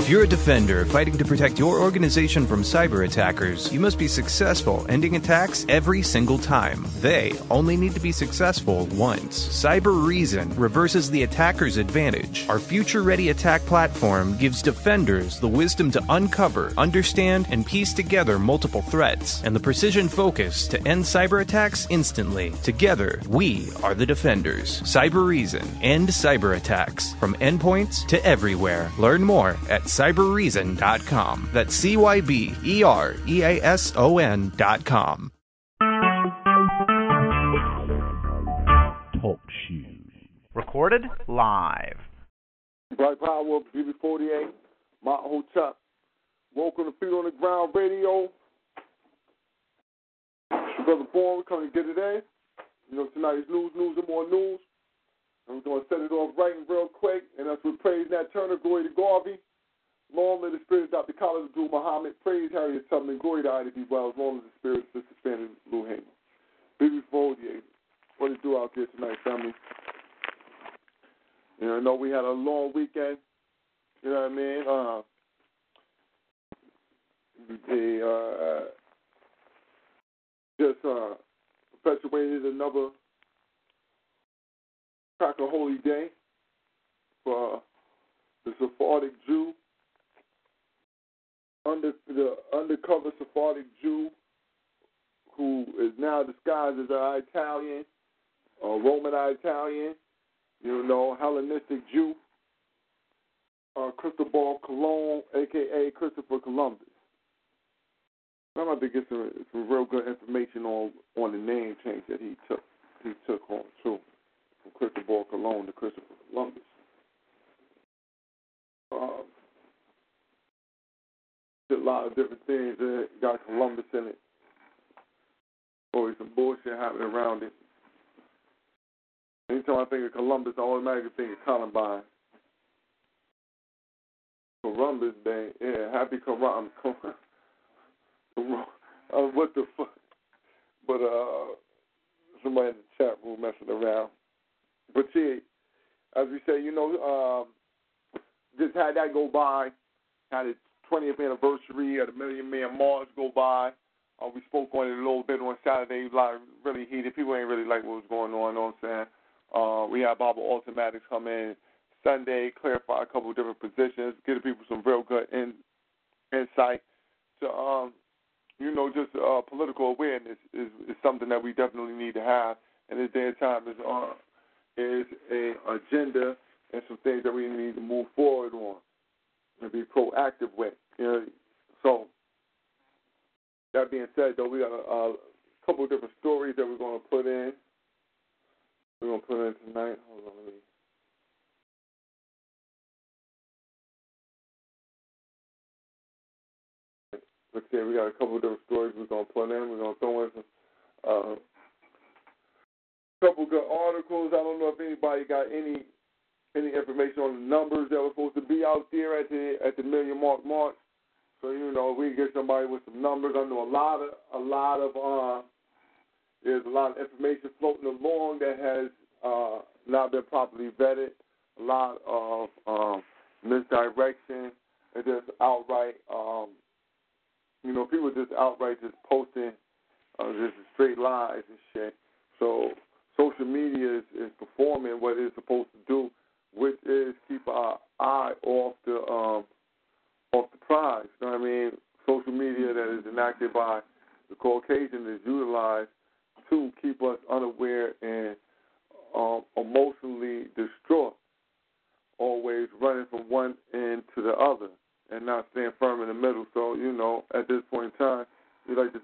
If you're a defender fighting to protect your organization from cyber attackers, you must be successful ending attacks every single time. They only need to be successful once. Cybereason reverses the attacker's advantage. Our future ready attack platform gives defenders the wisdom to uncover, understand, and piece together multiple threats, and the precision focus to end cyber attacks instantly. Together, we are the defenders. Cybereason. End cyber attacks from endpoints to everywhere. Learn more at cybereason.com. That's C Y B E R E A S O N.com. Talk shoes. Recorded live. Black Power, BB48, Mount Hotep. Welcome to Feet on the Ground Radio. Brother Bourne, coming to get today. You know, tonight's news, news, and more news. And we're going to set it off right and real quick. And that's with Praise Nat Turner, glory to Garvey. Long live the spirit of Dr. Khalid Abdul Muhammad. Praise Harriet Tubman. Glory to Ida B. Wells. Long live the spirit of Sister Fannie Lou Hamer. BB48. What it do out there tonight, family? You know, I know we had a long weekend. You know what I mean? Uh, the, uh, just uh, perpetuated another cracker holy day for the Sephardic Jew, under the undercover Sephardic Jew, who is now disguised as an Italian, a Roman Italian, you know, Hellenistic Jew, uh, Cristobal Colon, aka Christopher Columbus. I'm about to get some some real good information on on the name change that he took he took on too, from Cristobal Colon to Christopher Columbus. Um, a lot of different things that got Columbus in it. Always some bullshit happening around it. Anytime I think of Columbus, I automatically think of Columbine. Columbus Day, yeah, happy Columbus. uh, what the fuck? But uh, somebody in the chat room messing around. But see, as we say, you know, um, just had that go by. Had its 20th anniversary of the Million Man March go by. Uh, we spoke on it a little bit on Saturday. A lot of really heated. People ain't really like what was going on. You know what I'm saying? Uh, we had Bible Automatics come in Sunday, clarify a couple of different positions, give people some real good in, insight to um, you know, just uh, political awareness is, is something that we definitely need to have. And this day and time is uh, is a agenda and some things that we need to move forward on and be proactive with. You know, so that being said, though, we got a, a couple of different stories that we're going to put in. We're going to put in tonight. Hold on, let me. Like I said, we got a couple of different stories we're going to put in. We're going to throw in some uh, couple good articles. I don't know if anybody got any any information on the numbers that were supposed to be out there at the at the million mark march. So you know, we get somebody with some numbers. I know a lot of a lot of uh, there's a lot of information floating along that has uh, not been properly vetted. A lot of um, misdirection and just outright um, you know, people just outright just posting uh, just straight lies and shit. So social media is, is performing what it's supposed to do, which is keep our eye off the um, off the prize. You know what I mean? Social media that is enacted by the Caucasian is utilized to keep us unaware and um, emotionally distraught, always running from one end to the other and not staying firm in the middle. So you know, at this point in time, we like to,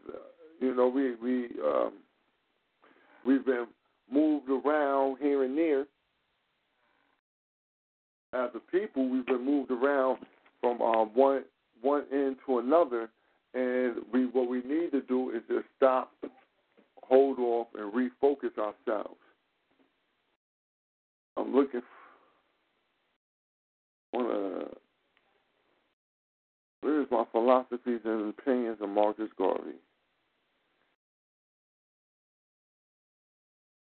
you know, we we um, we've been moved around here and there. As a people, we've been moved around from uh, one one end to another, and we what we need to do is just stop, hold off, and refocus ourselves. I'm looking. Want to Where's my philosophies and opinions of Marcus Garvey?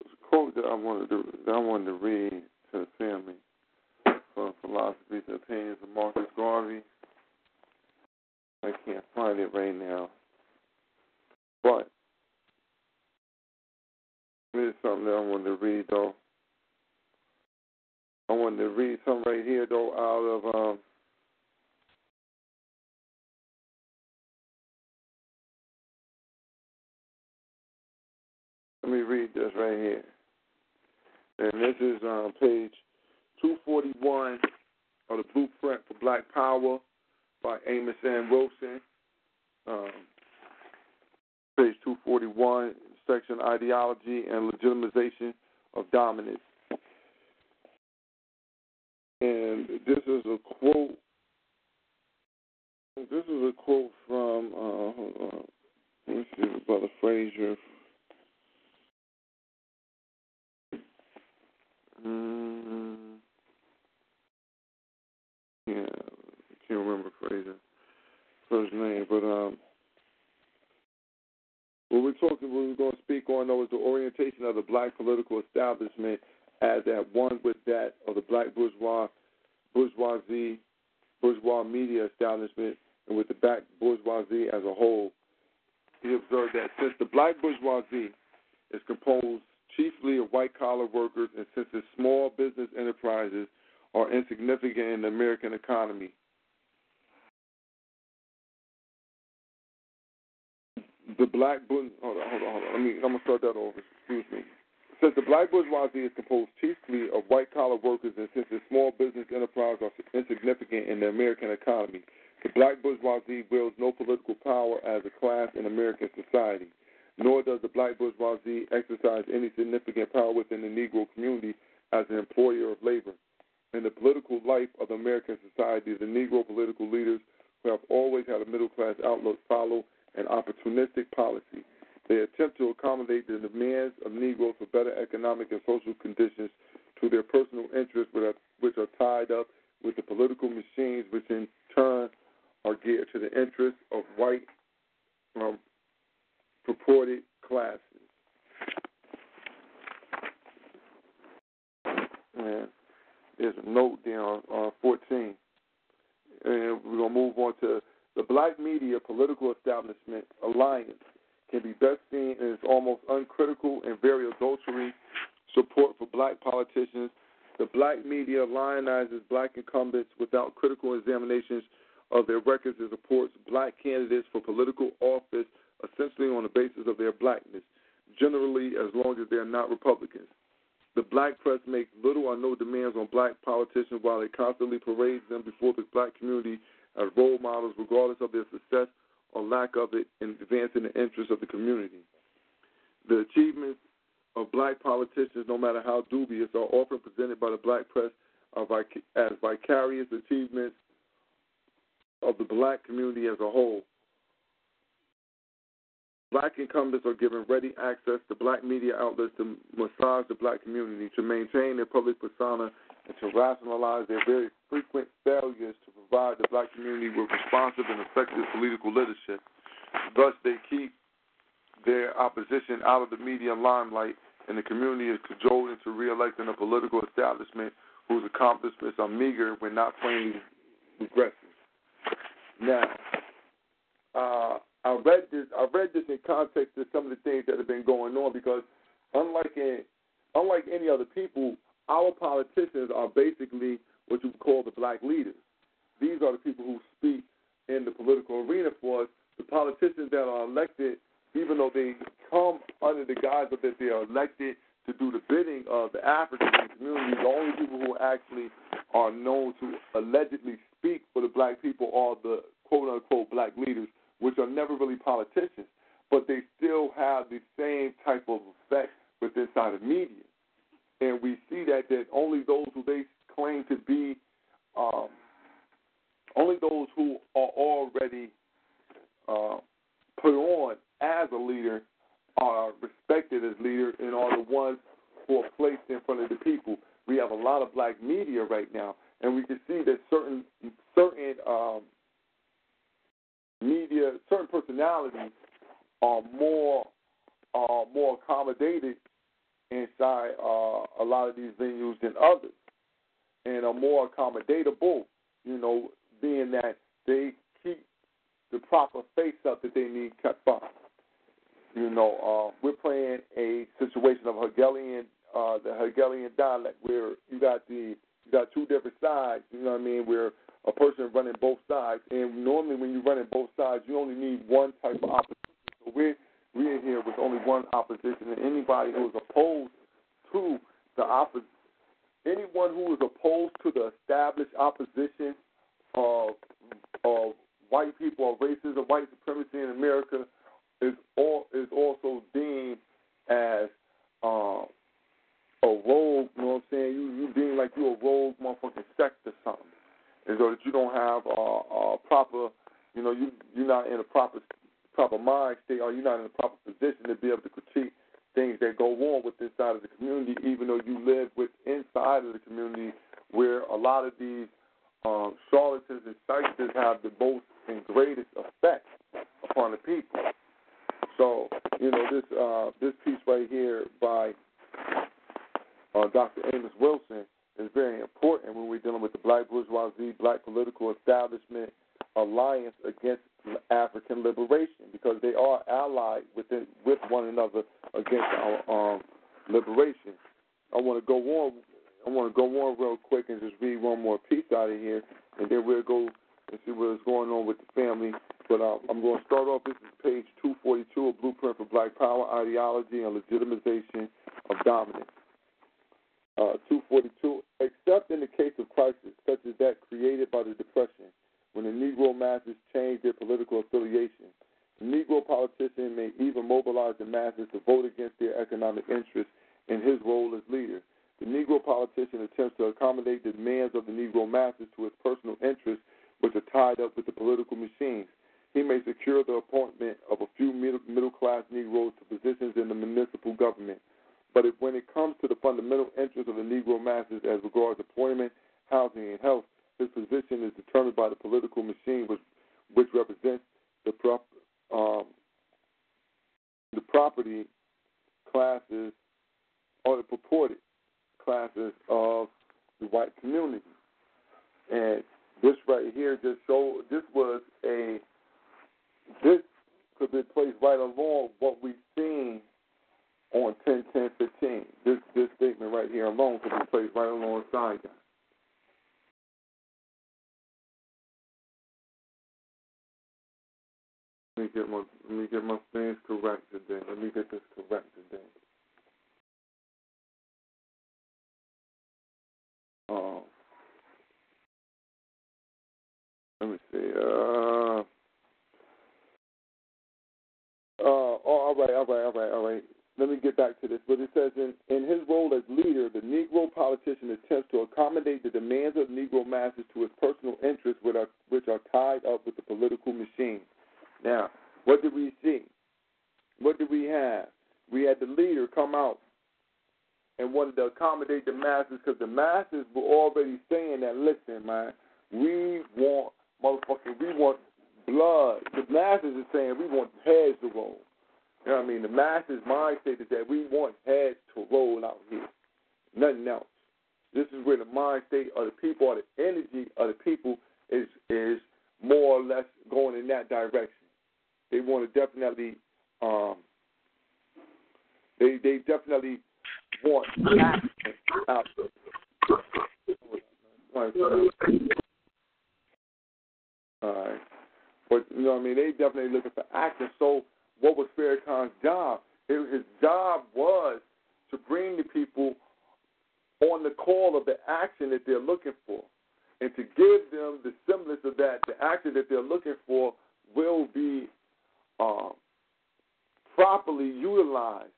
There's a quote that I wanted to that I wanted to read to the family from philosophies and opinions of Marcus Garvey. I can't find it right now. But there's something that I wanted to read though. I wanted to read something right here though out of um Let me read this right here. And this is um, page 241 of the Blueprint for Black Power by Amos N. Wilson. Um, page 241, section Ideology and Legitimization of Dominance. And this is a quote. This is a quote from, uh, on. Let's see, Brother Frazier. Mm, yeah, I can't remember Frazier first name, but um, what we're talking, what we're going to speak on though is the orientation of the black political establishment as at one with that of the black bourgeois, bourgeoisie, bourgeois media establishment, and with the black bourgeoisie as a whole. He observed that since the black bourgeoisie is composed chiefly of white collar workers, and since its small business enterprises are insignificant in the American economy. The black hold on, hold on, hold on. Let me. I'm gonna start that over. Excuse me. Since the black bourgeoisie is composed chiefly of white collar workers, and since its small business enterprises are insignificant in the American economy, the black bourgeoisie wields no political power as a class in American society nor does the black bourgeoisie exercise any significant power within the Negro community as an employer of labor. In the political life of American society, the Negro political leaders who have always had a middle class outlook follow an opportunistic policy. They attempt to accommodate the demands of Negroes for better economic and social conditions to their personal interests, which are tied up with the political machines, which in turn are geared to the interests of white um, purported classes. And a note on, on 14. And we're going to move on to the black media political establishment alliance can be best seen in its almost uncritical and very adultery support for black politicians. The black media lionizes black incumbents without critical examinations of their records and supports black candidates for political office essentially on the basis of their blackness, generally as long as they are not Republicans. The black press makes little or no demands on black politicians while it constantly parades them before the black community as role models, regardless of their success or lack of it in advancing the interests of the community. The achievements of black politicians, no matter how dubious, are often presented by the black press as vicarious achievements of the black community as a whole. Black incumbents are given ready access to black media outlets to massage the black community, to maintain their public persona, and to rationalize their very frequent failures to provide the black community with responsive and effective political leadership. Thus, they keep their opposition out of the media limelight, and the community is cajoled into re-electing a political establishment whose accomplishments are meager when not plainly regressive. Now, uh, I read this. I read this in context of some of the things that have been going on because, unlike in, unlike any other people, our politicians are basically what you call the black leaders. These are the people who speak in the political arena for us. The politicians that are elected, even though they come under the guise of that they are elected to do the bidding of the African community, the only people who actually are known to allegedly speak for the black people are the quote unquote black leaders which are never really politicians, but they still have the same type of effect with inside of media. And we see that that only those who they claim to be, um, only those who are already uh, put on as a leader are respected as leader and are the ones who are placed in front of the people. We have a lot of black media right now, and we can see that certain certain um, media, certain personalities are more uh, more accommodated inside uh, a lot of these venues than others, and are more accommodatable. You know, being that they keep the proper face up that they need kept up. You know, uh, we're playing a situation of Hegelian, uh, the Hegelian dialect, where you got the you got two different sides. You know what I mean? Where a person running both sides, and normally when you're running both sides, you only need one type of opposition. So we're we're here with only one opposition, and anybody who is opposed to the opposition, anyone who is opposed to the established opposition of of white people or racism, white supremacy in America is all is also deemed as um, a rogue. You know what I'm saying? You you deem like you a rogue motherfucking sect or something, and so that you don't have a, a proper, you know, you you're not in a proper proper mind state, or you're not in a proper position to be able to critique things that go on with inside of the community, even though you live with inside of the community where a lot of these um, charlatans and psychics have the most and greatest effect upon the people. So, you know, this uh, this piece right here by uh, Dr. Amos Wilson is very important when we're dealing with the black bourgeoisie, black political establishment alliance against African liberation because they are allied within with one another against our um, liberation. I want to go on. I want to go on real quick and just read one more piece out of here, and then we'll go and see what's going on with the family. But uh, I'm going to start off. This is page 242, a blueprint for Black Power, ideology, and legitimization of dominance. Uh, 242, except in the case of crisis such as that created by the Depression, when the Negro masses change their political affiliation. The Negro politician may even mobilize the masses to vote against their economic interests in his role as leader. The Negro politician attempts to accommodate the demands of the Negro masses to his personal interests which are tied up with the political machines. He may secure the appointment of a few middle class Negroes to positions in the municipal government. But if, when it comes to the fundamental interests of the Negro masses as regards employment, housing, and health, his position is determined by the political machine, which, which represents the, prop, um, the property classes or the purported classes of the white community. And this right here just showed this was a this could be placed right along what we've seen on 10, 10, 15. This this statement right here alone could be placed right alongside that. Let me get my let me get my things correct today. Let me get this correct today. Um, let me see. Uh, uh, oh, all right, all right, all right, all right. Let me get back to this. But it says in, in his role as leader, the Negro politician attempts to accommodate the demands of Negro masses to his personal interests, which are, which are tied up with the political machine. Now, what did we see? What did we have? We had the leader come out and wanted to accommodate the masses because the masses were already saying that, listen, man, we want motherfucking, we want blood. The masses are saying we want heads to roll. You know what I mean? The masses' mindset is that we want heads to roll out here, nothing else. This is where the mind state of the people, or the energy of the people, is is more or less going in that direction. They want to definitely, um, they they definitely want action out. there. All right. But you know what I mean? They definitely looking for action. So what was Farrakhan's job? His job was to bring the people on the call of the action that they're looking for. And to give them the semblance of that, the action that they're looking for will be um, properly utilized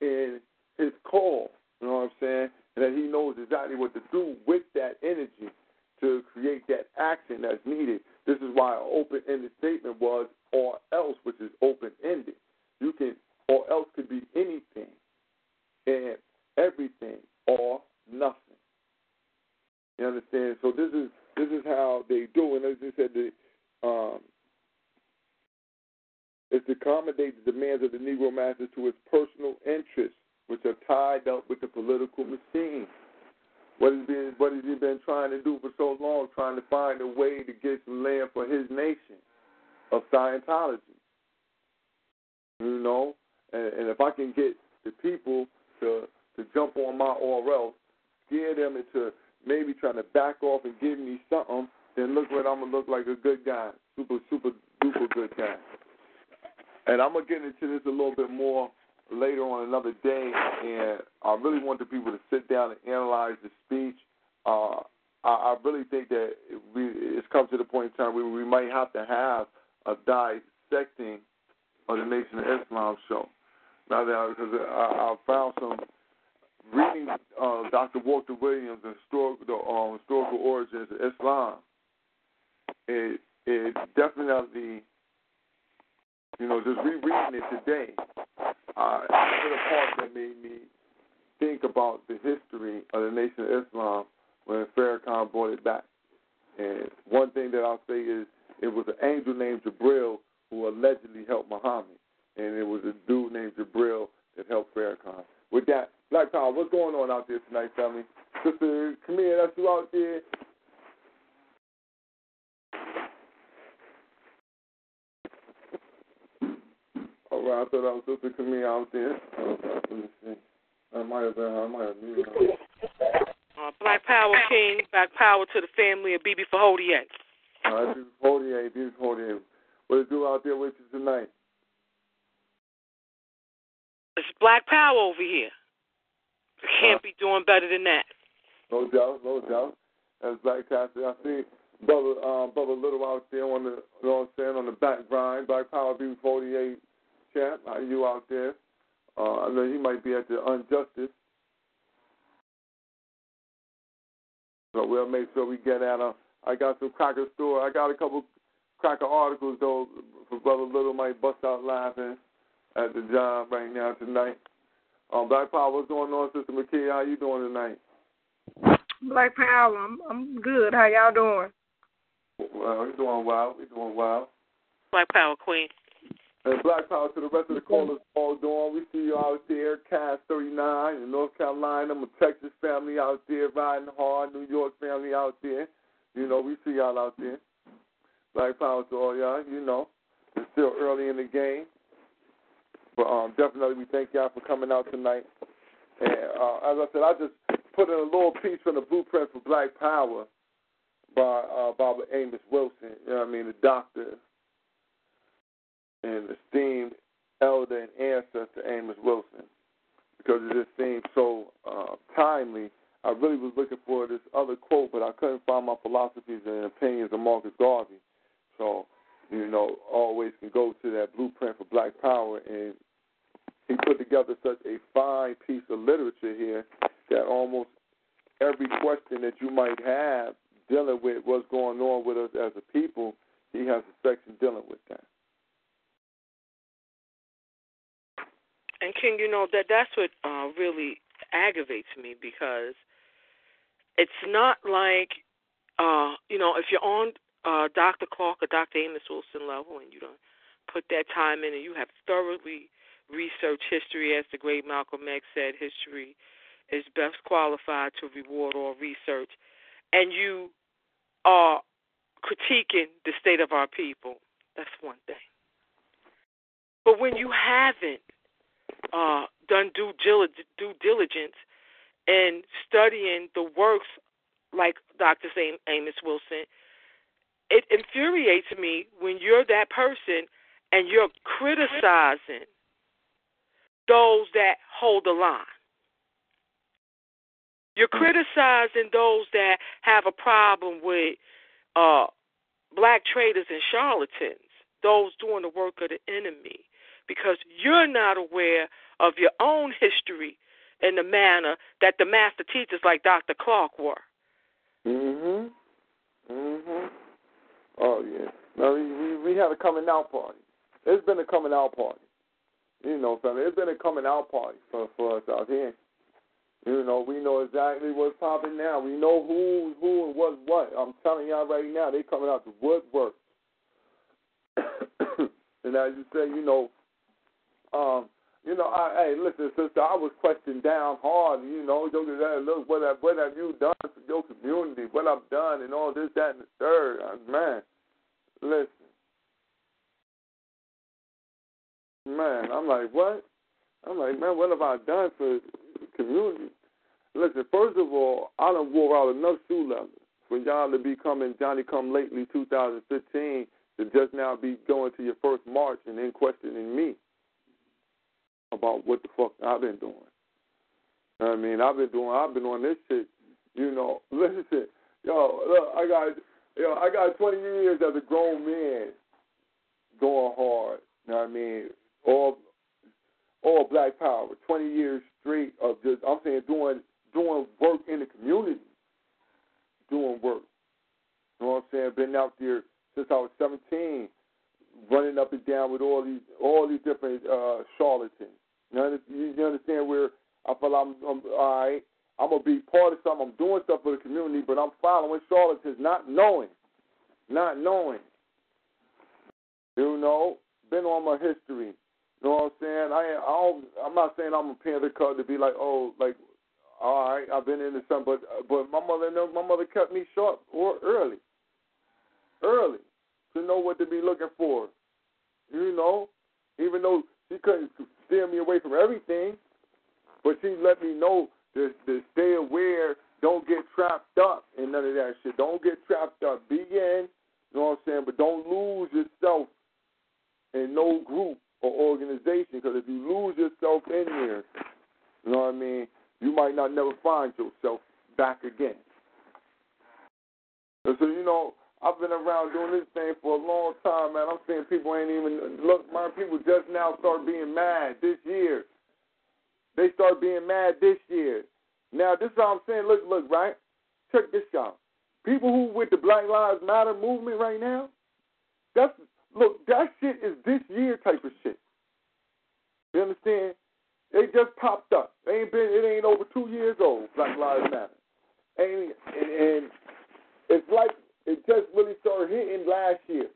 in his call. You know what I'm saying? And that he knows exactly what to do with that energy to create that action that's needed. This is why an open-ended statement was or else, which is open-ended. You can or else could be anything and everything or nothing. You understand? So this is this is how they do, and as I said, the um, is to accommodate the demands of the Negro masses to its personal interests, which are tied up with the political machine. What has been what has he been trying to do for so long, trying to find a way to get some land for his nation of Scientology. You know, and, and if I can get the people to to jump on my or scare them into maybe trying to back off and give me something, then look what I'm gonna look like a good guy, super super duper good guy. And I'm gonna get into this a little bit more later on another day, and I really want the people to sit down and analyze the speech. Uh, I, I really think that we, it's come to the point in time where we might have to have a dissecting of the Nation of Islam show. Now that because I, I found some reading uh, Dr. Walter Williams, historical, the um, historical origins of Islam. It it definitely, you know, just rereading it today, uh, a part that made me think about the history of the Nation of Islam when Farrakhan brought it back. And one thing that I'll say is it was an angel named Jibril who allegedly helped Muhammad, and it was a dude named Jibril that helped Farrakhan. With that, Black Power, what's going on out there tonight, family? Sister Camille, that's you out there. All right, I thought that was Sister Camille out there. Let me see. I might have been, I might have her. Uh, Black Power King, Black Power to the family of BB Fahodier. All right, BB Fahodier, BB Fahodier. What it do out there with you tonight? It's Black Power over here. Can't be doing better than that. No doubt, no doubt. That's Black Cassidy. I see brother, um, brother Little out there on the, you know what I'm saying, on the back grind. Black Power BB48 champ. How you out there? Uh, I know he might be at the Unjustice. So we'll make sure we get at him. I got some cracker store. I got a couple cracker articles though for Brother Little might bust out laughing at the job right now tonight. Um, Black Power, what's going on, Sister McKee? How you doing tonight? Black Power, I'm I'm good. How y'all doing? Well, we're doing well. We're doing well. Black Power Queen. And Black Power to the rest of the callers all doing. We see you out there, Cass 39 in North Carolina, my Texas family out there riding hard, New York family out there. You know, we see y'all out there. Black Power to all y'all, you know. It's still early in the game. But um, definitely we thank y'all for coming out tonight. And uh, as I said, I just put in a little piece from the blueprint for Black Power by uh, Baba Amos Wilson, you know what I mean, the doctor and esteemed elder and ancestor Amos Wilson, because it just seemed so uh, timely. I really was looking for this other quote, but I couldn't find my philosophies and opinions of Marcus Garvey. So, you know, always can go to that blueprint for Black Power, and he put together such a fine piece of literature here that almost every question that you might have dealing with what's going on with us as a people, he has a section dealing with that. And King, you know that that's what uh, really aggravates me because it's not like uh, you know if you're on uh, Dr. Clarke or Dr. Amos Wilson level and you don't put that time in and you have thoroughly researched history, as the great Malcolm X said, history is best qualified to reward all research, and you are critiquing the state of our people. That's one thing. But when you haven't uh, done due, due diligence in studying the works like Dr. Amos Wilson, it infuriates me when you're that person and you're criticizing those that hold the line. You're hmm. criticizing those that have a problem with uh, black traders and charlatans, those doing the work of the enemy, because you're not aware of your own history in the manner that the master teachers like Dr. Clarke were. Mhm. Mhm. Oh yeah. No, we we had a coming out party. It's been a coming out party. You know, family. It's been a coming out party for for us out here. You know, we know exactly what's popping now. We know who who and what's what. I'm telling y'all right now, they coming out the woodwork. and as you say, you know, um, you know, I, hey, listen, sister, I was questioned down hard. You know, look what have, what have you done for your community? What I've done and all this, that, and the third. Uh, man, listen, man, I'm like, what? I'm like, man, what have I done for community? Listen, first of all, I done wore out enough shoe leather for y'all to be coming Johnny Come Lately 2015 to just now be going to your first march and then questioning me about what the fuck I've been doing. I mean, I've been doing, I've been on this shit. You know, listen, yo, look, I got, yo, I got 20 years as a grown man going hard. You know what I mean? All, all Black Power. 20 years straight of just, I'm saying, doing, doing work in the community, doing work. You know what I'm saying? Been out there since I was 17, running up and down with all these, all these different uh, charlatans. You, understand where I feel I'm, I'm all right. I'm gonna be part of something. I'm doing stuff for the community, but I'm following charlatans, not knowing, not knowing. You know, been on my history. You know what I'm saying? I, I I'm not saying I'm a panther cut to be like, oh, like, all right, I've been into something, but but my mother, my mother kept me sharp or early, early, to know what to be looking for. You know, even though she couldn't steer me away from everything, but she let me know to, to stay aware. Don't get trapped up in none of that shit. Don't get trapped up. Be in, you know what I'm saying? But don't lose yourself in no group or organization. Because if you lose yourself in there, you know what I mean, you might not never find yourself back again. And so, you know, I've been around doing this thing for a long time, man. I'm seeing people ain't even look. My people just now start being mad this year. They start being mad this year. Now, this is what I'm saying. Look, look, right? Check this out. People who with the Black Lives Matter movement right now, that's look, that shit is this year type of shit. You understand? They just popped up. They ain't been. It ain't over two years old. Black Lives Matter. And and, and it's like it just really started hitting last year.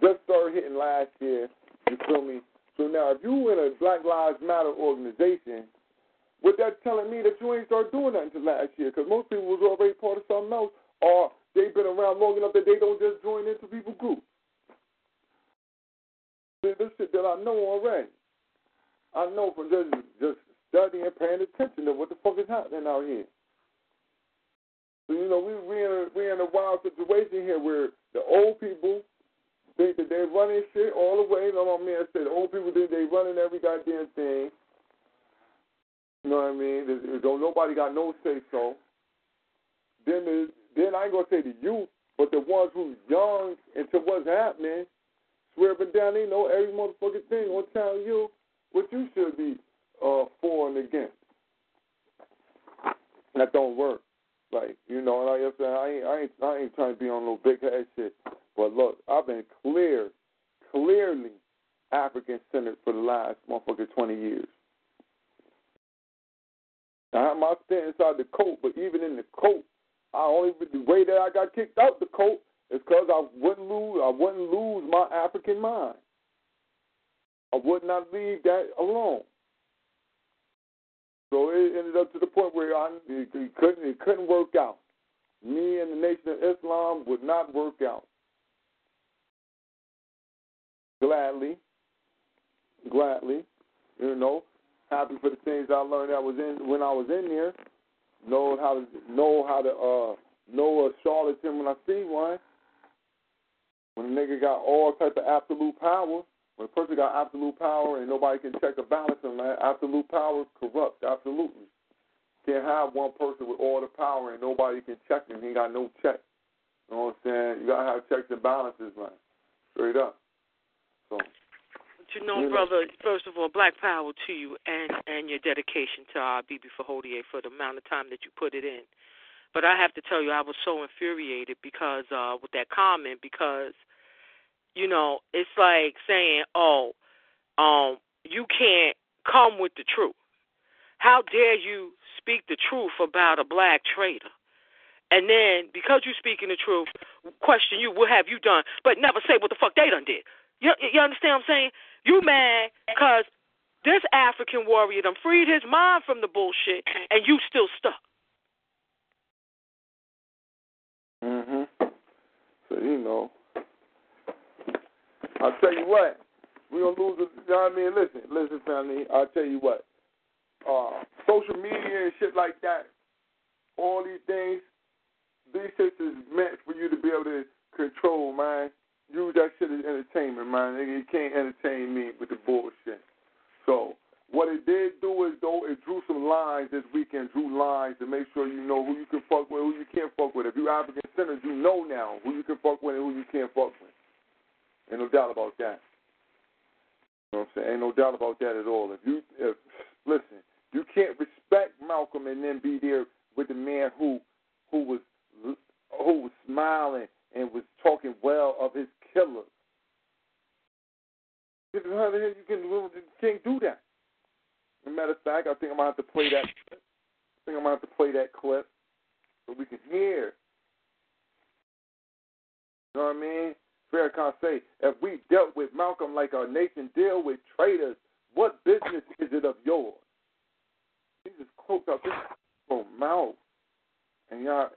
Just started hitting last year. You feel me? So now, if you in a Black Lives Matter organization, what that's telling me that you ain't start doing that until last year, because most people was already part of something else, or they've been around long enough that they don't just join into people groups. This shit that I know already. I know from just just studying and paying attention to what the fuck is happening out here. So you know we we in a, we in a wild situation here where the old people think that they're running shit all the way. You know mean? I said old people think they running every goddamn thing. You know what I mean? There's, don't nobody got no say so. Then then I ain't gonna say the youth, but the ones who's young into what's happening, swearing down, they know every motherfucking thing. Gonna tell you what you should be uh, for and against. That don't work. Like you know, like I said, I ain't, I ain't, I ain't trying to be on no big head shit. But look, I've been clear, clearly African centered for the last motherfucking 20 years. I have my stint inside the coat, but even in the coat, I only the way that I got kicked out the coat is because I wouldn't lose. I wouldn't lose my African mind. I would not leave that alone. So it ended up to the point where I, it, it couldn't it couldn't work out. Me and the Nation of Islam would not work out. Gladly, gladly, you know, happy for the things I learned I was in when I was in there. Know how to know how to uh know a charlatan when I see one. When a nigga got all type of absolute power, when a person got absolute power and nobody can check or balance them, man, absolute power corrupts, absolutely. Can't have one person with all the power and nobody can check him. He got no check. You know what I'm saying? You gotta have checks and balances, man. Straight up. So but you know, brother, first of all, black power to you and and your dedication to our Bibi Fahodie for the amount of time that you put it in. But I have to tell you, I was so infuriated because uh with that comment because you know, it's like saying, "Oh, um, you can't come with the truth. How dare you speak the truth about a black traitor?" And then, because you're speaking the truth, question you, what have you done? But never say what the fuck they done did. You, you understand what I'm saying? You mad because this African warrior done freed his mind from the bullshit, and you still stuck. Mhm. So you know, I'll tell you what. We're gonna lose. You know what I mean? Listen, listen, family. I'll tell you what. Uh, social media and shit like that. All these things. These shit is meant for you to be able to control, man. Use that shit as entertainment, man. You can't entertain me with the bullshit. So what it did do is though it drew some lines this weekend, drew lines to make sure you know who you can fuck with, who you can't fuck with. If you're African centered, you know now who you can fuck with and who you can't fuck with. Ain't no doubt about that. You know what I'm saying? Ain't no doubt about that at all. If you if listen, you can't respect Malcolm and then be there with the man who who was who was smiling and was talking well of his killer. How the hell you can you can't do that? As a matter of fact, I think I'm gonna have to play that. I think I'm gonna have to play that clip so we can hear. You know what I mean? Farrakhan say, if we dealt with Malcolm like our nation deal with traitors, what business is it of yours? He just quotes out this from mouth, and y'all,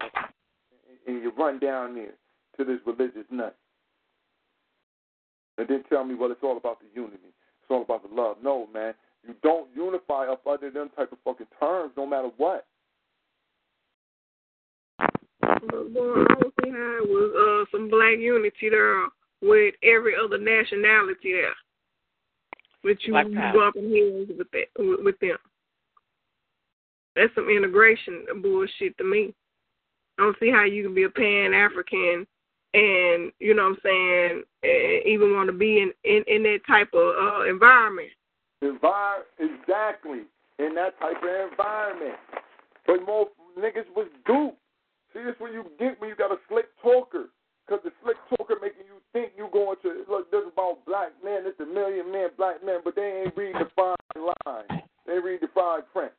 and you run down there to this religious nut, and then tell me, well, it's all about the unity, it's all about the love. No, man, you don't unify up under them type of fucking terms, no matter what. But boy, I don't see how it was uh, some black unity there with every other nationality there. But you, Black you power. go up in heels with that with, with them. That's some integration bullshit to me. I don't see how you can be a pan African and you know what I'm saying, and even want to be in, in in that type of uh, environment. Envir- exactly in that type of environment. But more niggas was duped. See, this when you get when you got a slick talker. Because the slick talker making you think you going to, look, this about black men, it's a million men, black men, but they ain't read the fine line. They ain't reading the fine print.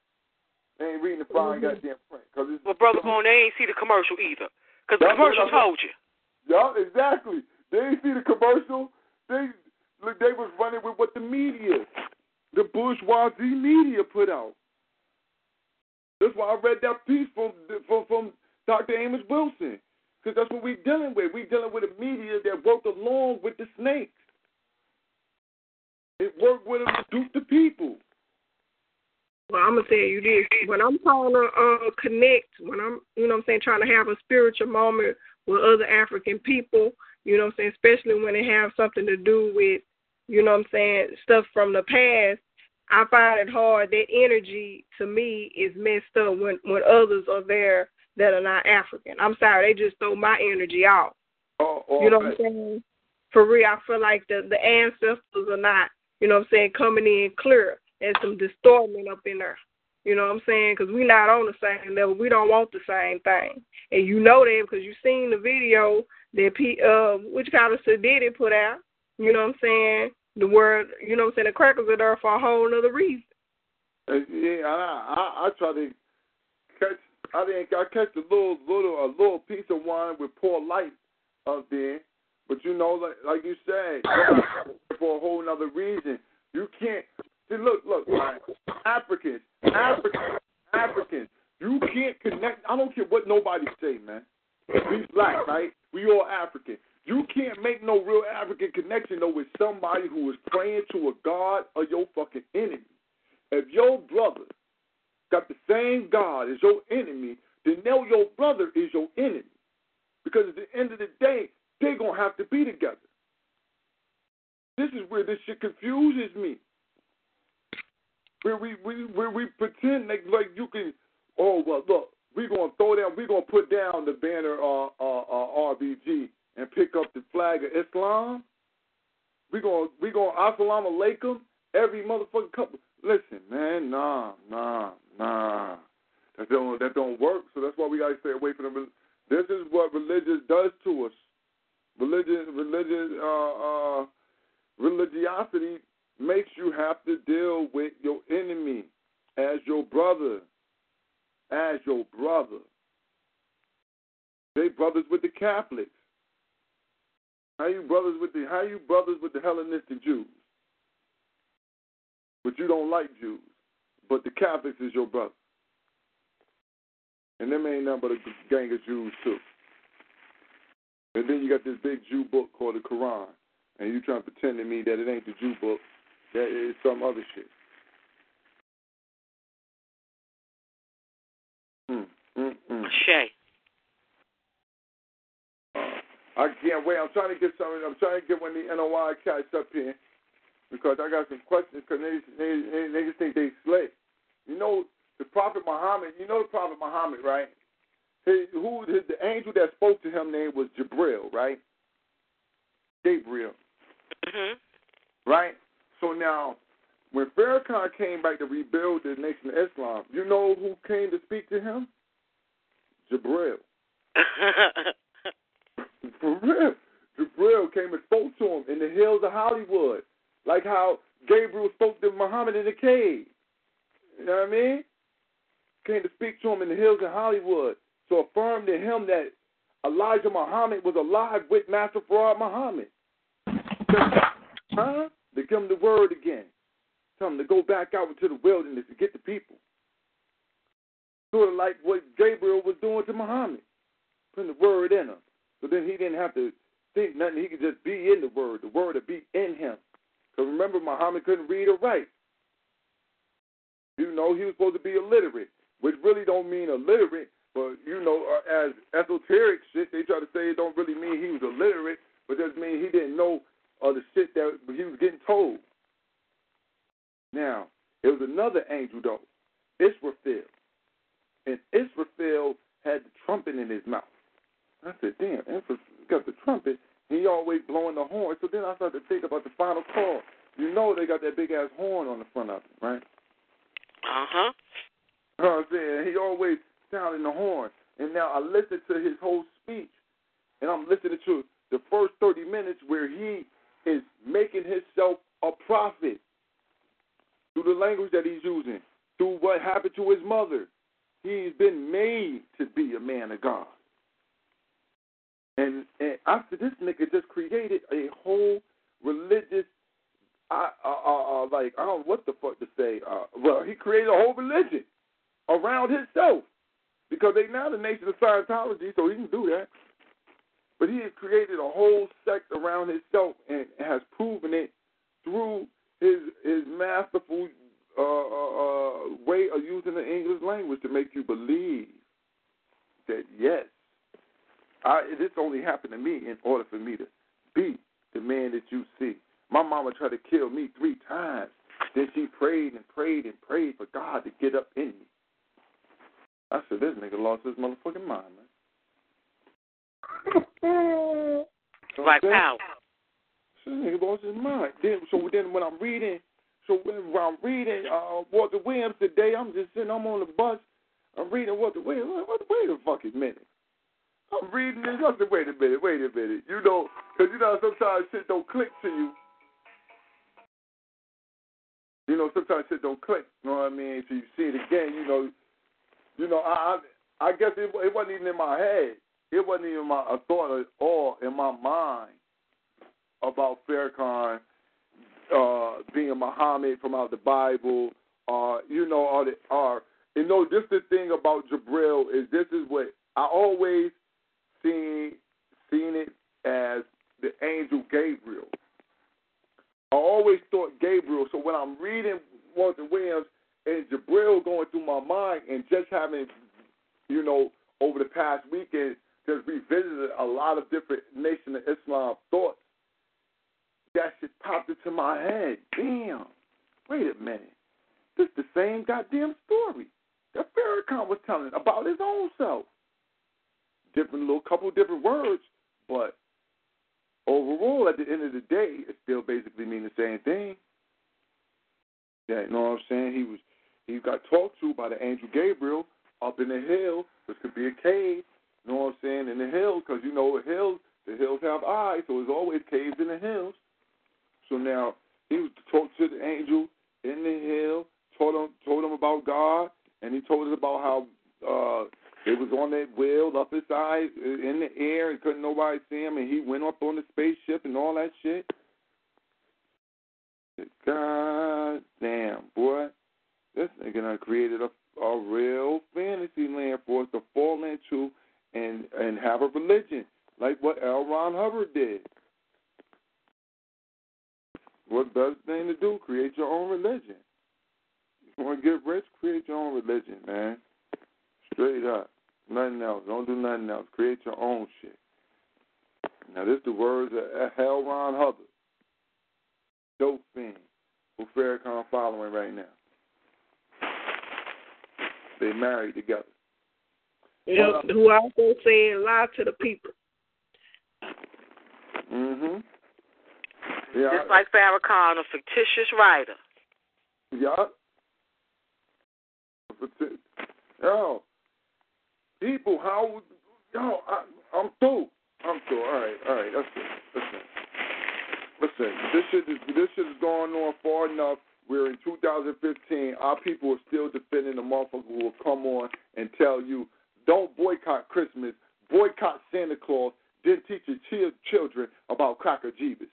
They ain't reading the fine Mhm. goddamn print. Cause it's, Well, brother Boone, they ain't see the commercial either, because the commercial told you. Yeah, exactly. They ain't see the commercial. They look, they was running with what the media, the bourgeoisie media put out. That's why I read that piece from from, from Dr. Amos Wilson, because that's what we're dealing with. We're dealing with a media that worked along with the snakes. It worked with them to dupe the people. Well, I'm gonna tell you this: when I'm trying to uh, connect, when I'm, you know, I'm saying, trying to have a spiritual moment with other African people, you know, I'm saying, especially when they have something to do with, you know, I'm saying, stuff from the past. I find it hard. That energy to me is messed up when when others are there that are not African. I'm sorry, they just throw my energy off. Oh, oh, You know what I'm saying? For real, I feel like the the ancestors are not, you know what I'm saying, coming in clear. There's some distortion up in there. You know what I'm saying? Because we're not on the same level. We don't want the same thing. And you know that because you seen the video that P, uh, which kind of Sadiddy put out. You know what I'm saying? The word, you know what I'm saying? The crackers are there for a whole other reason. Uh, Yeah, I, I I try to catch. I didn't. I catch a little little a little piece of wine with poor light up there, but you know, like like you said, for a whole nother reason. You can't. See, look, look. Africans, Africans, Africans. You can't connect. I don't care what nobody say, man. We black, right? We all African. You can't make no real African connection though with somebody who is praying to a god of your fucking enemy. If your brother got the same God as your enemy, then know your brother is your enemy. Because at the end of the day, they're going to have to be together. This is where this shit confuses me. Where we, we, where we pretend like, like you can, oh, well, look, we're going to throw down, we're going to put down the banner uh, uh, uh, RBG and pick up the flag of Islam. We're going to, we're going to alaikum every motherfucking couple. Listen, man, nah, nah, nah. That don't that don't work. So that's why we gotta stay away from them. This is what religion does to us. Religion, religion, uh, uh, religiosity makes you have to deal with your enemy as your brother, as your brother. They brothers with the Catholics. How you brothers with the how you brothers with the Hellenistic Jews? But you don't like Jews. But the Catholics is your brother. And them ain't nothing but a gang of Jews too. And then you got this big Jew book called the Quran. and you trying to pretend to me that it ain't the Jew book, that it's some other shit. Mm, mm, mm. Shay. I can't wait. I'm trying to get some. I'm trying to get when the NOI catch up here because I got some questions because they, they, they, they just think they slick. You know the Prophet Muhammad. You know the Prophet Muhammad, right? His, who his, the angel that spoke to him name was Jibril, right? Gabriel, Mhm. right? So now, when Farrakhan came back to rebuild the Nation of Islam, you know who came to speak to him? Jibril. For real. Jibril came and spoke to him in the hills of Hollywood. Like how Gabriel spoke to Muhammad in the cave. You know what I mean? Came to speak to him in the hills of Hollywood. So affirmed to him that Elijah Muhammad was alive with Master Fard Muhammad. Huh? To give him the word again. Tell him to go back out into the wilderness to get the people. Sort of like what Gabriel was doing to Muhammad. Putting the word in him. So then he didn't have to think nothing. He could just be in the word. The word would be in him. Because remember, Muhammad couldn't read or write. You know, he was supposed to be illiterate, which really don't mean illiterate. But you know, uh, as esoteric shit, they try to say it don't really mean he was illiterate, but just mean he didn't know uh, the shit that he was getting told. Now, it was another angel though, Israfil, and Israfil had the trumpet in his mouth. I said, damn, Israfil got the trumpet. He always blowing the horn. So then I started to think about the final call. You know they got that big ass horn on the front of it, right? Uh huh. You know what I'm saying? He always sounding the horn. And now I listened to his whole speech, and I'm listening to the first 30 minutes where he is making himself a prophet through the language that he's using, through what happened to his mother. He's been made to be a man of God. And, and after this nigga just created a whole religious, uh, uh, uh, like I don't know what the fuck to say. Uh, well, he created a whole religion around himself because they now the nation of Scientology, so he can do that. But he has created a whole sect around himself and has proven it through his his masterful uh, uh, uh, way of using the English language to make you believe that yes, I, this only happened to me in order for me to be the man that you see. My mama tried to kill me three times. Then she prayed and prayed and prayed for God to get up in me. I said, this nigga lost his motherfucking mind, man. Like how? This nigga lost his mind. Then, so then when I'm reading, so when, when I'm reading uh, Walter Williams today, I'm just sitting, I'm on the bus, I'm reading Walter Williams. Wait, wait a fucking minute. I'm reading this. I said, wait a minute, wait a minute. You know, because you know sometimes shit don't click to you. You know, sometimes shit don't click. You know what I mean? So you see it again. You know, you know. I I, I guess it, it wasn't even in my head. It wasn't even my a thought at all in my mind about Farrakhan uh, being Muhammad from out the Bible. Uh, you know, all the or you know, this the thing about Jabril is this is what I always seen seen it as the angel Gabriel. I always thought Gabriel. So when I'm reading Walter Williams and Jabril going through my mind and just having, you know, over the past weekend, just revisited a lot of different Nation of Islam thoughts, that shit popped into my head. Damn. Wait a minute. This the same goddamn story that Farrakhan was telling about his own self different little couple different words, but overall, at the end of the day, it still basically mean the same thing. Yeah, you know what I'm saying? He was he got talked to by the angel Gabriel up in the hill, which could be a cave. You know what I'm saying? In the hills, because you know the hills, the hills have eyes, so there's always caves in the hills. So now he was talked to the angel in the hill, told him told him about God, and he told us about how uh, it was on that wheel up his eye uh, in the air and couldn't nobody see him, and he went up on the spaceship and all that shit. God damn, boy. This nigga done created a, a real fantasy land for us to fall into and and have a religion like what L. Ron Hubbard did. What best thing to do? Create your own religion. You want to get rich? Create your own religion, man. Straight up. Nothing else. Don't do nothing else. Create your own shit. Now, this the words of Hell Ron Hubbard. Dope fiend. Who Farrakhan following right now. They married together. Yep, who also said lie to the people. Mhm. Yeah. Just like Farrakhan, a fictitious writer. Yeah. Yo, people, how? Yo, I, I'm through. I'm through. All right, all right. That's it. Listen, listen. This shit is this shit is going on far enough. We're in 2015. Our people are still defending the motherfucker who will come on and tell you, don't boycott Christmas, boycott Santa Claus, then teach your children about Cracker Jesus.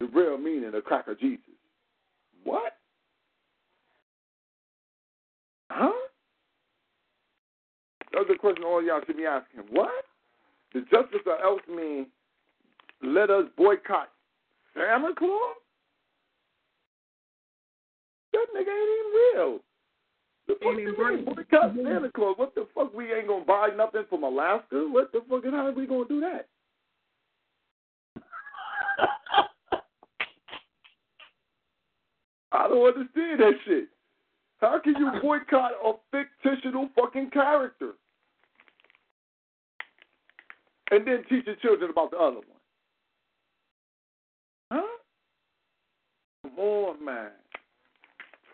The real meaning of Cracker Jesus. What? Huh? That's the question all y'all should be asking. What? The justice or else mean let us boycott Santa Claus? That nigga ain't even real. The fuck you mean boycott Santa Claus? What the fuck? We ain't gonna buy nothing from Alaska? What the fuck? How are we gonna do that? I don't understand that shit. How can you boycott a fictional fucking character? And then teach your children about the other one? Huh? Come on, man.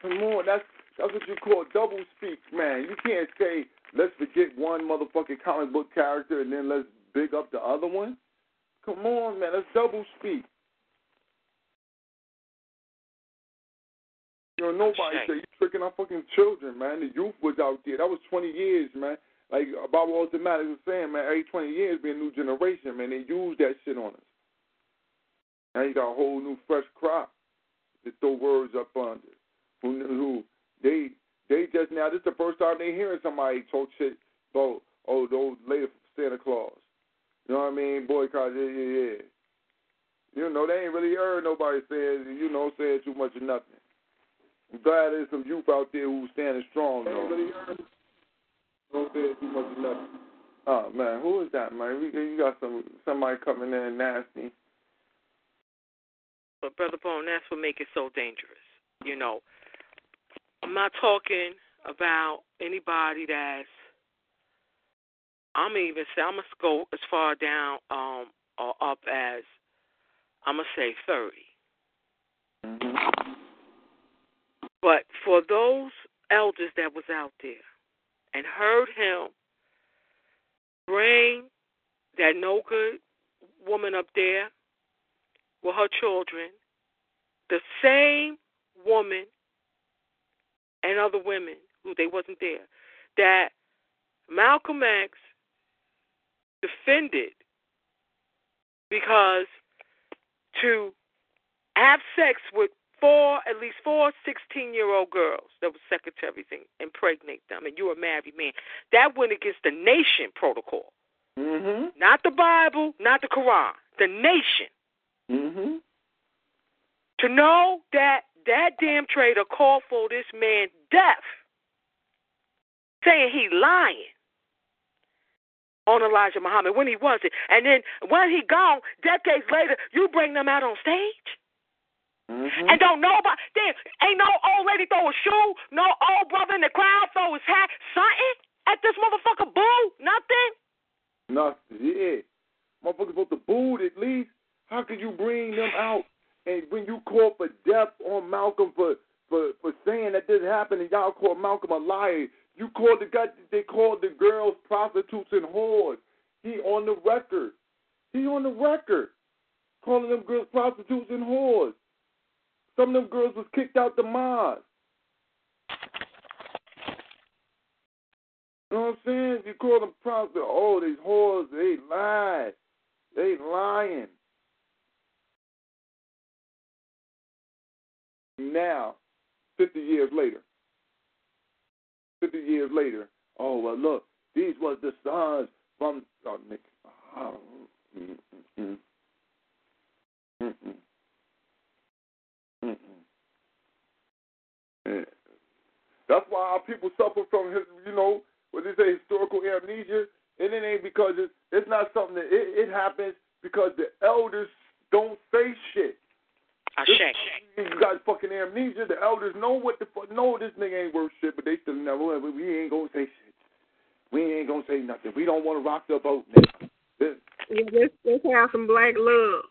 Come on. That's that's what you call double speak, man. You can't say let's forget one motherfucking comic book character and then let's big up the other one. Come on, man. That's double speak. You know, nobody said you're tricking our fucking children, man. The youth was out there. That was 20 years, man. Like Bob Automatic was saying, man, every 20 years be a new generation, man. They use that shit on us. Now you got a whole new fresh crop to throw words up under. Who, who they they just now this is the first time they hearing somebody talk shit about oh those later Santa Claus. You know what I mean? Boycott, yeah, yeah, yeah. You know, they ain't really heard nobody saying, you know, saying too much of nothing. I'm glad there's some youth out there who's standing strong, though. Don't say too much of nothing. Oh man, who is that, man? We, you got some somebody coming in nasty. But brother Bone, that's what make it so dangerous. You know, I'm not talking about anybody that's. I'm even say I'm gonna go as far down um or up as I'm gonna say 30. Mm-hmm. But for those elders that was out there and heard him bring that no good woman up there with her children, the same woman and other women who they wasn't there, that Malcolm X defended because to have sex with four, at least four 16 year old girls that were secretaries and impregnate them, and you're a married man. That went against the nation protocol. Mm-hmm. Not the Bible, not the Quran, the nation. Mm-hmm. To know that that damn traitor called for this man death, saying he lying on Elijah Muhammad when he wasn't. And then when he gone, decades later, you bring them out on stage? Mm-hmm. And don't nobody, damn, ain't no old lady throw a shoe, no old brother in the crowd throw his hat, something at this motherfucker boo, nothing. Nothing, yeah. Motherfuckers supposed to boo at least. How could you bring them out and when you call for death on Malcolm for for for saying that this happened and y'all call Malcolm a liar? You called the guy, they called the girls prostitutes and whores. He on the record. He on the record calling them girls prostitutes and whores. Some of them girls was kicked out the mosque. You know what I'm saying? You call them prostitutes. Oh, these whores, they lied. They lying. Now, 50 years later, 50 years later, oh, well, look, these was the sons from, oh, Nick, oh, mm, mm, mm, mm, That's why our people suffer from, his, you know, what they say, historical amnesia. And it ain't because it, it's not something that it, it happens because the elders don't say shit. Ashe. You got fucking amnesia. The elders know what the fuck. No, this nigga ain't worth shit, but they still never. We ain't gonna say shit. We ain't gonna say nothing. We don't want to rock the boat now. This, Yeah, let's let's have some black love.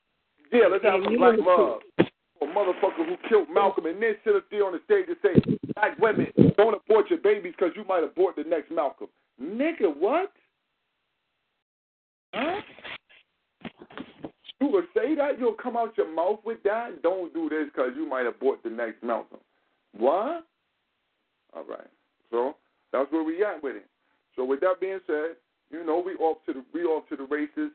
yeah, let's have And some black want love. A motherfucker who killed Malcolm and then sit up there on the stage and say, black women, don't abort your babies because you might abort the next Malcolm. Nigga, what? Huh? You would say that? You'll come out your mouth with that? Don't do this because you might abort the next Malcolm. What? All right. So that's where we at with it. So with that being said, you know, we off to the we off to the races.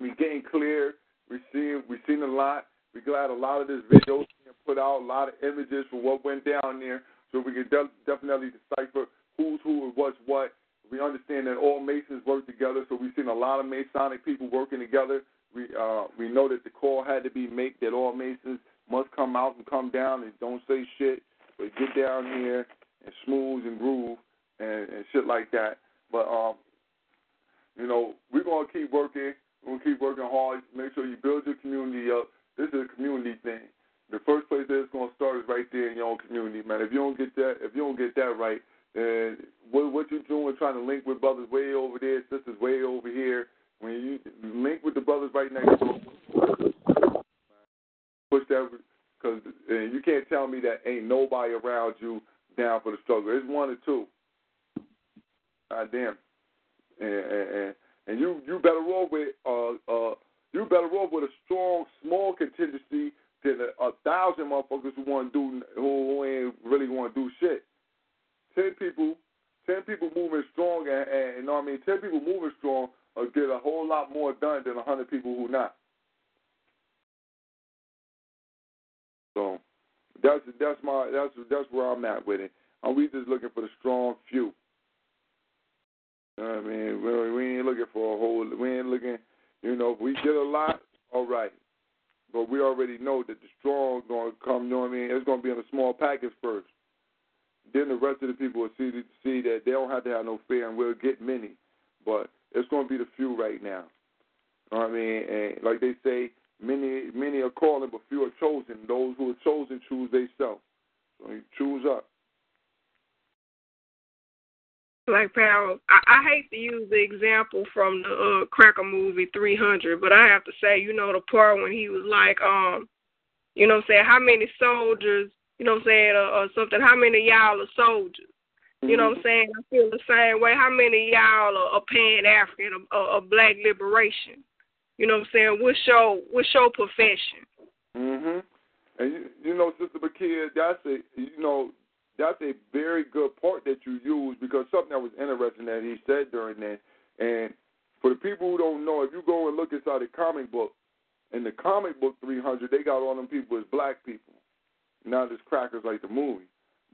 We getting clear. We seeing we seen a lot. We glad a lot of this video being put out, a lot of images for what went down there, so we can de- definitely decipher who's who and what's what. We understand that all Masons work together, so we've seen a lot of Masonic people working together. We uh, we know that the call had to be made that all Masons must come out and come down and don't say shit, but get down here and smooth and groove and, and shit like that. But um, you know, we're gonna keep working. We're gonna keep working hard. Make sure you build your community up. This is a community thing. The first place that it's gonna start is right there in your own community, man. If you don't get that, if you don't get that right, then what what you're doing trying to link with brothers way over there, sisters way over here. When you link with the brothers right next door, push that because you can't tell me that ain't nobody around you down for the struggle. It's one or two. God damn. And, and, and you you better roll with uh uh you better roll with a strong small contingency than a, a thousand motherfuckers who want to do who ain't really want to do shit. Ten people, ten people moving strong, and, and you know what I mean. Ten people moving strong will get a whole lot more done than a hundred people who not. So that's that's my that's that's where I'm at with it. And we just looking for the strong few. You know what I mean, we, we ain't looking for a whole. We ain't looking. You know, if we get a lot, all right. But we already know that the strong going to come. You know what I mean? It's going to be in a small package first. Then the rest of the people will see see that they don't have to have no fear, and we'll get many. But it's going to be the few right now. You know what I mean? And like they say, many many are calling, but few are chosen. Those who are chosen choose themselves. So you choose up. Black Power. I, I hate to use the example from the uh, Cracker movie 300, but I have to say, you know, the part when he was like, um, you know, what I'm saying how many soldiers, you know, what I'm saying, or, or something. How many of y'all are soldiers? You know what I'm saying? I feel the same way. How many of y'all are, are Pan African or, or Black liberation? You know what I'm saying? What's your what's your profession? Mhm. And you, you know, Sister Bakia, that's it. you know that's a very good part that you use because something that was interesting that he said during that. And for the people who don't know, if you go and look inside the comic book, in the comic book 300, they got all them people as black people, not as crackers like the movie.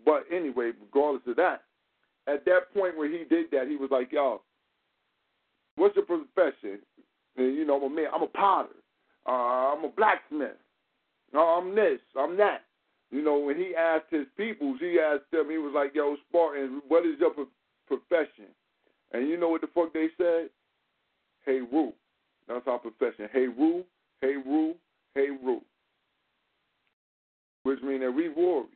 But anyway, regardless of that, at that point where he did that, he was like, "Yo, what's your profession?" And, you know, I'm a man. I'm a potter. Uh, I'm a blacksmith. No, I'm this. I'm that. You know, when he asked his peoples, he asked them, he was like, yo, Spartans, what is your pro- profession? And you know what the fuck they said? Hey, Roo. That's our profession. Hey, Roo, hey, Roo, hey, Roo. Which means that we warriors.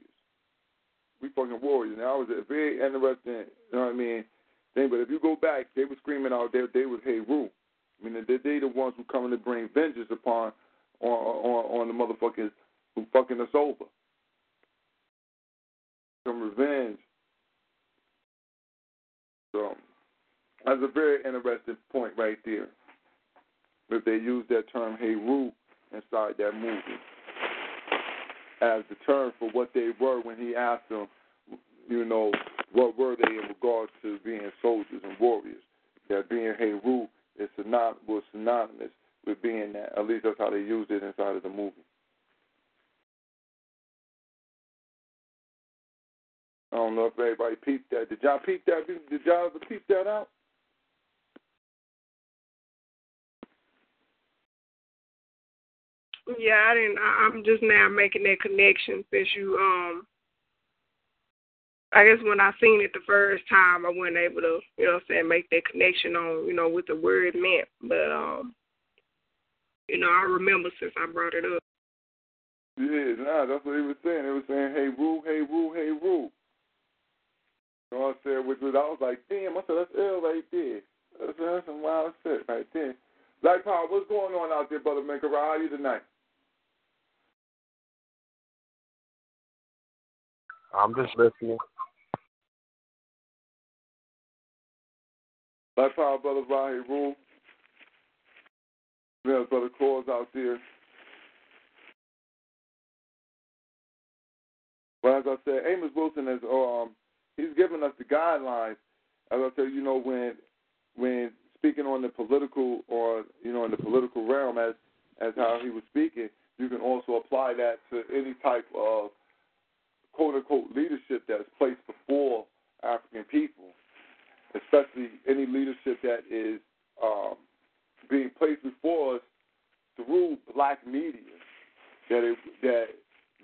We fucking warriors. Now, that was a very interesting, you know what I mean, thing. But if you go back, they were screaming out there, they was, hey, Roo. I mean, they, they the ones who coming to bring vengeance upon on, on, on the motherfuckers who fucking us over some revenge. So that's a very interesting point right there. If they use that term "hey Roo" inside that movie as the term for what they were when he asked them, you know, what were they in regards to being soldiers and warriors? That being "hey Roo" is synonymous, was synonymous with being that. At least that's how they used it inside of the movie. I don't know if everybody peeped that. Did y'all peep that? Did y'all ever peep that out? Yeah, I didn't. I, I'm just now making that connection since you um I guess when I seen it the first time, I wasn't able to, you know, what I'm saying make that connection on, you know, what the word meant. But um, you know, I remember since I brought it up. Yeah, nah, that's what he was saying. He was saying, "Hey, rule, hey, rule, hey, rule." You know what I said? Which was, I was like, "Damn!" I said, "That's ill right there." That's, that's some wild shit right there. Black Power, what's going on out there, brother Maker? How are you tonight? I'm just listening. Black Power, brother Rahi Rule. Yeah, brother Claus out there. But as I said, Amos Wilson is um he's given us the guidelines. As I said, you know, when when speaking on the political or you know in the political realm as as how he was speaking, you can also apply that to any type of quote unquote leadership that is placed before African people, especially any leadership that is um, being placed before us through black media. That it, that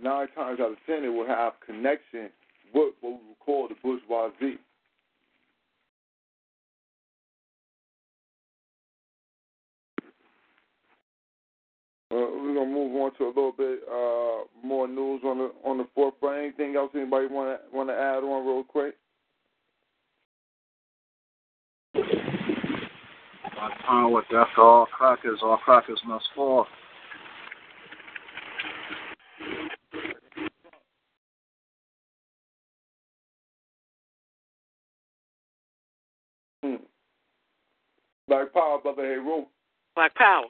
nine times out of ten it will have connection with what we would call the bourgeoisie. Uh, we're gonna move on to a little bit uh, more news on the on the forefront. Anything else anybody want to want to add on real quick? My power, death to all crackers, all crackers must fall. Hmm. Black Power, brother. Hey, room. Black Power.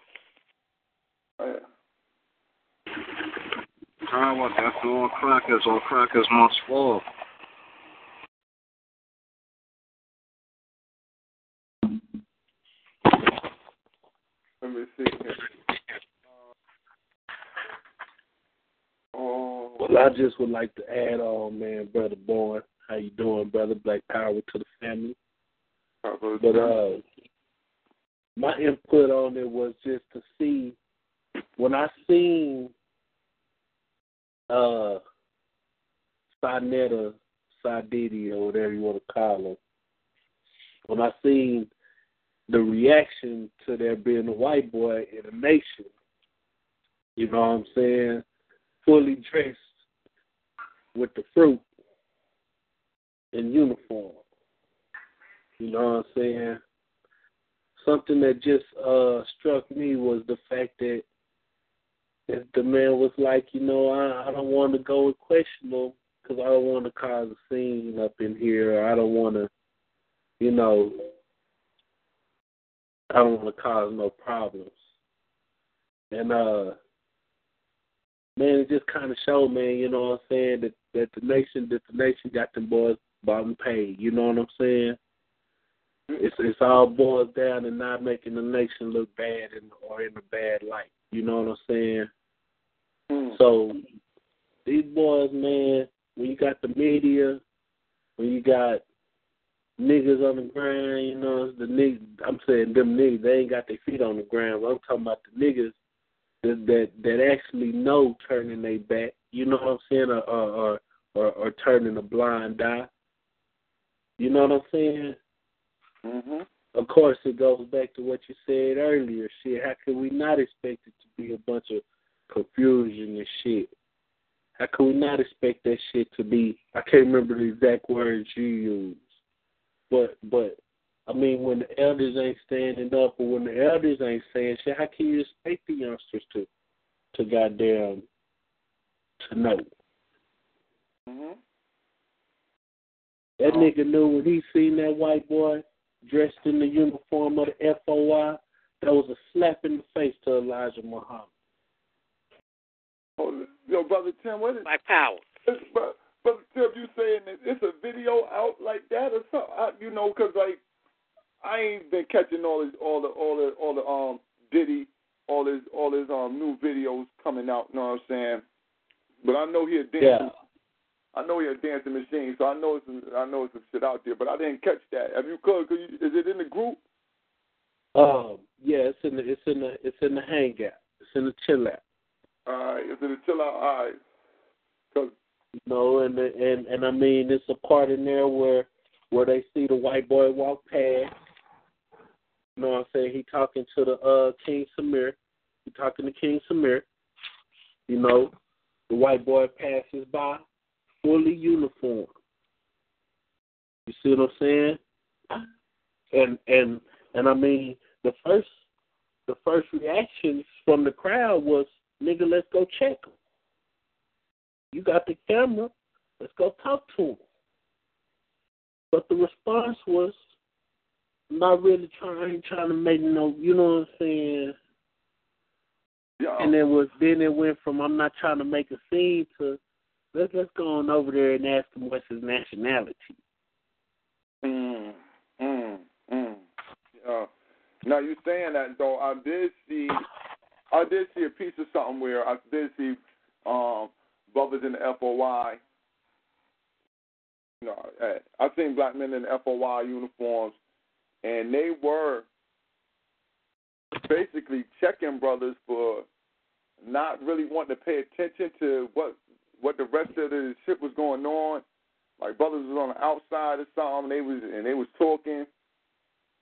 Yeah. Power, death to all crackers, all crackers must fall. Let me see here. Oh, Well, I just would like to add on, man, brother Bourne. How you doing, brother? Black power to the family. But uh, my input on it was just to see when I seen uh Sinetta, Sadidi, or whatever you want to call him, when I seen the reaction to there being a white boy in a nation, you know what I'm saying, fully dressed with the fruit in uniform. You know what I'm saying? Something that just uh struck me was the fact that if the man was like, you know, I, I don't want to go and question because I don't want to cause a scene up in here. Or I don't want to, you know, I don't want to cause no problems. And uh, man, it just kind of showed, man. You know what I'm saying that that the nation, that the nation got them boys bottom paid. You know what I'm saying? It's it's all boils down to not making the nation look bad in, or in a bad light. You know what I'm saying? Hmm. So these boys, man, when you got the media, when you got niggas on the ground, you know, the niggas, I'm saying them niggas, they ain't got their feet on the ground. I'm talking about the niggas that that, that actually know turning their back. You know what I'm saying, or or or, or turning a blind eye. You know what I'm saying? Mhm. Of course, it goes back to what you said earlier. Shit, how could we not expect it to be a bunch of confusion and shit? How could we not expect that shit to be? I can't remember the exact words you used, but but I mean, when the elders ain't standing up, or when the elders ain't saying shit, how can you expect the youngsters to to goddamn to know? Mhm. That nigga knew when he seen that white boy dressed in the uniform of the FOI, that was a slap in the face to Elijah Muhammad. Oh, yo, brother Tim, what is Black Power. It's, but, but Tim, you saying that it's a video out like that or something? I, you know, 'cause like I ain't been catching all his, all the all the all the um Diddy, all his all his um new videos coming out. You know what I'm saying? But I know he a dancing. Yeah. I know he a dancing machine, so I know it's some, I know it's some shit out there. But I didn't catch that. Have you could? could you, is it in the group? Um, yeah, it's in the it's in the it's in the hangout. It's in the chill out. All right, is it a chill out? All right. 'Cause You know, and and and I mean, it's a part in there where where they see the white boy walk past. You know what I'm saying? He talking to the uh King Samir. He talking to King Samir. You know, the white boy passes by, fully uniformed. You see what I'm saying? And and and I mean the first the first reactions from the crowd was, "Nigga, let's go check him." You got the camera. Let's go talk to him. But the response was not really trying trying to make no you know what I'm saying? Yeah. And it was then it went from I'm not trying to make a scene to let's let's go on over there and ask him what's his nationality. Mm, mm, mm. Now you're saying that though, I did see, I did see a piece of something where I did see um, brothers in the FOI. You know, I seen black men in FOI uniforms, and they were basically checking brothers for not really wanting to pay attention to what what the rest of the shit was going on. Like brothers was on the outside or something, and they was and they was talking.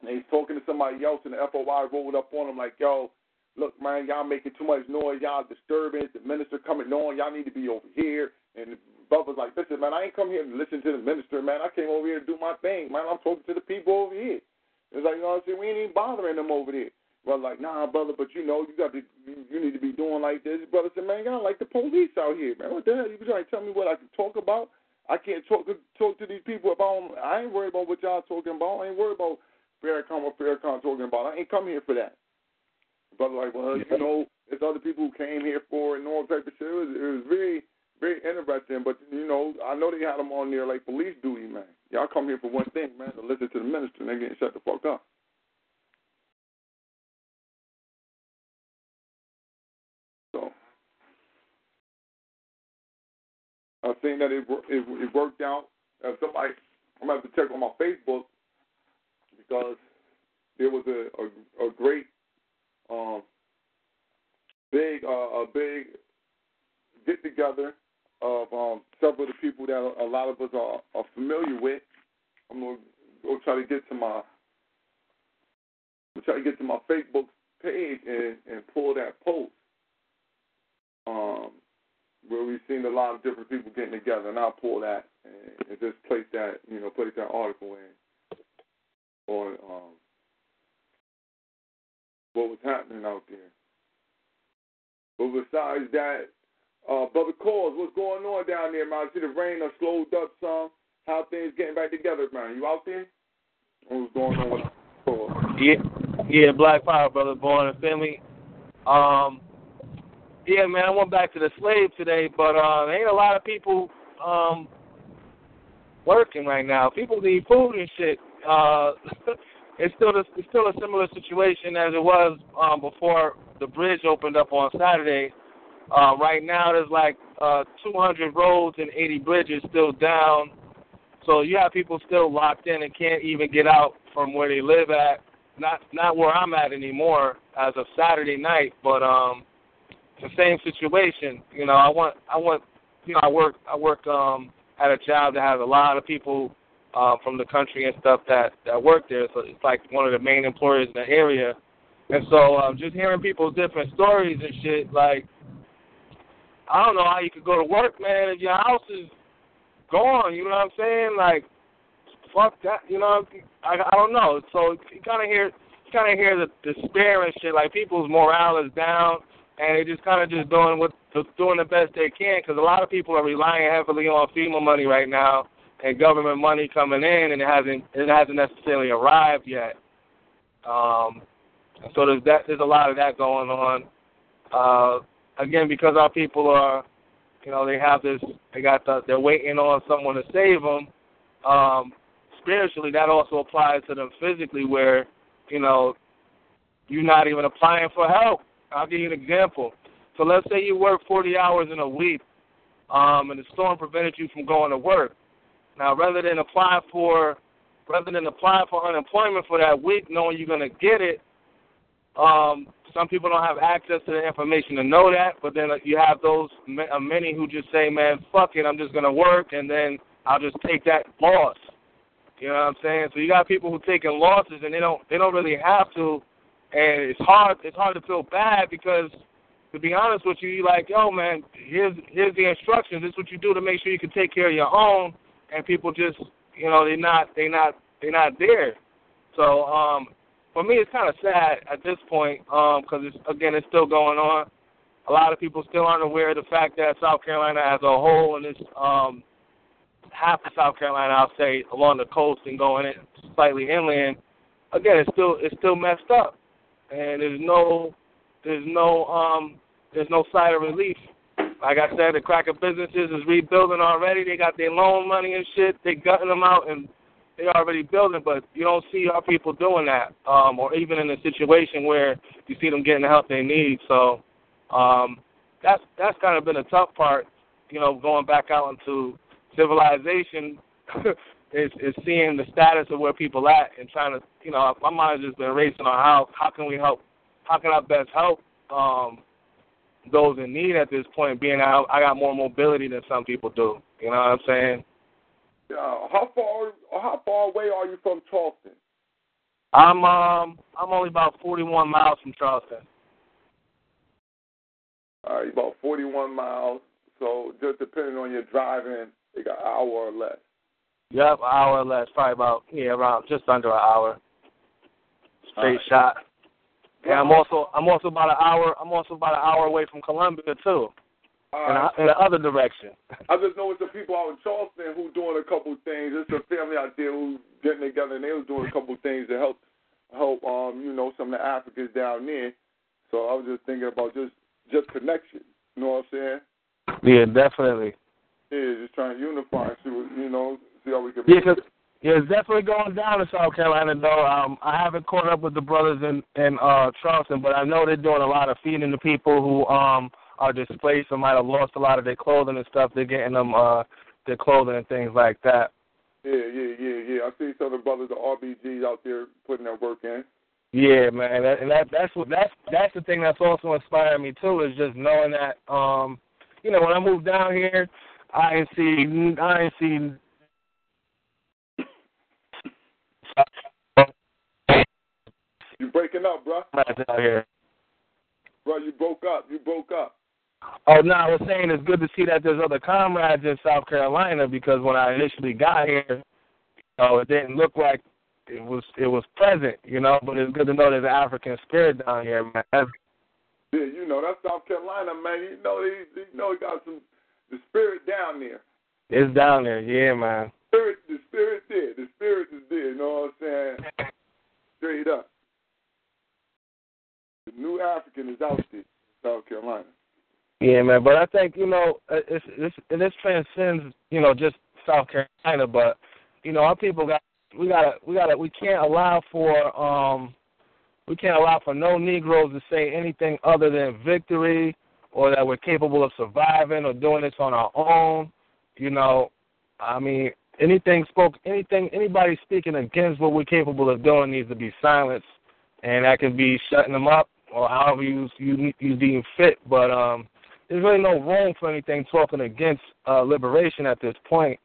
And they was talking to somebody else, and the FOI rolled up on them like, "Yo, look, man, y'all making too much noise. Y'all disturbance. The minister coming on. Y'all need to be over here." And the brothers like, "Listen, man, I ain't come here to listen to the minister, man. I came over here to do my thing, man. I'm talking to the people over here." It's like, you know what I'm saying? We ain't even bothering them over there. Brother, like, nah, brother, but you know, you got to, you need to be doing like this. Brother said, man, y'all like the police out here, man. What the hell? You trying to tell me what I can talk about? I can't talk to talk to these people about. I ain't worried about what y'all talking about. I ain't worried about Farrakhan or Farrakhan talking about. I ain't come here for that. Brother, like, well, you know, there's other people who came here for it and all type of shit. It was, it was very, very interesting. But you know, I know they had them on there like police duty, man. Y'all come here for one thing, man, to listen to the minister, and they getting shut the fuck up. So I think that it it, it worked out. Uh, somebody, I'm gonna have to check on my Facebook because there was a a, a great um big uh, a big get together of um, several of the people that a lot of us are, are familiar with. I'm gonna go try to get to my try to get to my Facebook page and, and pull that post. Um, where we've seen a lot of different people getting together, and I'll pull that and, and just place that, you know, place that article in on um, what was happening out there. But besides that, uh, Brother Cause, what's going on down there, man? I see the rain has slowed up some. How things getting back together, man? You out there? What's going on Yeah, yeah, Black Power, brother, born and family. Um, yeah, man, I went back to the slave today, but uh, there ain't a lot of people um working right now. People need food and shit. Uh, it's still a, it's still a similar situation as it was um, before the bridge opened up on Saturday. Uh, right now, there's like uh, 200 roads and 80 bridges still down. So you have people still locked in and can't even get out from where they live at. Not not where I'm at anymore as of Saturday night, but um, the same situation. You know, I want I want you know I work I work um at a job that has a lot of people uh, from the country and stuff that that work there. So it's like one of the main employers in the area. And so um, just hearing people's different stories and shit, like I don't know how you could go to work, man, if your house is gone. You know what I'm saying? Like, fuck that. You know, I I don't know. So you kind of hear, you kind of hear the despair and shit. Like people's morale is down, and they just kind of just doing what doing the best they can. Because a lot of people are relying heavily on FEMA money right now and government money coming in, and it hasn't it hasn't necessarily arrived yet. Um, so there's that there's a lot of that going on. Uh, again, because our people are, you know, they have this, they got the, they're waiting on someone to save them. Um, spiritually, that also applies to them physically, where, you know, you're not even applying for help. I'll give you an example. So let's say you work 40 hours in a week, um, and the storm prevented you from going to work. Now, rather than apply for, rather than apply for unemployment for that week, knowing you're going to get it, Um, some people don't have access to the information to know that, but then you have those uh, many who just say, "Man, fuck it, I'm just gonna work, and then I'll just take that loss." You know what I'm saying? So you got people who taking losses and they don't they don't really have to, and it's hard it's hard to feel bad because to be honest with you, you're like, yo man, here's here's the instructions. This is what you do to make sure you can take care of your own, and people just you know they're not they not they're not there. So um, for me, it's kind of sad at this point because um, it's again it's still going on. A lot of people still aren't aware of the fact that South Carolina as a whole and it's um, half of South Carolina, I'll say, along the coast and going in slightly inland. Again, it's still it's still messed up, and there's no there's no um there's no sight of relief. Like I said, the cracker businesses is rebuilding already. They got their loan money and shit. They gutting them out and they already building, but you don't see our people doing that, um, or even in a situation where you see them getting the help they need. So um, that's that's kind of been a tough part, you know, going back out into civilization. is is seeing the status of where people at and trying to, you know, my mind has just been racing on how how can we help, how can I best help um, those in need at this point. Being I I got more mobility than some people do. You know what I'm saying? Uh, how far how far away are you from Charleston? I'm um I'm only about 41 miles from Charleston. All right, about 41 miles. So just depending on your driving, got an hour or less. Yep, an hour less. Probably about yeah, around just under an hour. Straight right. shot. Yeah, I'm also I'm also about an hour I'm also about an hour away from Columbia too. In, in the other direction. I just know some people out in Charleston who doing a couple things. It's a family out there who getting together and they was doing a couple things to help help um, you know, some of the Africans down there. So I was just thinking about just just connection. You know what I'm saying? Yeah, definitely. Yeah, just trying to unify and see you know, see how we can Yeah, cause, yeah, it's definitely going down in South Carolina though. Um I haven't caught up with the brothers in in uh Charleston, but I know they're doing a lot of feeding the people who um are displaced or might have lost a lot of their clothing and stuff. They're getting them uh their clothing and things like that. Yeah, yeah, yeah, yeah. I see some of the brothers, the RBGs out there putting their work in. Yeah, man, that, and that that's what that's that's the thing that's also inspiring me too is just knowing that um, you know, when I moved down here, I ain't see I ain't seen. You breaking up, bro? Out here. Bro, you broke up. You broke up. Oh no, I was saying it's good to see that there's other comrades in South Carolina because when I initially got here, know, it didn't look like it was it was present, you know. But it's good to know there's an African spirit down here, man. Yeah, you know that's South Carolina, man. You know, he, you know, he got some the spirit down there. It's down there, yeah, man. Spirit, the spirit there. The spirit is there. You know what I'm saying? Straight up. The new African is out there, South Carolina. Yeah, man. But I think you know uh, it's, it's this transcends you know just South Carolina, but you know our people got we gotta we gotta we can't allow for um we can't allow for no Negroes to say anything other than victory or that we're capable of surviving or doing this on our own. You know, I mean, anything spoke, anything, anybody speaking against what we're capable of doing needs to be silenced, and that can be shutting them up or however you you you deem fit. But um, there's really no room for anything talking against uh, liberation at this point.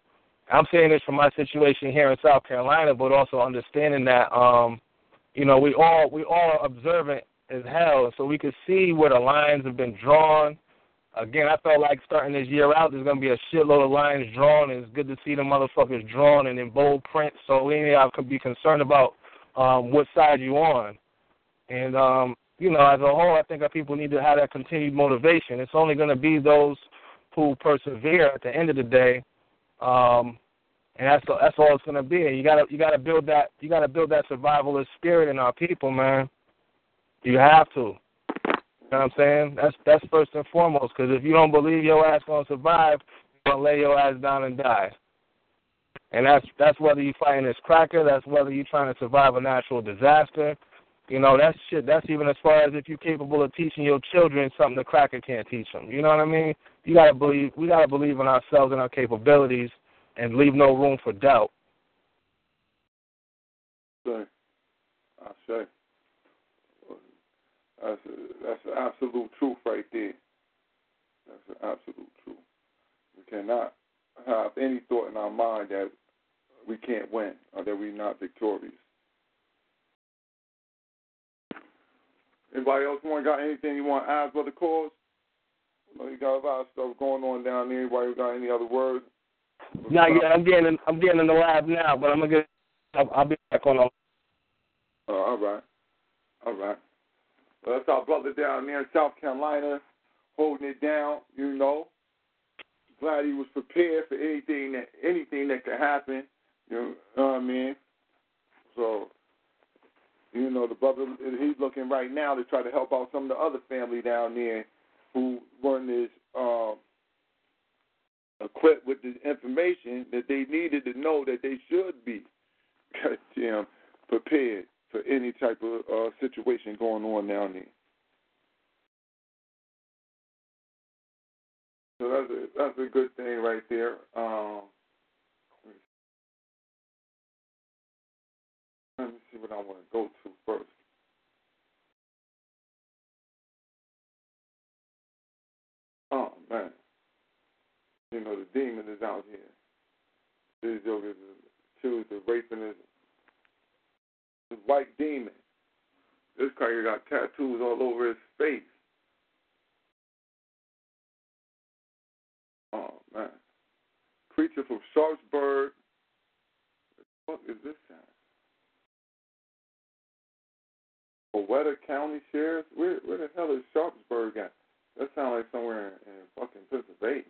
I'm saying this from my situation here in South Carolina, but also understanding that um, you know we all we all are observant as hell, so we could see where the lines have been drawn. Again, I felt like starting this year out, there's gonna be a shitload of lines drawn, and it's good to see the motherfuckers drawn and in bold print. So we I could be concerned about um, what side you're on. And um, you know, as a whole, I think our people need to have that continued motivation. It's only going to be those who persevere at the end of the day, um, and that's that's all it's going to be. You gotta you gotta build that you gotta build that survivalist spirit in our people, man. You have to. You know what I'm saying? That's that's first and foremost. Because if you don't believe your ass gonna survive, you're gonna lay your ass down and die. And that's that's whether you're fighting this cracker, that's whether you're trying to survive a natural disaster, you know, that's shit. That's even as far as if you're capable of teaching your children something the cracker can't teach them. You know what I mean? You gotta believe. We gotta believe in ourselves and our capabilities, and leave no room for doubt. Say, I say. That's a, that's an absolute truth right there. That's an absolute truth. We cannot have any thought in our mind that we can't win or that we're not victorious. Anybody else want to got anything you want to add, Brother Cause? You, know, you got a lot of stuff going on down there. Anybody got any other words? No, yeah, I'm getting in, I'm getting in the lab now, but I'm gonna get. I'll, I'll be back on. The... Oh, all right, all right. Well, that's our brother down there in South Carolina, holding it down. You know, glad he was prepared for anything that anything that could happen. You know what I mean? So, you know, the brother he's looking right now to try to help out some of the other family down there who weren't as um, equipped with the information that they needed to know that they should be goddamn prepared for any type of uh, situation going on down there. So that's a that's a good thing right there. Um, let me see what I want to go to first. Oh man, you know the demon is out here. These jokers accused of raping his, his white demon. This guy got tattoos all over his face. Oh man. Creature from Sharpsburg. What is this at? Coweta County Sheriff? Where where the hell is Sharpsburg at? That sounds like somewhere in, in fucking Pennsylvania.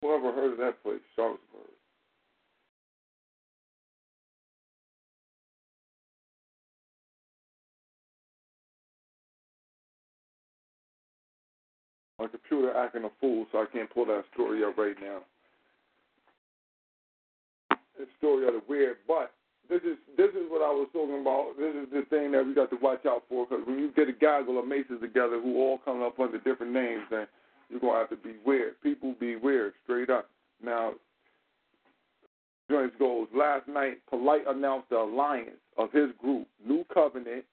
Whoever heard of that place, Sharpsburg? My computer acting a fool, so I can't pull that story up right now. The story of the weird, but this is this is what I was talking about. This is the thing that we got to watch out for because when you get a gaggle of maces together who all come up under different names, then you're gonna have to be weird. People be weird, straight up. Now, Jones goes. Last night, Polite announced the alliance of his group, New Covenant,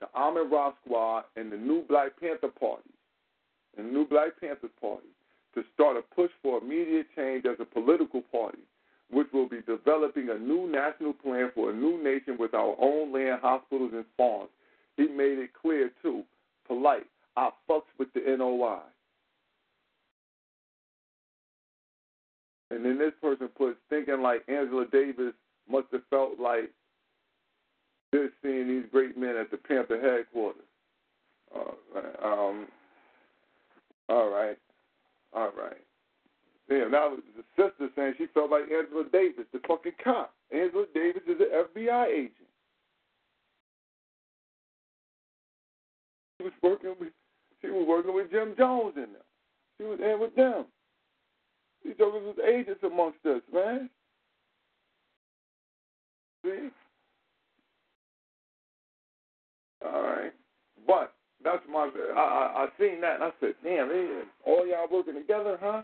the Amin Ra Squad, and the New Black Panther Party, the New Black Panther Party, to start a push for immediate change as a political party which will be developing a new national plan for a new nation with our own land, hospitals, and farms. He made it clear, too, polite, I fucks with the NOI. And then this person puts, thinking like Angela Davis must have felt like just seeing these great men at the Panther headquarters. Uh, um, all right. All right. Damn, now the sister saying she felt like Angela Davis, the fucking cop. Angela Davis is an FBI agent. She was working with she was working with Jim Jones in there. She was in with them. These jokers was agents amongst us, man. See? All right. But that's my I I, I seen that and I said, damn, they, all y'all working together, huh?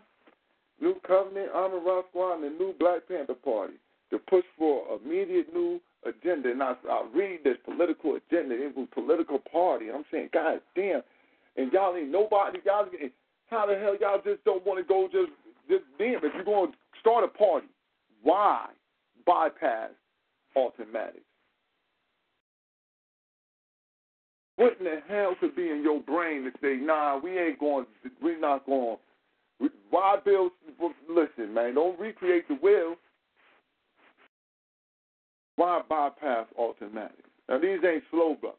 New Covenant, Amin Ra Squad, and the New Black Panther Party to push for immediate new agenda. And I, I read this political agenda, it was political party. I'm saying, God damn. And y'all ain't nobody, y'all, how the hell y'all just don't want to go just, just damn, if you're going to start a party, why bypass automatics? What in the hell could be in your brain to say, nah, we ain't going, we're not going why build? Listen, man, don't recreate the wheel. Why bypass automatics? Now these ain't slow brothers.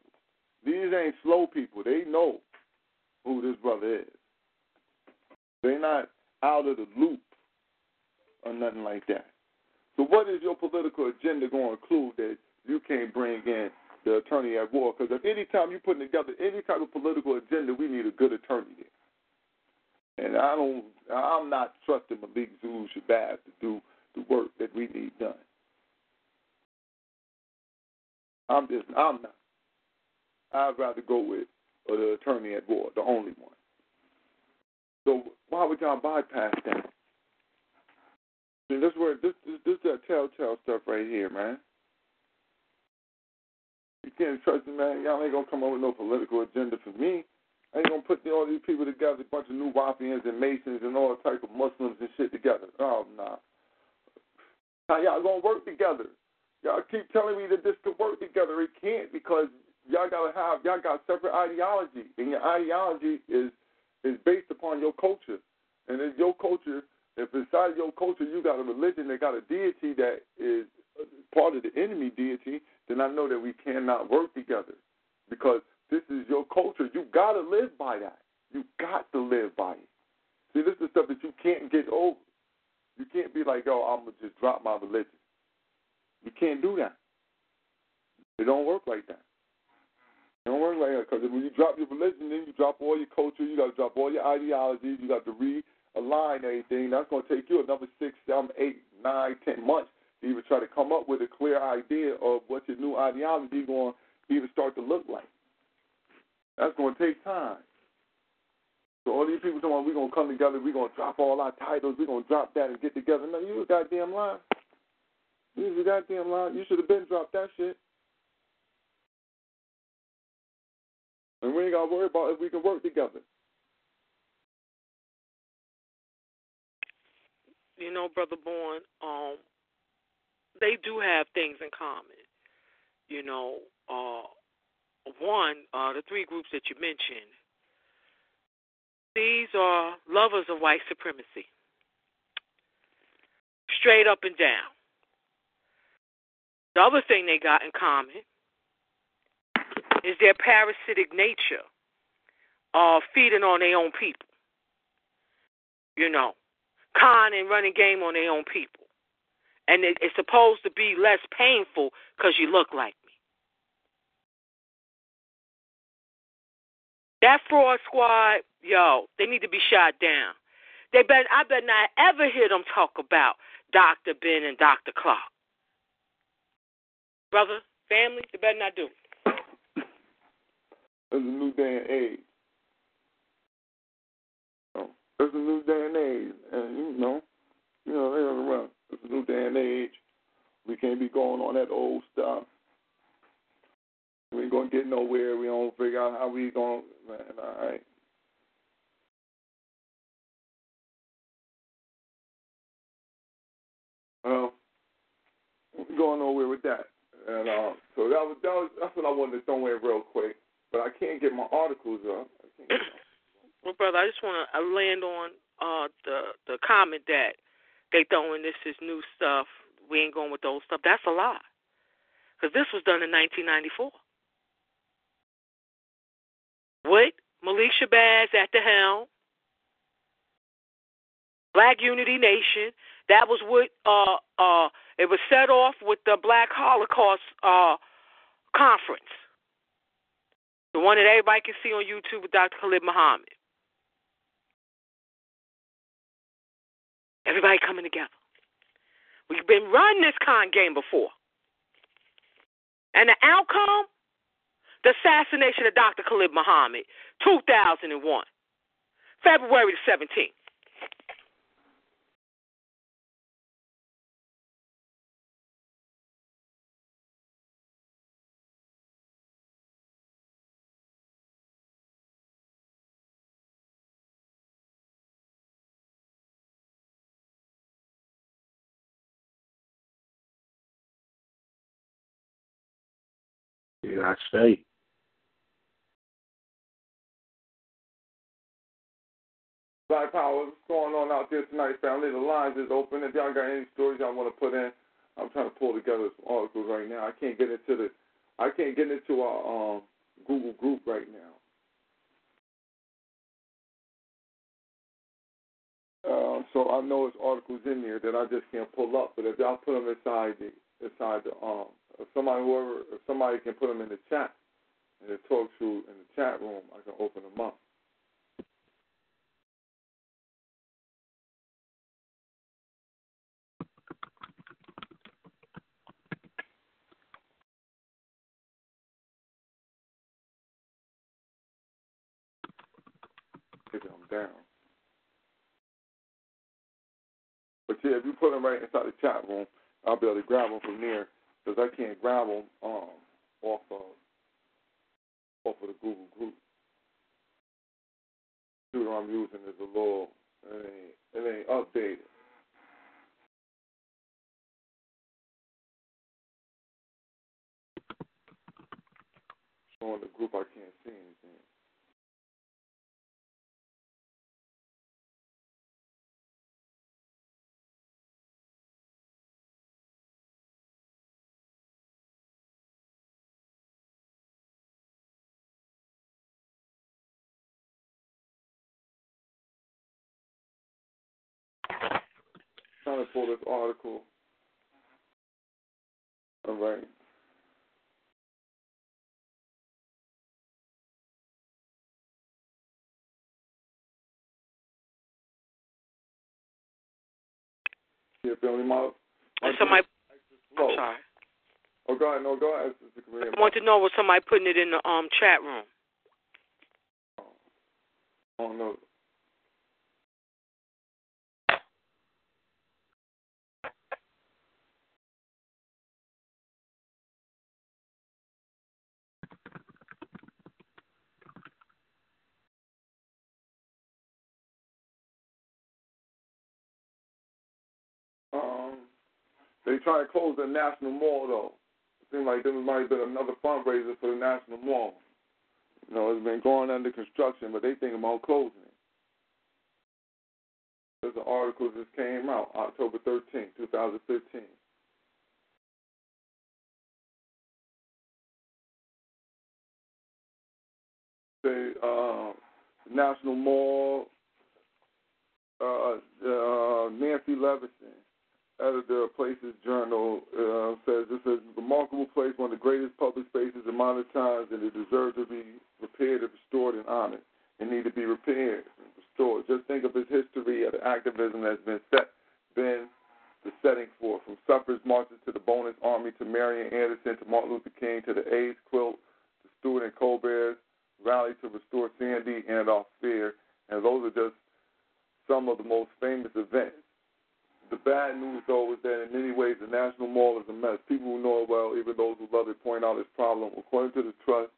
These ain't slow people. They know who this brother is. They're not out of the loop or nothing like that. So what is your political agenda going to include that you can't bring in the attorney at war? Because if any time you're putting together any type of political agenda, we need a good attorney there. And I don't, I'm not trusting Malik Zulu Shabazz to do the work that we need done. I'm just, I'm not. I'd rather go with uh, the attorney at war, the only one. So why would y'all bypass that? And this where this this this that telltale stuff right here, man. You can't trust me, man. Y'all ain't gonna come up with no political agenda for me. I ain't gonna put all these people together, a bunch of Nuwaubians and Masons and all type of Muslims and shit together. Oh nah. How y'all gonna work together? Y'all keep telling me that this could work together. It can't because y'all gotta have y'all got separate ideology, and your ideology is is based upon your culture. And if your culture, if inside your culture you got a religion that got a deity that is part of the enemy deity, then I know that we cannot work together because this is your culture. You got to live by that. You got to live by it. See, this is stuff that you can't get over. You can't be like, oh, I'm gonna just drop my religion. You can't do that. It don't work like that. It don't work like that because when you drop your religion, then you drop all your culture. You got to drop all your ideologies. You got to realign everything. That's going to take you another six, seven, eight, nine, ten months to even try to come up with a clear idea of what your new ideology is going to even start to look like. That's going to take time. So all these people talking, about we're going to come together, we're going to drop all our titles, we're going to drop that and get together. No, you a goddamn lie. You a goddamn lie. You should have been dropped that shit. And we ain't got to worry about if we can work together. You know, Brother Born, um, they do have things in common. You know, uh, one, uh, the three groups that you mentioned, these are lovers of white supremacy, straight up and down. The other thing they got in common is their parasitic nature of feeding on their own people. You know, con and running game on their own people. And it, it's supposed to be less painful because you look like me. That fraud squad, yo, they need to be shot down. They bet I bet not ever hear them talk about Dr. Ben and Dr. Clarke. Brother, family, they better not do. It's a new day and age. Oh, it's a new day and age, and you know, you know. It's a new day and age. We can't be going on that old stuff. We ain't gonna get nowhere. We don't figure out how we gonna. Man, all right. Well, going nowhere with that. And uh, so that was that was that's what I wanted to throw in real quick. But I can't get my articles up. well, brother, I just want to land on uh, the the comment that they throwing this is new stuff. We ain't going with the old stuff. That's a lie. Because this was done in 1994. With Malik Shabazz at the helm, Black Unity Nation. That was what uh, uh, it was set off with the Black Holocaust uh, conference. The one that everybody can see on YouTube with Dr. Khalid Muhammad. Everybody coming together. We've been running this con game before. And the outcome? The assassination of Dr. Khalid Muhammad, 2001, February the 17th. I say. Black Power, what's going on out there tonight, family? The lines is open. If y'all got any stories y'all want to put in, I'm trying to pull together some articles right now. I can't get into the, I can't get into our um, Google group right now. Uh, so I know it's articles in there that I just can't pull up. But if y'all put them inside the inside the um, if somebody whoever if somebody can put them in the chat in the talk show in the chat room, I can open them up. Take them down. But yeah, if you put them right inside the chat room, I'll be able to grab them from there because I can't grab them um, off of off of the Google group. The computer I'm using is a little it ain't it ain't updated. On the group I can't see anything. To pull this article. All right. Yeah, family model. Somebody. Slow. I'm sorry. Oh, go ahead. No, go ahead. I want to know was somebody putting it in the um chat room. Oh no. Um, they try to close the National Mall though. It seems like there might have been another fundraiser for the National Mall. You know, it's been going under construction, but they think about closing it. There's an article just came out October 13, 2015. Say, uh, National Mall, uh, uh, Nancy Levinson, editor of Places Journal, uh, says this is a remarkable place, one of the greatest public spaces in modern times, and it deserves to be repaired and restored and honored. It need to be repaired and restored. Just think of its history of activism that's been set, been the setting for, from suffrage marches to the Bonus Army to Marian Anderson to Martin Luther King to the AIDS quilt to Stewart and Colbert's rally to restore Sandy and our fear. And those are just some of the most famous events. The bad news, though, is that in many ways the National Mall is a mess. People who know it well, even those who love it, point out its problem. According to the trust,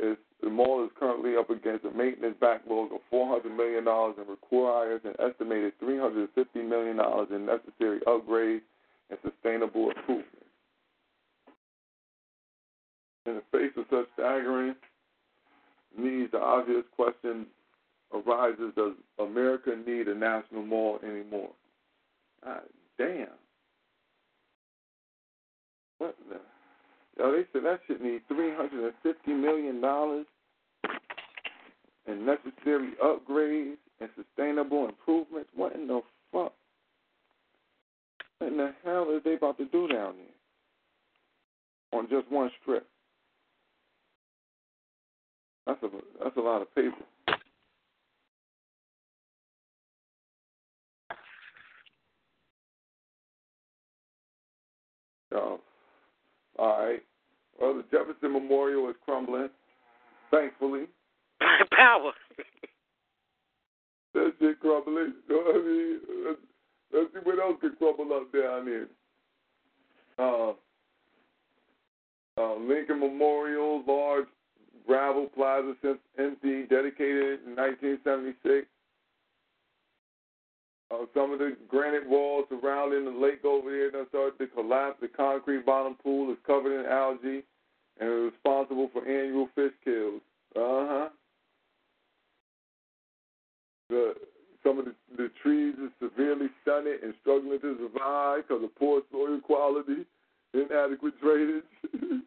is the mall is currently up against a maintenance backlog of $400 million and requires an estimated $350 million in necessary upgrades and sustainable improvements. In the face of such staggering needs, the obvious question arises does America need a national mall anymore? God damn. What the? Yo, they said that shit need $350 million and necessary upgrades and sustainable improvements. What in the fuck? What in the hell are they about to do down there? On just one strip. That's a that's a lot of paper. So, all right. Well, the Jefferson Memorial is crumbling, thankfully. Power. That shit crumbling. You know what I mean? Let's, let's see what else can crumble up down there. Uh, uh, Lincoln Memorial, large gravel plaza since empty, dedicated in 1976. Uh, some of the granite walls surrounding the lake over there done started to collapse. The concrete bottom pool is covered in algae and is responsible for annual fish kills. Uh huh. The some of the, the trees are severely stunted and struggling to survive because of poor soil quality, inadequate drainage.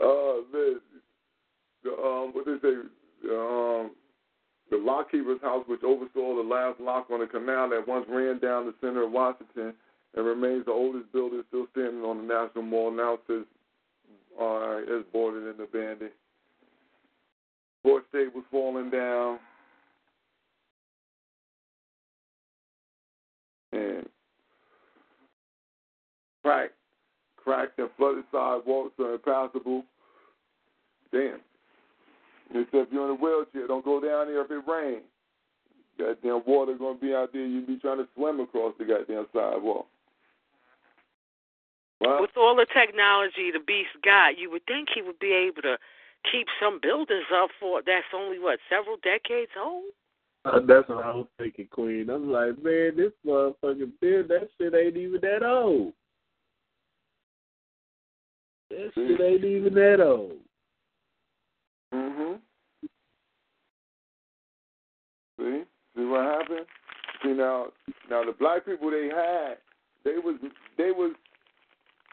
Oh man, um, what they say? Um, the lockkeeper's house, which oversaw the last lock on the canal that once ran down the center of Washington and remains the oldest building still standing on the National Mall, now says uh, boarded and abandoned. Fort State was falling down. And cracked, cracked and flooded sidewalks are impassable. Damn. They said if you're in a wheelchair, don't go down there if it rains. Goddamn water gonna be out there, you be trying to swim across the goddamn sidewalk. What? With all the technology the beast got, you would think he would be able to keep some buildings up for that's only what several decades old. Uh, that's what I was thinking, Queen. I'm like, man, this motherfucking build, that shit ain't even that old. That shit ain't even that old. Mhm. See, see what happened? See now, now the black people they had, they was they was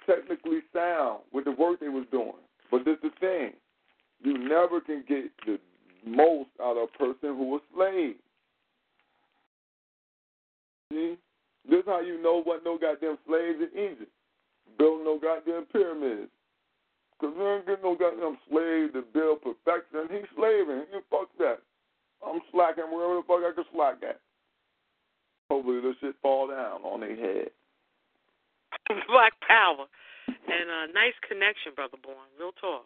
technically sound with the work they was doing. But this the thing, you never can get the most out of a person who was slave. See, this how you know what no goddamn slaves in Egypt build no goddamn pyramids. Cause we ain't get no goddamn slave to build perfection. He's slaving. You fuck that. I'm slacking wherever the fuck I can slack at. Hopefully this shit fall down on their head. Black power. And uh nice connection, brother Born. Real talk.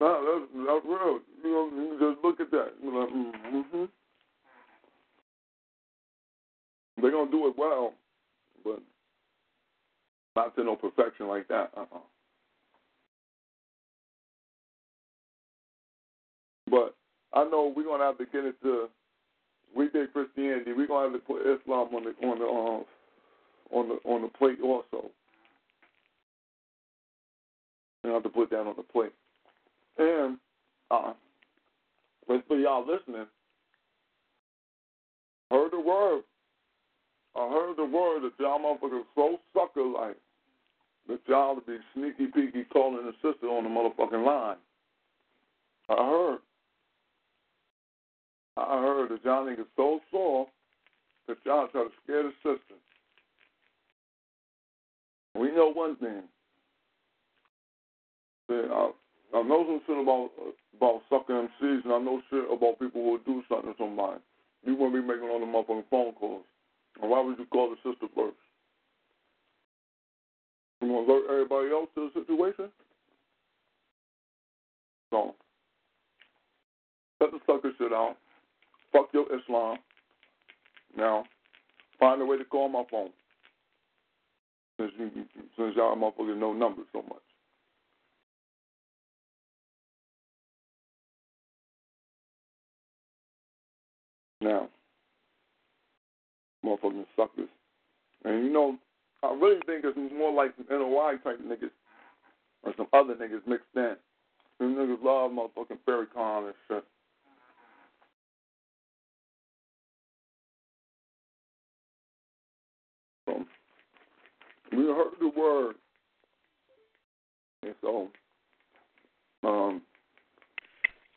No, that's, that's real. You know, you just look at that. You're like, mm-hmm. They're gonna do it well, but not to no perfection like that. Uh-uh. But I know we're gonna have to get into weekday Christianity. We're gonna have to put Islam on the on the uh, on the on the plate also. We have to put that on the plate. And uh, but for y'all listening, heard the word. I heard the word that y'all motherfuckers so sucker like that y'all to be sneaky peeky calling the sister on the motherfucking line. I heard. I heard that y'all niggas so soft that y'all try to scare the sister. We know one thing. I, I know some shit about about sucker MCs, and I know shit about people who do something to somebody. You wouldn't be making all the motherfucking phone calls. And why would you call the sister first? Want to alert everybody else to the situation? So, cut the sucker shit out. Fuck your Islam. Now, find a way to call my phone. Since, you, since y'all motherfuckers know numbers so much. Now, motherfucking suckers. And you know, I really think it's more like some NOI type niggas or some other niggas mixed in. Them niggas love motherfucking Farrakhan and shit. So, we heard the word. And so, um,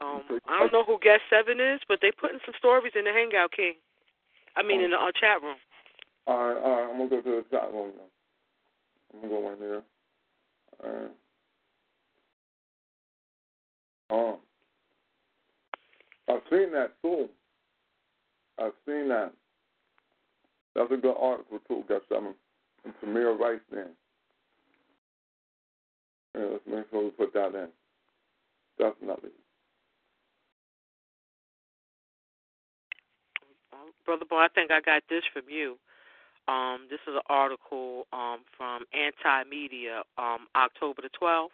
Um, I don't know who guest seven is, but they putting some stories in the Hangout King. I mean, in the uh, chat room. All right, all right. I'm gonna go to the chat room now. I'm gonna go in there. All right. Um, I've seen that too. I've seen that. That's a good article too. Got something from Tamir Rice then. Yeah, let's make sure we put that in. Definitely. Brother Boy, I think I got this from you. Um, this is an article um, from Anti Media, um, October the 12th,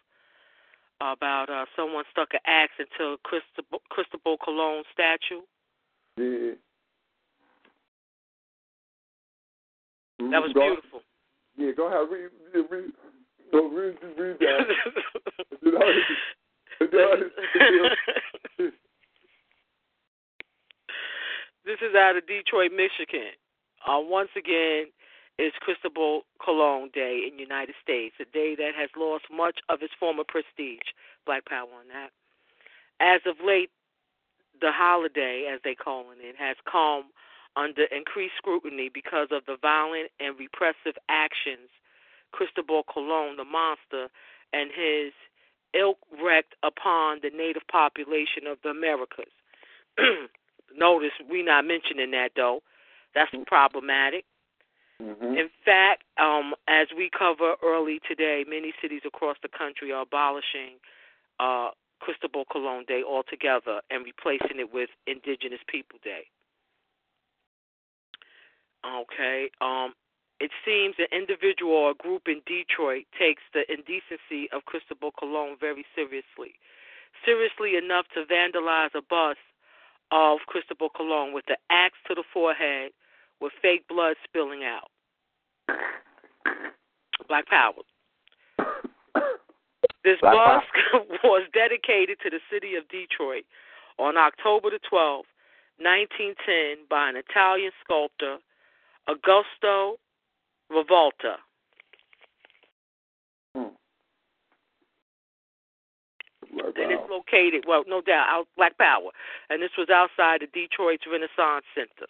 about uh, someone stuck an axe into Cristobal, Cristobal Colon statue. Yeah. That was Go- beautiful. Yeah, go ahead. Read, read, read, go read, read that. You know, you know, this is out of Detroit, Michigan. Uh, once again, it's Cristobal Colon Day in the United States, a day that has lost much of its former prestige. Black power on that. As of late, the holiday, as they calling it, has come under increased scrutiny because of the violent and repressive actions Cristobal Colon, the monster, and his ilk wreaked upon the native population of the Americas. Notice we not mentioning that though. That's problematic. Mhm. In fact, um, as we cover early today, many cities across the country are abolishing uh, Cristobal Colon Day altogether and replacing it with Indigenous People Day. Okay. Um, it seems an individual or a group in Detroit takes the indecency of Cristobal Colon very seriously. Seriously enough to vandalize a bus of Cristobal Colon with the axe to the forehead with fake blood spilling out. Black Power. This Black bus was dedicated to the city of Detroit on October the 12th, 1910, by an Italian sculptor, Augusto Rivalta. Hmm. And it's located, well, no doubt, out Black Power. And this was outside of Detroit's Renaissance Center.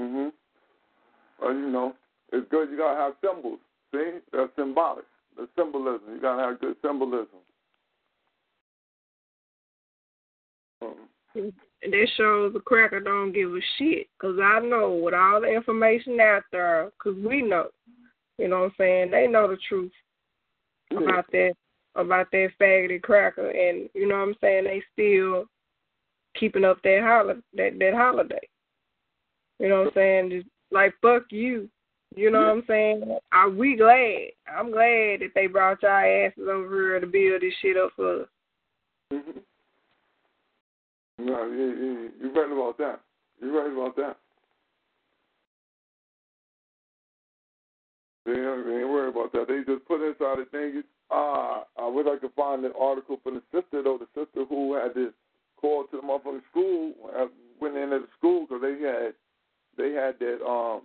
Mhm. Well, you know, it's good. You gotta have symbols. See, that's symbolic. The symbolism. You gotta have good symbolism. Um, And that shows the cracker don't give a shit. Because I know with all the information out there, because we know, you know what I'm saying, they know the truth about that about that faggoty cracker and you know what I'm saying, they still keeping up that holiday that, that holiday. You know what I'm saying? Just like fuck you. You know what I'm saying? Are we glad? I'm glad that they brought y'all asses over here to build this shit up for us. Mhm. No, you, you, you're right about that. You're right about that. They ain't, they worried about that. They just put inside the thing. Uh, I wish I could find an article from the sister, though, the sister who had this call to the motherfucking school, uh, went into the school because they had, they had that, um,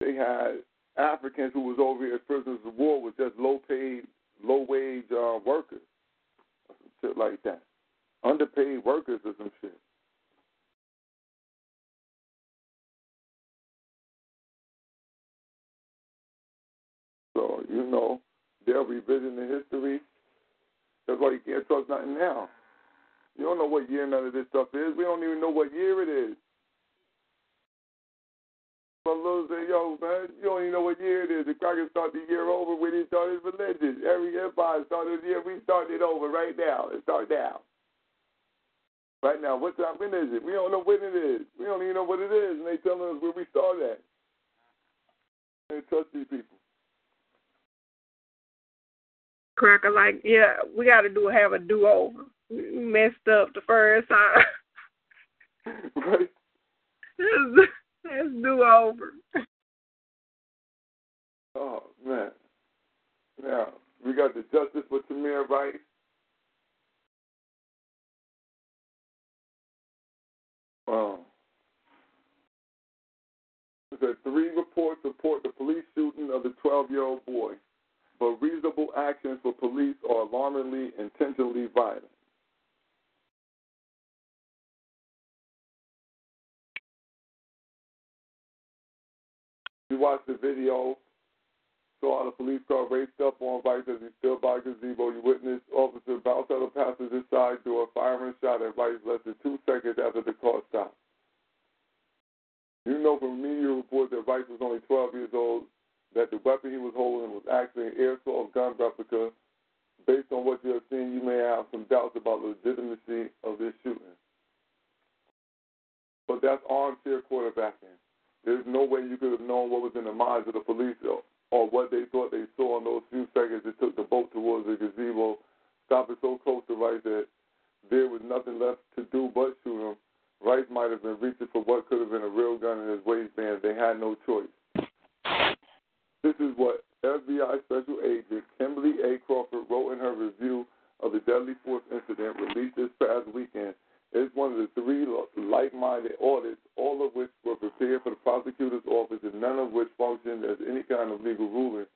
they had Africans who was over here as prisoners of war was just low paid, low wage uh, workers, some shit like that underpaid workers or some shit. So, you know, they'll revision the history. That's why you can't trust nothing now. You don't know what year none of this stuff is. We don't even know what year it is. But little say, yo, man, you don't even know what year it is. The crackers start the year over when he started religion. Every empire started the year. We started over right now. It start now. Right now, what time? When is it? We don't know when it is. We don't even know what it is, and they telling us where we start at. They trust these people. Cracker like, yeah, we gotta do have a do over. We messed up the first time. right? let's do over. Oh man. Now we got the justice for Tamir Rice. Um, it said three reports support the police shooting of the 12-year-old boy, but reasonable actions for police are alarmingly intentionally violent. We watched the video, saw how the police car raced up on Rice as he stood by gazebo. You witnessed Officer bounce out of passenger's side door, firing shot at Rice less than two seconds after the car stopped. You know from media reports that Rice was only 12 years old, that the weapon he was holding was actually an airsoft gun replica. Based on what you have seen, you may have some doubts about the legitimacy of this shooting. But that's armchair quarterbacking. There's no way you could have known what was in the minds of the police or, or what they thought they saw in those few seconds it took the boat towards the gazebo, stopping so close to Rice that there was nothing left to do but shoot him. Rice might have been reaching for what could have been a real gun in his waistband. They had no choice. This is what FBI Special Agent Kimberly A. Crawford wrote in her review of the deadly force incident released this past weekend. It's one of the three like-minded audits, all of which were prepared for the prosecutor's office and none of which functioned as any kind of legal ruling,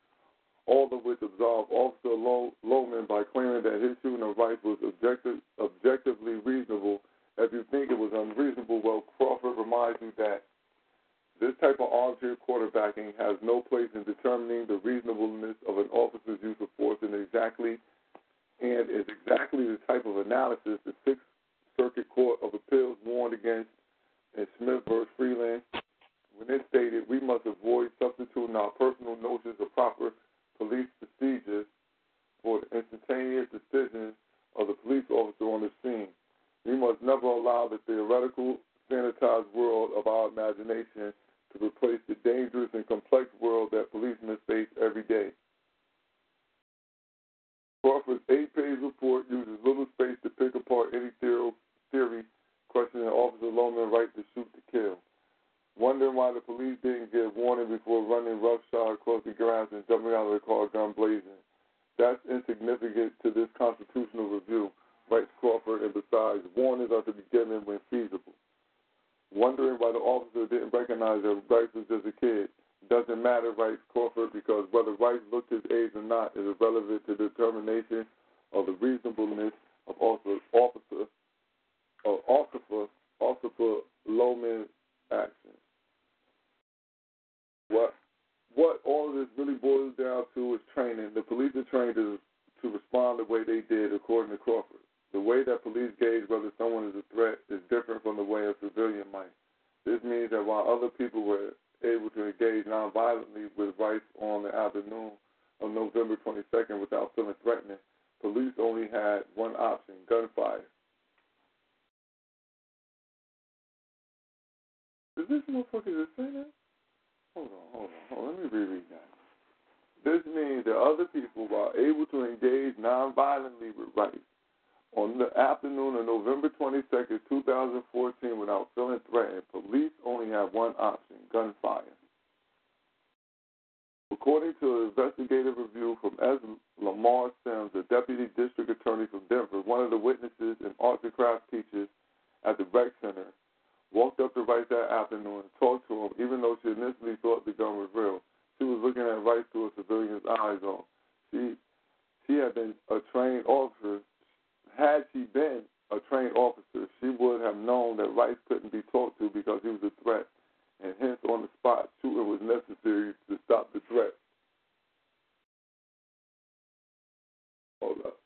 all of which absolved Officer Low- Loehmann by claiming that his shooting of Rice was objective, objectively reasonable. If you think it was unreasonable, well, Crawford reminds you that this type of armchair quarterbacking has no place in determining the reasonableness of an officer's use of force and exactly and is exactly the type of analysis the Sixth Circuit Court of Appeals warned against in Smith v. Freland when it stated we must avoid substituting our personal notions of proper police procedures for the instantaneous decisions of the police officer on the scene. We must never allow the theoretical, sanitized world of our imagination to replace the dangerous and complex world that policemen face every day. Crawford's eight page report uses little space to pick apart any theory, theory questioning officer Loehmann right to shoot to kill. Wondering why the police didn't give warning before running roughshod across the grounds and jumping out of the car gun blazing. That's insignificant to this constitutional review, writes Crawford, and besides, warnings are to be given when feasible. Wondering why the officer didn't recognize that Rice was just a kid. Doesn't matter, writes Crawford, because whether Rice looked his age or not is irrelevant to the determination of the reasonableness of officer or officer, officer Loehmann's actions. What what all of this really boils down to is training. The police are trained to, to respond the way they did, according to Crawford. The way that police gauge whether someone is a threat is different from the way a civilian might. This means that while other people were able to engage nonviolently with Rice on the afternoon of November 22nd without feeling threatening, police only had one option gunfire. Is this motherfucker just say that? Hold on, hold on, hold on. Let me reread that. This means that other people were able to engage nonviolently with Rice on the afternoon of November 22nd, 2014, without feeling threatened. Police only have one option gunfire. According to an investigative review from S. Lamar Sims, the deputy district attorney from Denver, one of the witnesses and arts and crafts teachers at the rec center, walked up to Rice that afternoon and talked to him, even though she initially thought the gun was real. She was looking at Rice through a civilian's eyes on. She she had been a trained officer. Had she been a trained officer, she would have known that Rice couldn't be talked to because he was a threat, and hence on the spot, shooting was necessary to stop the threat. Hold up.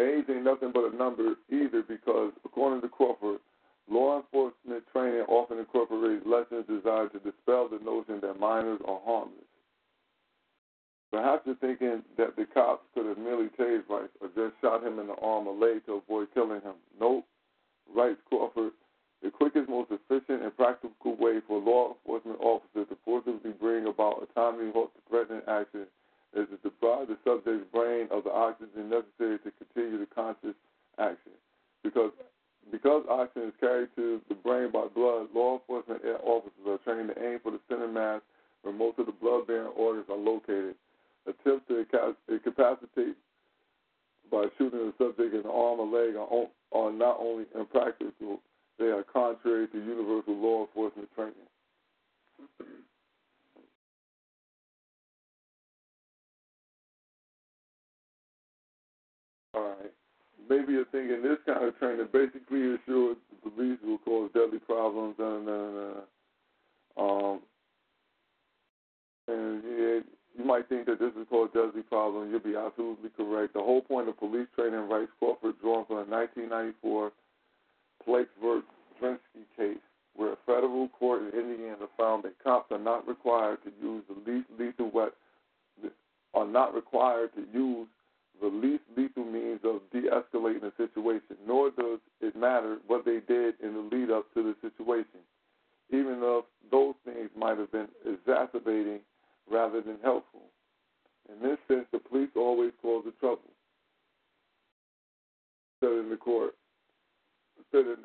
Age ain't nothing but a number either because, according to Crawford, Law enforcement training often incorporates lessons designed to dispel the notion that minors are harmless. Perhaps you're thinking that the cops could have merely tased Rice or just shot him in the arm or leg to avoid killing him. Nope. Writes Crawford, the quickest, most efficient, and practical way for law enforcement officers to forcibly bring about a timely threatening action is to deprive the subject's brain of the oxygen necessary to continue the conscious action. Because because oxygen is carried to the brain by blood, law enforcement officers are trained to aim for the center mass where most of the blood-bearing organs are located. Attempts to incapacitate by shooting the subject in the arm or leg are, are not only impractical, they are contrary to universal law enforcement training. All right maybe you're thinking this kind of training basically assures the police will cause deadly problems, and, and, um, and yeah, you might think that this is called deadly problem. You'll be absolutely correct. The whole point of police training, Rice Crawford, drawn from the 1994 Plakas v. Case, where a federal court in Indiana found that cops are not required to use the least lethal weapon, are not required to use the least lethal means of de-escalating a situation, nor does it matter what they did in the lead up to the situation, even though those things might have been exacerbating rather than helpful. In this sense, the police always cause the trouble. Said in the court. Said. In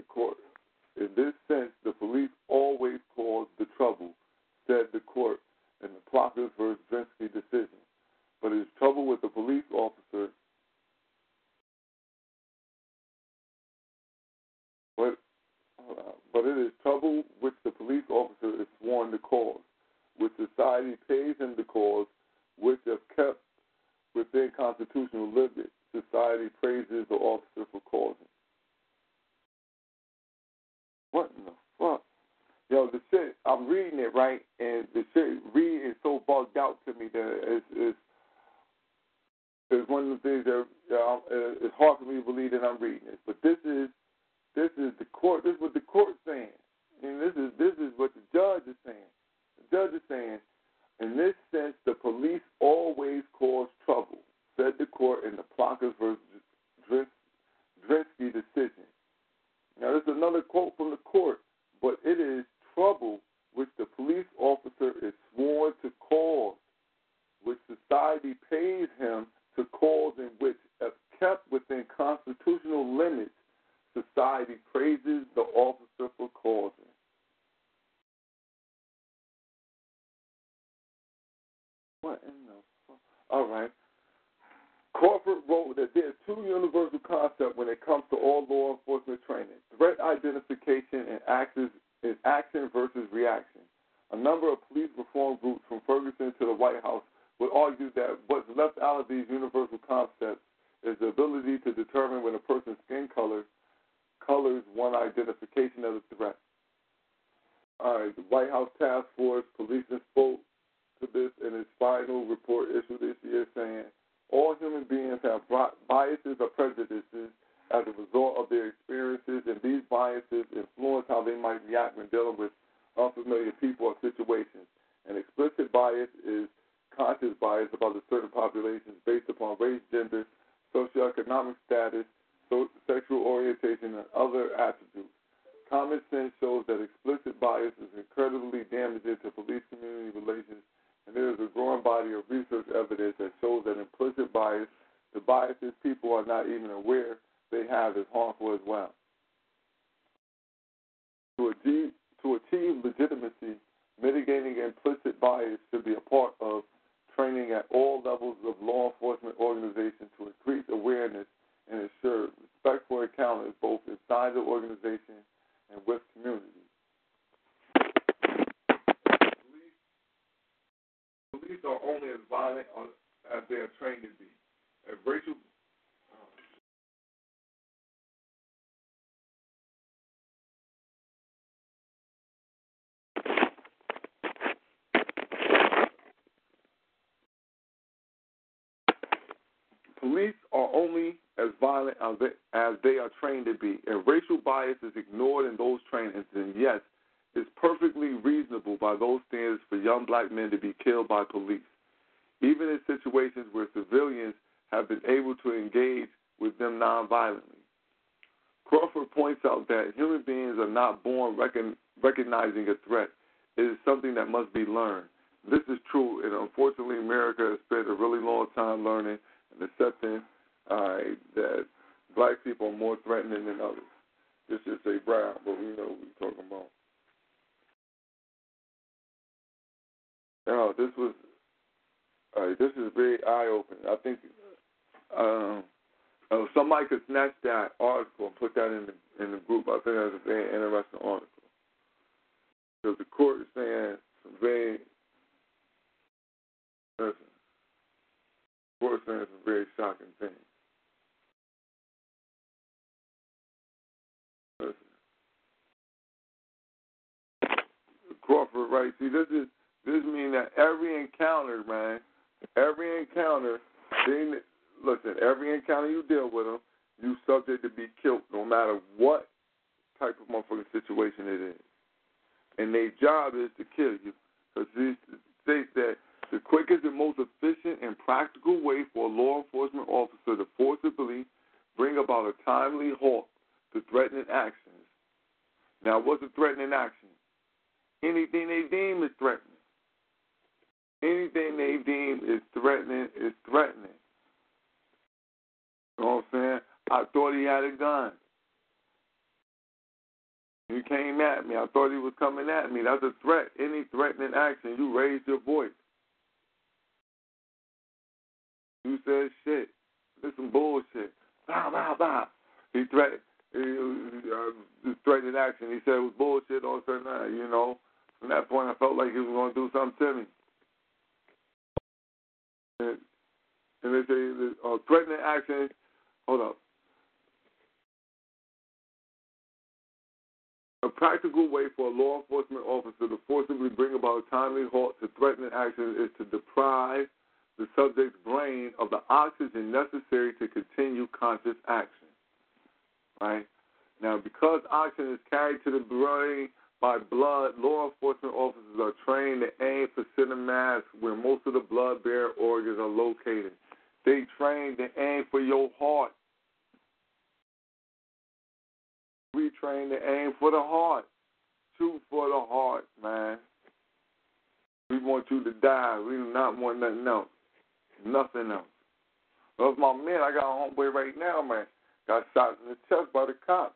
cops.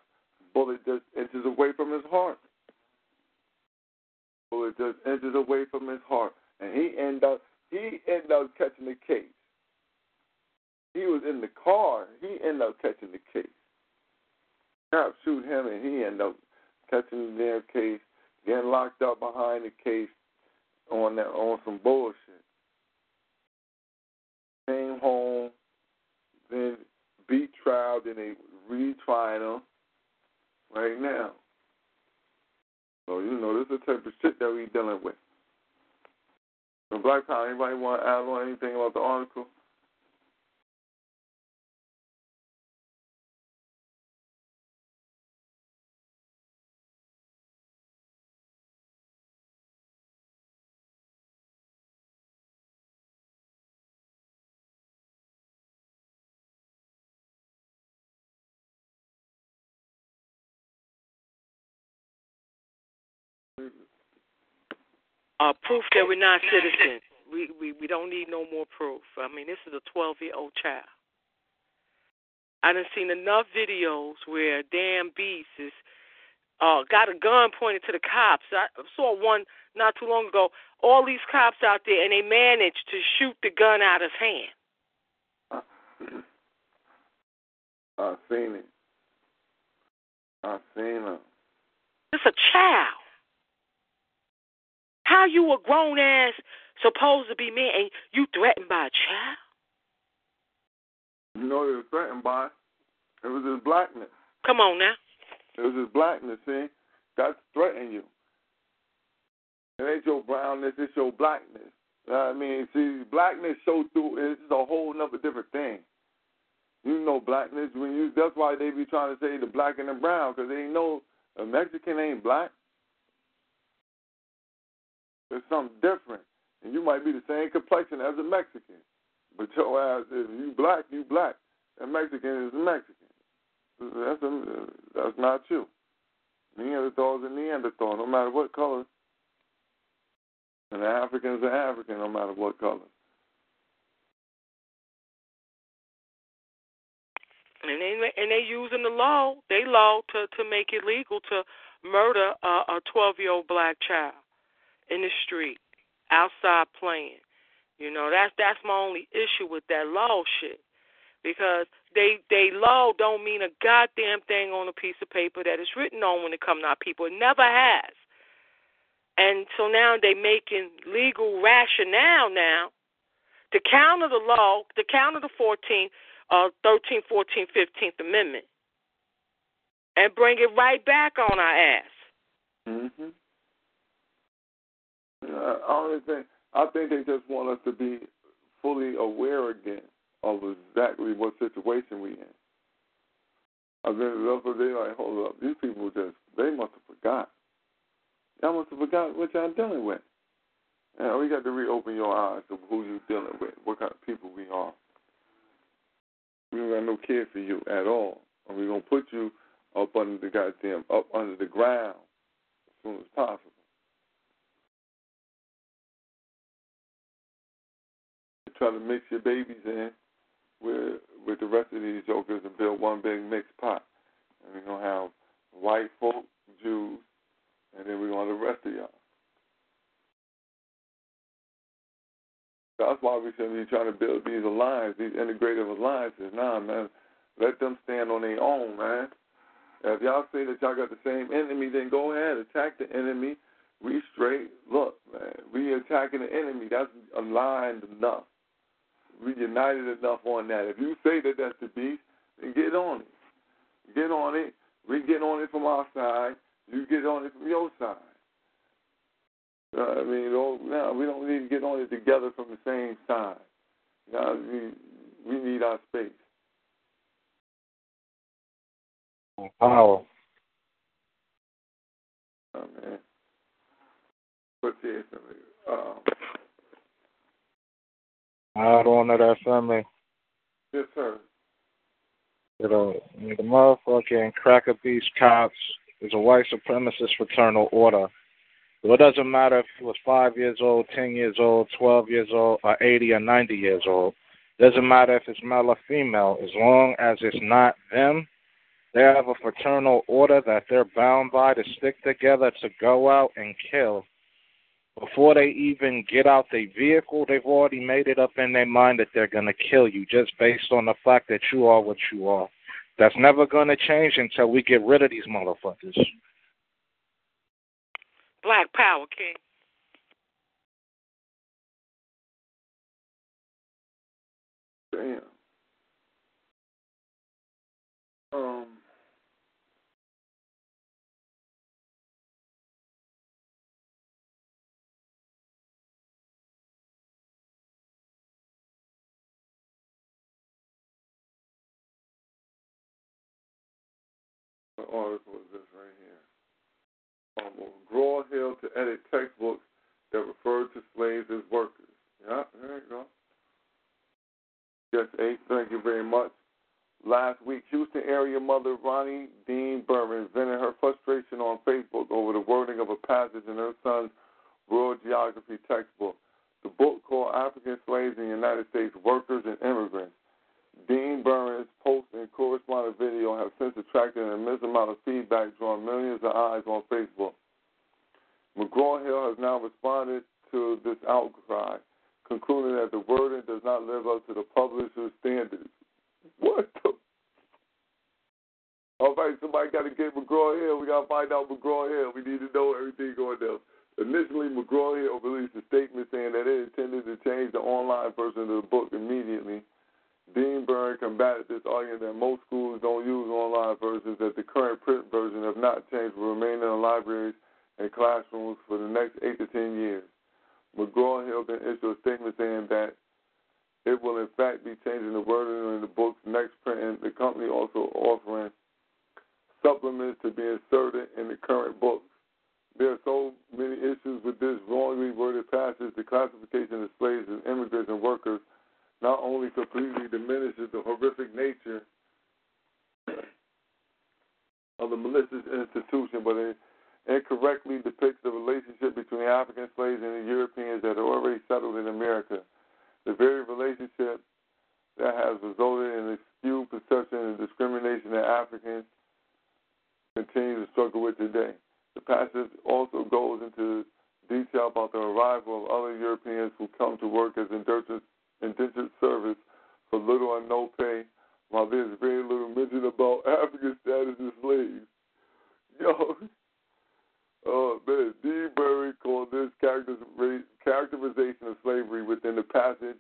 Bullet just inches away from his heart. Bullet just inches away from his heart. And he end up, he end up catching the case. He was in the car. He end up catching the case. Cops shoot him, and he end up catching the damn case, getting locked up behind the case on that on some bullshit. Came home, then beat trial, then they retrying him right now. So you know this is the type of shit that we dealing with. So Black Power, anybody want to add on anything about the article? Uh, proof that we're not citizens. We, we we don't need no more proof. I mean, this is a 12 year old child. I done seen enough videos where damn beast is uh got a gun pointed to the cops. I saw one not too long ago. All these cops out there, and they managed to shoot the gun out of his hand. I've seen it. I've seen it. It's a child. How you a grown ass supposed to be man and you threatened by a child? You know he was threatened by it was his blackness. Come on now. It was his blackness, see? That's threatening you. It ain't your brownness, it's your blackness. You know what I mean? See, blackness show through it's a whole nother different thing. You know blackness when you that's why they be trying to say the black and the brown, because they know a Mexican ain't black. There's something different. And you might be the same complexion as a Mexican. But your ass, if you black, you black. A Mexican is a Mexican. That's, a, that's not you. Neanderthal is a Neanderthal, no matter what color. And the African is an African, no matter what color. And they and they using the law, they law to to make it legal to murder a, 12 year old black child in the street, outside playing. You know, that's that's my only issue with that law shit. Because they they law don't mean a goddamn thing on a piece of paper that is written on when it comes to our people. It never has. And so now they making legal rationale now to counter the law, to counter the 14th, uh, 13th, 14th, 15th Amendment, and bring it right back on our ass. Mhm. Uh, I only think I think they just want us to be fully aware again of exactly what situation we in. I mean, what they like. Hold up, these people just they must have forgot. Y'all must have forgot what y'all dealing with. And we got to reopen your eyes of who you dealing with, what kind of people we are. We don't got no care for you at all, and we're gonna put you up under the goddamn up under the ground as soon as possible. Try to mix your babies in with with the rest of these jokers and build one big mixed pot. And we're gonna have white folk, Jews, and then we're gonna have the rest of y'all. That's why we should be trying to build these alliances, these integrative alliances. Nah, man, let them stand on their own, man. If y'all say that y'all got the same enemy, then go ahead, attack the enemy. We straight look, man. We attacking the enemy. That's aligned enough united enough on that. If you say that that's the beast, then get on it. Get on it. We get on it from our side. You get on it from your side. Uh, I mean, no, we don't need to get on it together from the same side. Now we we need our space. Power. Oh man. But yeah, um, Out on to that family. Yes, sir. You know, the motherfucking cracker beast cops is a white supremacist fraternal order. So it doesn't matter if he was five years old, ten years old, twelve years old, or eighty or ninety years old. Doesn't matter if it's male or female, as long as it's not them. They have a fraternal order that they're bound by to stick together to go out and kill before they even get out their vehicle, they've already made it up in their mind that they're going to kill you just based on the fact that you are what you are. That's never going to change until we get rid of these motherfuckers. Black Power, King. Damn. Um. What article is this right here? Um, McGraw Hill to edit textbooks that referred to slaves as workers. Yeah, there you go. Yes, eight. Thank you very much. Last week, Area mother Ronnie Dean Burns vented her frustration on Facebook over the wording of a passage in her son's World Geography textbook. The book called African Slaves in the United States, Workers and Immigrants. Dean-Burren's post and corresponding video have since attracted an immense amount of feedback, drawing millions of eyes on Facebook. McGraw Hill has now responded to this outcry, concluding that the wording does not live up to the publisher's standards. What the? All right, somebody got to get McGraw Hill. We got to find out McGraw Hill. We need to know everything going down. Initially, McGraw Hill released a statement saying that it intended to change the online version of the book immediately. Dean-Burren combated this argument that most schools don't use online versions, that the current print version, if not changed, will remain in the libraries and classrooms for the next eight to ten years. McGraw Hill then issued a statement saying that it will in fact be changing the wording in the book's next print, and the company also offering supplements to be inserted in the current books. There are so many issues with this wrongly worded passage. The classification of slaves as immigrants and workers not only completely diminishes the horrific nature of the malicious institution, but it incorrectly depicts the relationship between African slaves and the Europeans that are already settled in America. The very relationship that has resulted in a skewed perception and discrimination that Africans continue to struggle with today. The passage also goes into detail about the arrival of other Europeans who come to work as indentured, indentured service for little or no pay, while there's very little mention about African status as slaves. Yo, oh man, Dean-Burren called this characterization of slavery within the passage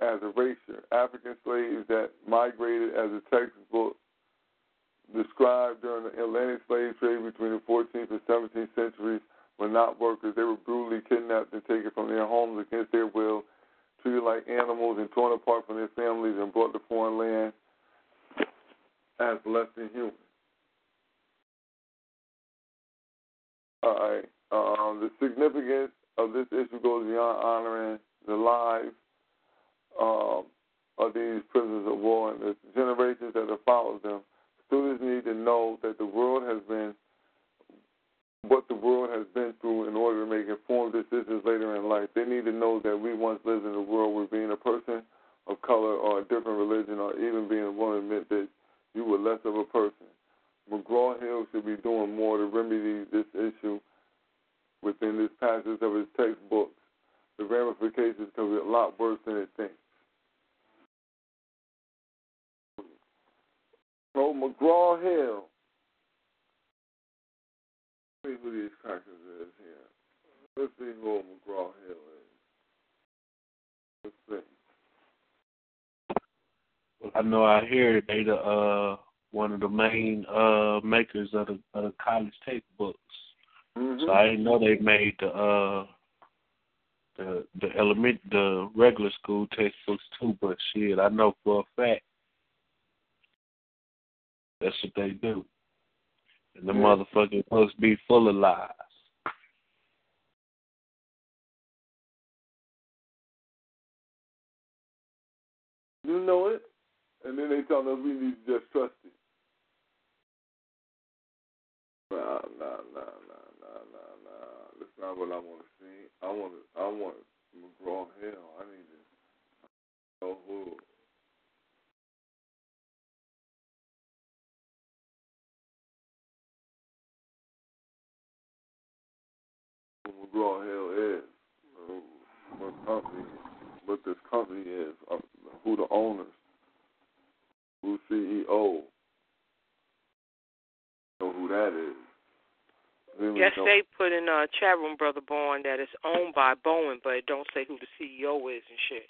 as erasure. African slaves that migrated as a textbook described during the Atlantic slave trade between the 14th and 17th centuries were not workers. They were brutally kidnapped and taken from their homes against their will, treated like animals and torn apart from their families and brought to foreign land as less than human. All right. Um, the significance of this issue goes beyond honoring the lives um, of these prisoners of war and the generations that have followed them. Students need to know that the world has been what the world has been through in order to make informed decisions later in life. They need to know that we once lived in a world where being a person of color or a different religion or even being a woman meant that you were less of a person. McGraw Hill should be doing more to remedy this issue within this passage of his textbooks. The ramifications can be a lot worse than it thinks. So McGraw Hill. Let's see who these crackers is here. Let's see who McGraw Hill is. Let's see. I know I hear they the uh one of the main uh makers of the, of the college textbooks. Mm-hmm. So I didn't know they made the uh the the element the regular school textbooks too, but shit, I know for a fact that's what they do. And the Yeah. motherfucking books be full of lies. You know it. And then they tell us we need to just trust it. Nah, nah, nah, nah, nah, nah, nah. That's not what I want to see. I want to, I want McGraw Hill. I need to know who. what Raw Hell is, you know, what company, what this company is, uh, who the owners, who CEO, know who that is. Really yes, don't. they put in a chat room, brother Bourne, that is owned by Bowen, but it don't say who the CEO is and shit.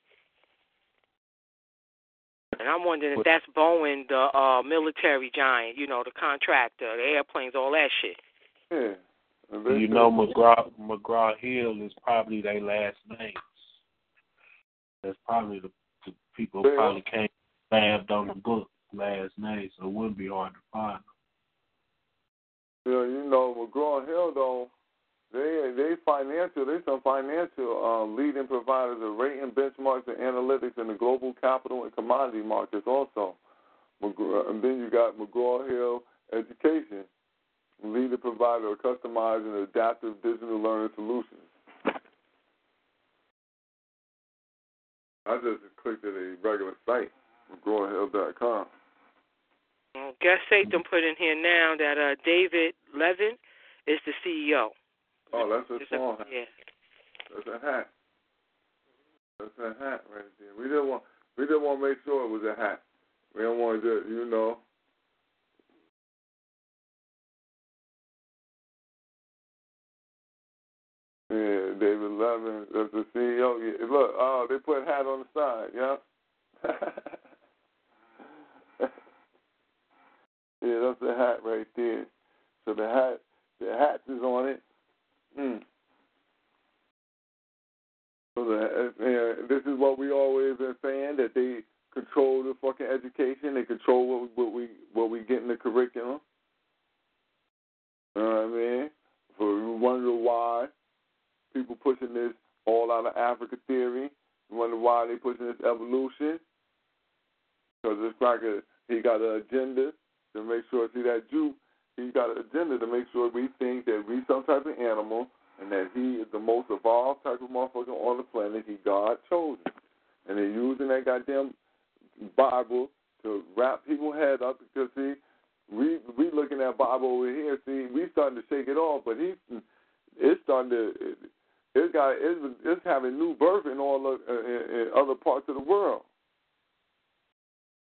And I'm wondering if that's Boeing, the uh military giant, you know, the contractor, the airplanes, all that shit. Yeah. You know, McGraw McGraw Hill is probably their last names. That's probably the, the people Yeah. probably came stabbed on the book last name, so it wouldn't be hard to find them. You know, you know, McGraw Hill though, they they financial, they some financial um, leading providers of rating benchmarks and analytics in the global capital and commodity markets also. McGraw, and then you got McGraw Hill Education, leading provider of customized and adaptive digital learning solutions. I just clicked at a regular site. Well, guess Satan put in here now that uh David Levin is the CEO. Oh, that's a It's a- small hat. yeah. That's a hat. That's a hat right there. We didn't want we didn't want to make sure it was a hat. We don't want to you know. Yeah, David Levin, that's the CEO. Yeah, look, oh, they put hat on the side, yeah. yeah, that's the hat right there. So the hat, the hat is on it. Hmm. So the, uh, this is what we always been saying that they control the fucking education. They control what we, what we what we get in the curriculum. You know what I mean? So you wonder why people pushing this all out of Africa theory. You wonder why they pushing this evolution. Because this a, he got an agenda to make sure. See that Jew, he got an agenda to make sure we think that we some type of animal and that he is the most evolved type of motherfucker on the planet. He God chosen, and they're using that goddamn Bible to wrap people's head up because see, we we looking at Bible over here. See, we starting to shake it off, but he it's starting to it's got it's, it's having new birth in all of, uh, in, in other parts of the world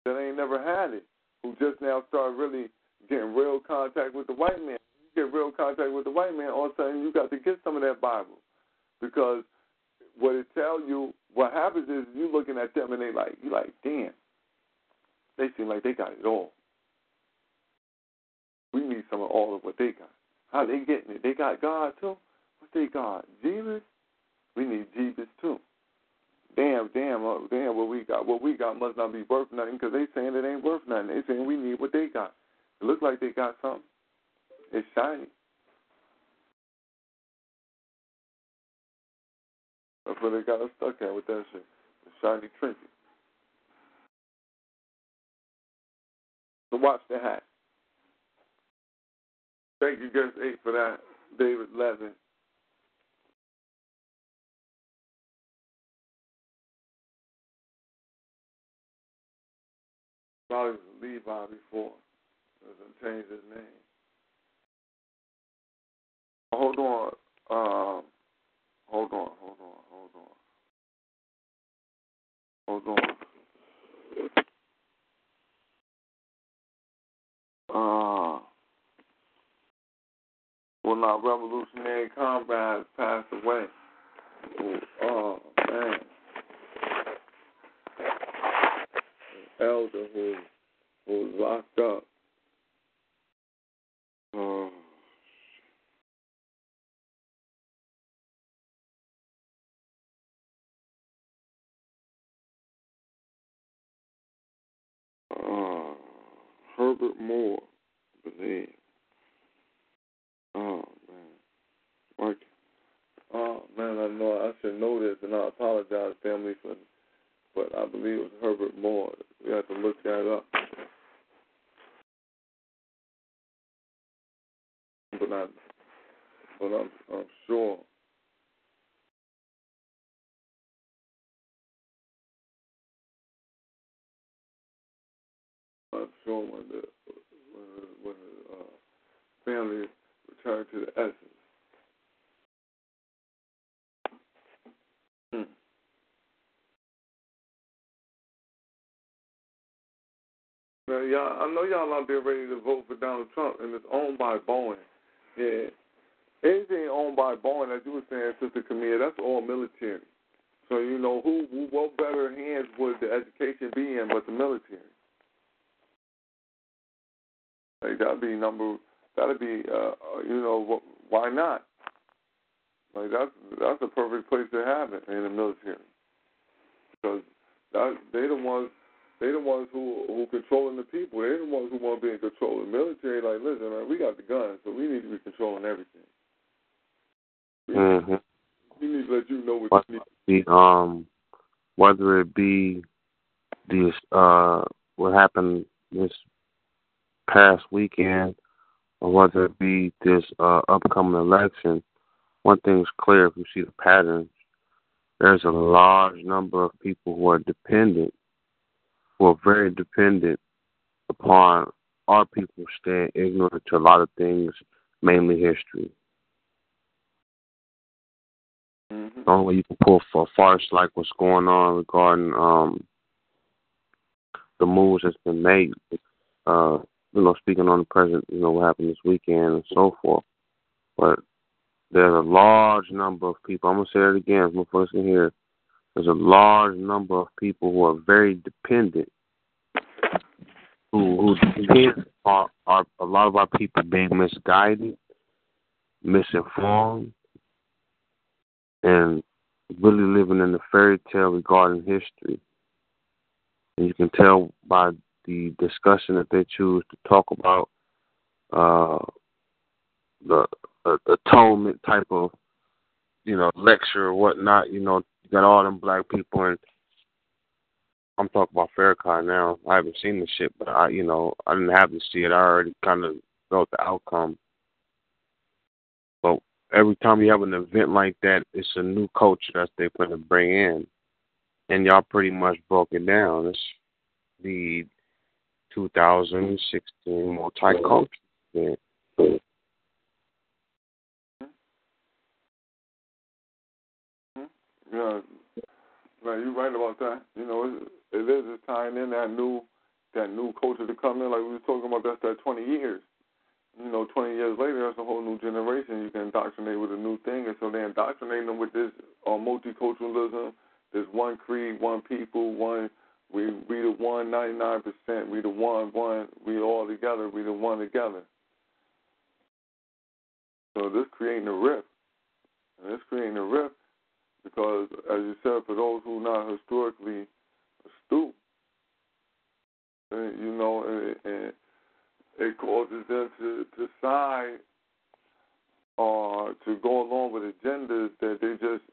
that ain't never had it. Who just now started really getting real contact with the white man. You get real contact with the white man, all of a sudden you got to get some of that Bible because what it tell you, what happens is you looking at them and they like you like, damn, they seem like they got it all. We need some of all of what they got. How they getting it? They got God too. What they got? Jesus. We need Jesus too. Damn, damn, uh, damn. What we got? What we got must not be worth nothing because they saying it ain't worth nothing. They saying we need what they got. It looks like they got something. It's shiny. That's where they got us stuck at with that shit. The shiny trinket. So watch the hat. Thank you, Guest 8, for that, David Levin. Probably was Levi before. Doesn't change his name. Hold on. Um, hold on, hold on, hold on. Hold on. Uh, well, now Revolutionary Combat has passed away. Oh, man. An elder who, who was locked up. Oh. Uh, Herbert Moore, I believe. Oh man, what? Oh man, I know I should know this, and I apologize, family, for, but I believe it was Herbert Moore. We have to look that up. But I, but I'm, I'm sure. I'm sure when the when the, when the uh, family returned to the essence. Hmm. Now, y'all, I know y'all out there ready to vote for Donald Trump, and it's owned by Boeing. Yeah. Anything owned by Boeing, as you were saying, Sister Camille, that's all military. So you know who, who what better hands would the education be in but the military? Like that'd be number. That'd be uh, you know why not? Like that's that's a perfect place to have it in the military because that they the ones they the ones who who controlling the people. They the ones who want to be in control. of The military, like, listen, man, we got the guns, so we need to be controlling everything. Mm-hmm. We need to let you know what you need. The, um, whether it be this uh what happened this past weekend, or whether it be this uh upcoming election, one thing's clear: if you see the patterns, there's a large number of people who are dependent who are very dependent upon our people staying ignorant to a lot of things, mainly history. Mm-hmm. The only way you can pull for a farce like what's going on regarding um, the moves that's been made, uh, you know, speaking on the present, you know, what happened this weekend and so forth. But there's a large number of people. I'm gonna say it again, my first can hear. There's a large number of people who are very dependent, who who depend are, are a lot of our people being misguided, misinformed, and really living in the fairy tale regarding history. And you can tell by the discussion that they choose to talk about uh, the atonement type of you know lecture or whatnot. You know, you got all them black people, and I'm talking about Farrakhan now. I haven't seen the shit, but I, you know, I didn't have to see it. I already kind of felt the outcome. But every time you have an event like that, it's a new culture that they're going to bring in, and y'all pretty much broke it down. It's the 2016 multicultural event. Yeah, right. You're right about that. You know, it, it is it's tying in that new that new culture to come in. Like we were talking about, that's that 20 years. You know, 20 years later, that's a whole new generation. You can indoctrinate with a new thing, and so they indoctrinate them with this uh, multiculturalism. There's one creed, one people, one. We we the one 99 percent. We the one one. We all together. We the one together. So this creating a rift, and this creating a rift because, as you said, for those who are not historically astute, you know, and, and it causes them to, side or to go along with agendas that they just,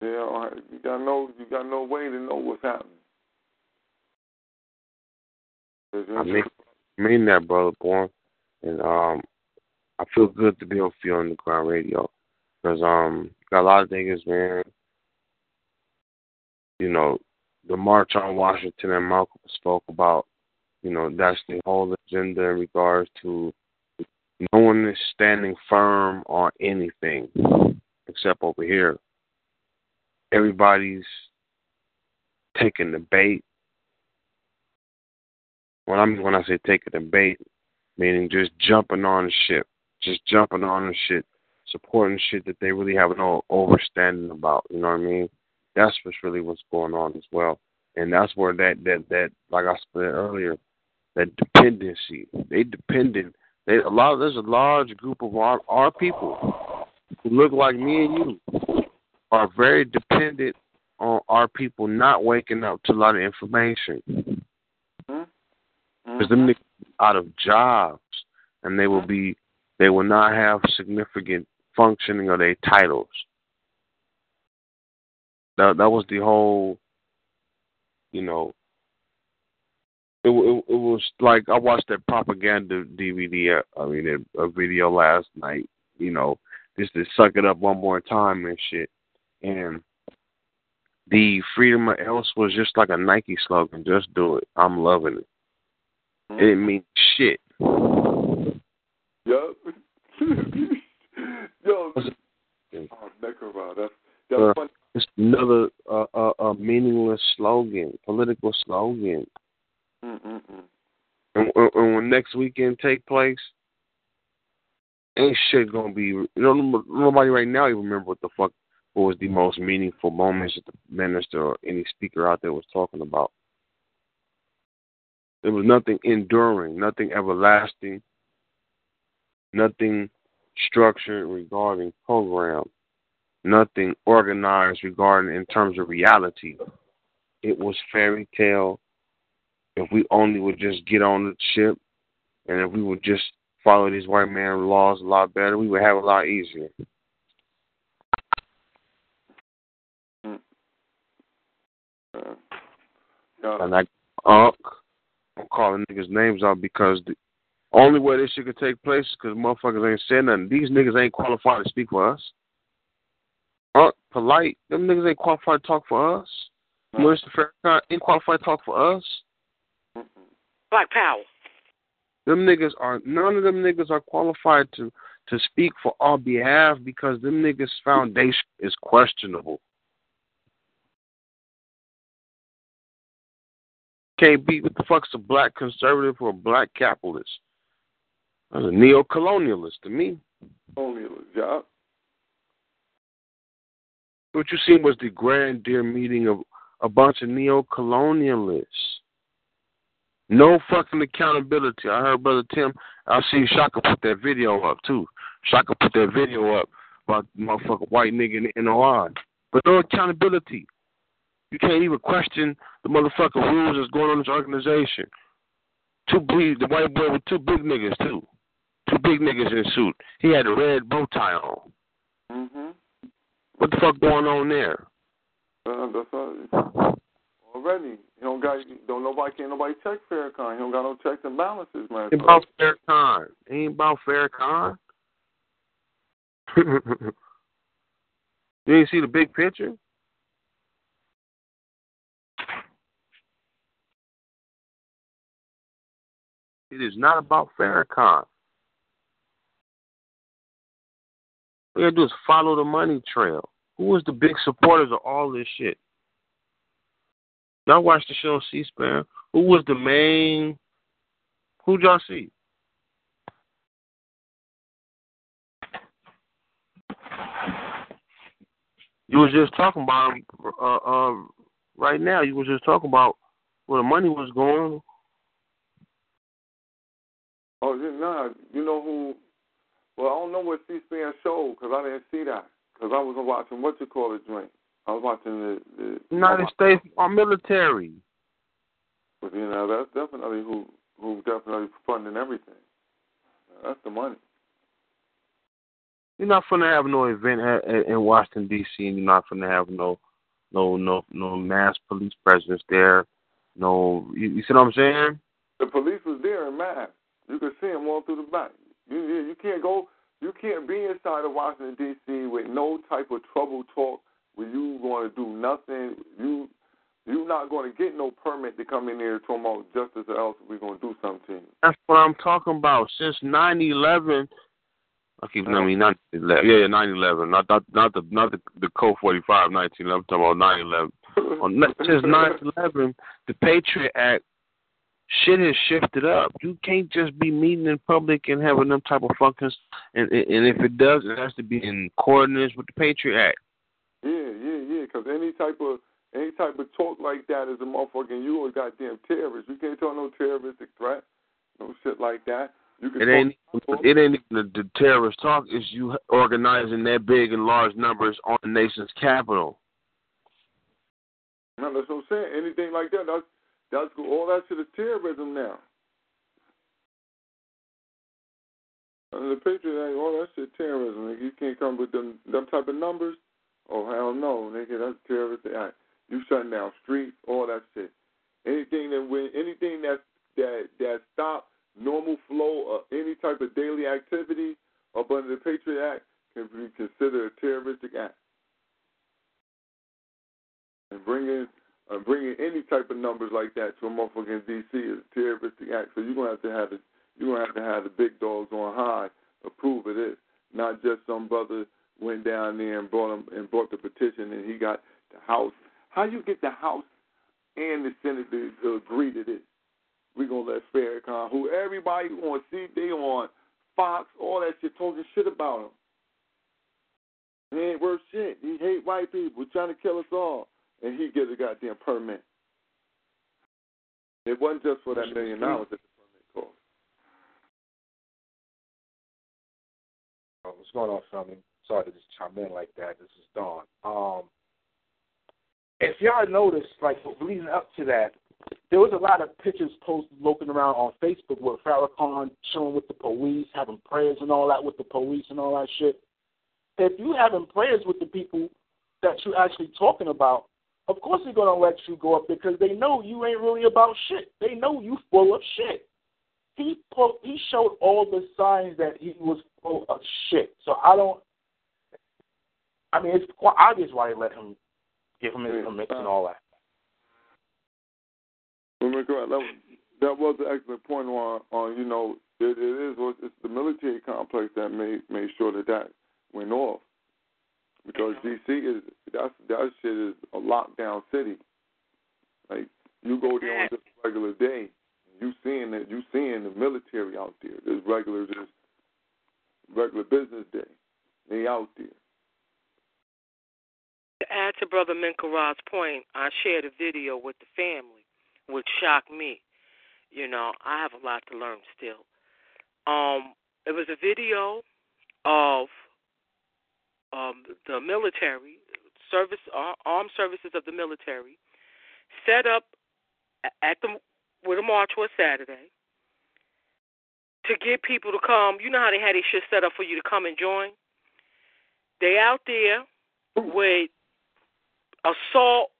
you know, you got no, you got no way to know what's happening. I mean, mean that, brother, born, and um, I feel good to be on Feel on the Ground Radio because um, got a lot of niggas, man. You know, the March on Washington and Malcolm spoke about, you know, that's the whole agenda in regards to no one is standing firm on anything except over here. Everybody's taking the bait. When I mean when I say taking the bait, meaning just jumping on the ship, just jumping on the shit supporting shit that they really have no overstanding about. You know what I mean? That's what's really what's going on as well. And that's where that that that like I said earlier, that dependency. They dependent. They a lot. There's a large group of our our people who look like me and you are very dependent on our people not waking up to a lot of information. Mm-hmm. Because them niggas out of jobs, and they will be, they will not have significant functioning of their titles. That that was the whole, you know. It, it, it was like I watched that propaganda DVD. Uh, I mean, a, a video last night. You know, just to suck it up one more time and shit. And the freedom of else was just like a Nike slogan. Just do it. I'm loving it. It didn't shit. Yep. Yo, oh, Necro, that's that's uh, funny. It's another uh, uh, uh, meaningless slogan, political slogan. Mm-mm-mm. And, and when next weekend take place, ain't shit gonna be. You know, nobody right now even remember what the fuck what was the most meaningful moments that the minister or any speaker out there was talking about. There was nothing enduring, nothing everlasting, nothing structured regarding program, nothing organized regarding in terms of reality. It was fairy tale. If we only would just get on the ship and if we would just follow these white man laws a lot better, we would have a lot easier. Uh, uh, And I, Unc, I'm calling niggas names out because the only way this shit could take place is because motherfuckers ain't saying nothing. These niggas ain't qualified to speak for us. Unc, polite, them niggas ain't qualified to talk for us. No. Minister Farrakhan ain't qualified to talk for us. Black power. Them niggas are none of them niggas are qualified to to speak for our behalf because them niggas foundation is questionable. Can't be what the fuck's a black conservative or a black capitalist. Uh, that's a neo colonialist to me. a job. What you seen was the grand dear meeting of a bunch of neo colonialists. No fucking accountability. I heard Brother Tim, I see Shaka put that video up too. Shaka put that video up about the motherfucking white nigga in the NOI. But no accountability. You can't even question the motherfucking rules that's going on in this organization. Two big, the white boy with two big niggas too. Two big niggas in a suit. He had a red bow tie on. Mm-hmm. What the fuck going on there? Uh, that's all. Already, he don't got. Don't nobody can't nobody check Farrakhan. He don't got no checks and balances, man. Ain't about Farrakhan. Ain't about Farrakhan. you ain't see the big picture? It is not about Farrakhan. You gotta do is follow the money trail. Who was the big supporters of all this shit? Y'all watch the show C-SPAN. Who was the main? Who'd y'all see? You was just talking about uh, uh, right now. You was just talking about where the money was going. Oh, nah. You know who? Well, I don't know what C-SPAN showed because I didn't see that because I was watching what you call it drink. I was watching the the United States our military. But you know that's definitely who who definitely funding everything. That's the money. You're not gonna have no event in Washington D.C. and you're not gonna have no no no no mass police presence there. No, you, you see what I'm saying? The police was there in mass. You could see them all through the back. You you, you can't go. You can't be inside of Washington D.C. with no type of trouble talk where you going to do nothing. You you're not going to get no permit to come in here talking about justice or else we're going to do something to you. That's what I'm talking about. Since 9/11, I keep I mean not 11, yeah, 9/11, not not not the not the the code 45 1911. I'm talking about 9/11. On since 9/11, the Patriot Act shit has shifted up. You can't just be meeting in public and having them type of functions. And and if it does, it has to be in coordinates with the Patriot Act. Yeah, yeah, yeah. Because any type of any type of talk like that is a motherfucking you a goddamn terrorist. You can't talk no terroristic threat, no shit like that. You can It ain't it ain't even the, the terrorist talk. It's you organizing that big and large numbers on the nation's capital. No, that's what I'm saying. Anything like that, that's that's all that shit is terrorism now. Under the Patriot Act, all that shit terrorism. You can't come with them them type of numbers. Oh hell no, nigga, that's terroristic act. You shutting down streets, all that shit. Anything that when anything that that that stop normal flow of any type of daily activity up under the Patriot Act can be considered a terroristic act. And bringing uh, bringing any type of numbers like that to a motherfucking DC is a terroristic act. So you're gonna have to have it. You're gonna have to have the big dogs on high approve of this, not just some brother went down there and brought him and brought the petition and he got the House. How you get the House and the Senate to, to agree to this? we gonna let Farrakhan, who everybody on CD on Fox, all that shit, talking shit about him. He ain't worth shit. He hate white people, trying to kill us all, and he gets a goddamn permit. It wasn't just for that million dollars that the permit cost. Oh, what's going on, family? Sorry to just chime in like that. This is Dawn. Um, if y'all noticed, like leading up to that, there was a lot of pictures posted looking around on Facebook with Farrakhan chilling with the police, having prayers and all that with the police and all that shit. If you having prayers with the people that you're actually talking about, of course they're gonna let you go up because they know you ain't really about shit. They know you full of shit. He po- he showed all the signs that he was full of shit. So I don't. I mean, it's quite obvious why they let him give him his permits and uh. all that. Well, that, that was an excellent point on, on you know, it, it is it's the military complex that made made sure that that went off because DC is that's that shit is a lockdown city. Like you go there on just a regular day, you seeing that you seeing the military out there. There's regular just regular business day. They out there. To add to Brother Minkarad's point, I shared a video with the family, which shocked me. You know, I have a lot to learn still. Um, it was a video of um, the military service, armed services of the military, set up at the where the march was Saturday to get people to come. You know how they had their shit set up for you to come and join. They out there with assault,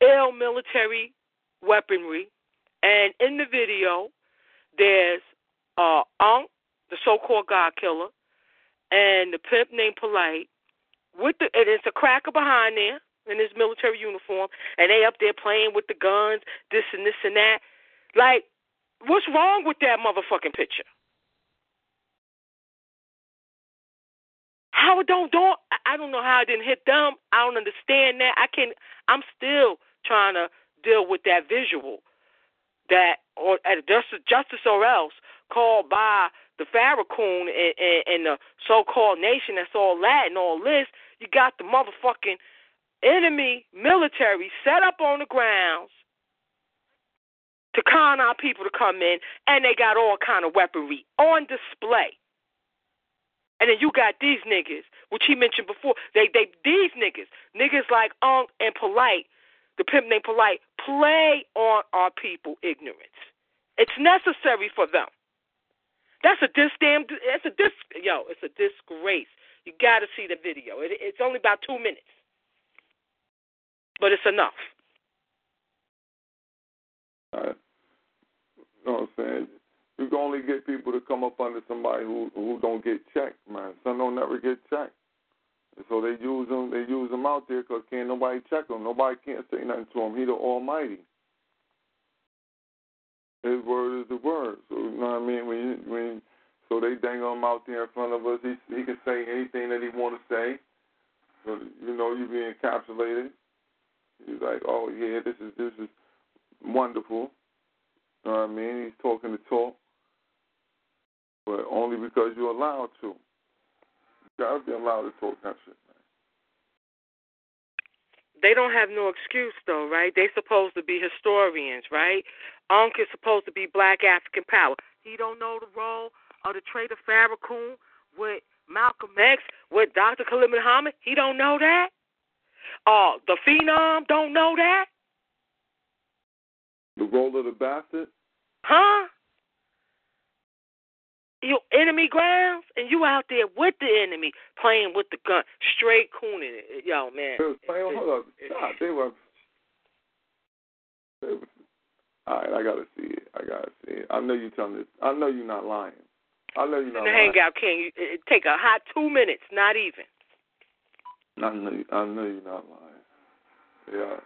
ill military weaponry, and in the video, there's uh, Unc, the so-called God killer, and the pimp named Polite. With the and it's a cracker behind there in his military uniform, and they up there playing with the guns, this and this and that. Like, what's wrong with that motherfucking picture? How it don't don't I don't know how it didn't hit them. I don't understand that. I can I'm still trying to deal with that visual that or at justice, justice or else called by the Farrakhan and, and, and the so-called nation that's all Latin, all this. You got the motherfucking enemy military set up on the grounds to con our people to come in, and they got all kind of weaponry on display. And then you got these niggas, which he mentioned before. They they these niggas, niggas like Unc and Polite, the pimp named Polite, play on our people ignorance. It's necessary for them. That's a dis damn. That's a dis. Yo, it's a disgrace. You got to see the video. It, it's only about two minutes, but it's enough. You know what I'm saying? You can only get people to come up under somebody who who don't get checked, man. Some don't never get checked, and so they use them. They use them out there because can't nobody check them. Nobody can't say nothing to him. He the Almighty. His word is the word. So you know what I mean. When when so they dangle him out there in front of us. He he can say anything that he want to say. So you know you be encapsulated. He's like, oh yeah, this is this is wonderful. You know what I mean? He's talking the talk but only because you're allowed to. You gotta be allowed to talk that shit, man. They don't have no excuse though, right? They supposed to be historians, right? Unc is supposed to be black African power. He don't know the role of the traitor Farrakhan with Malcolm X, with Dr. Khalid Muhammad. He don't know that. Uh, the Phenom don't know that. The role of the bastard? Huh? you enemy grounds, and you out there with the enemy playing with the gun, straight cooning it. Yo, man. They was playing, hold up. Stop. They were, they were. All right, I gotta see it. I gotta see it. I know you're telling this. I know you're not lying. I know you're not the lying. hangout king. It take a hot two minutes, not even. I know. You, I know you're not lying. Yeah.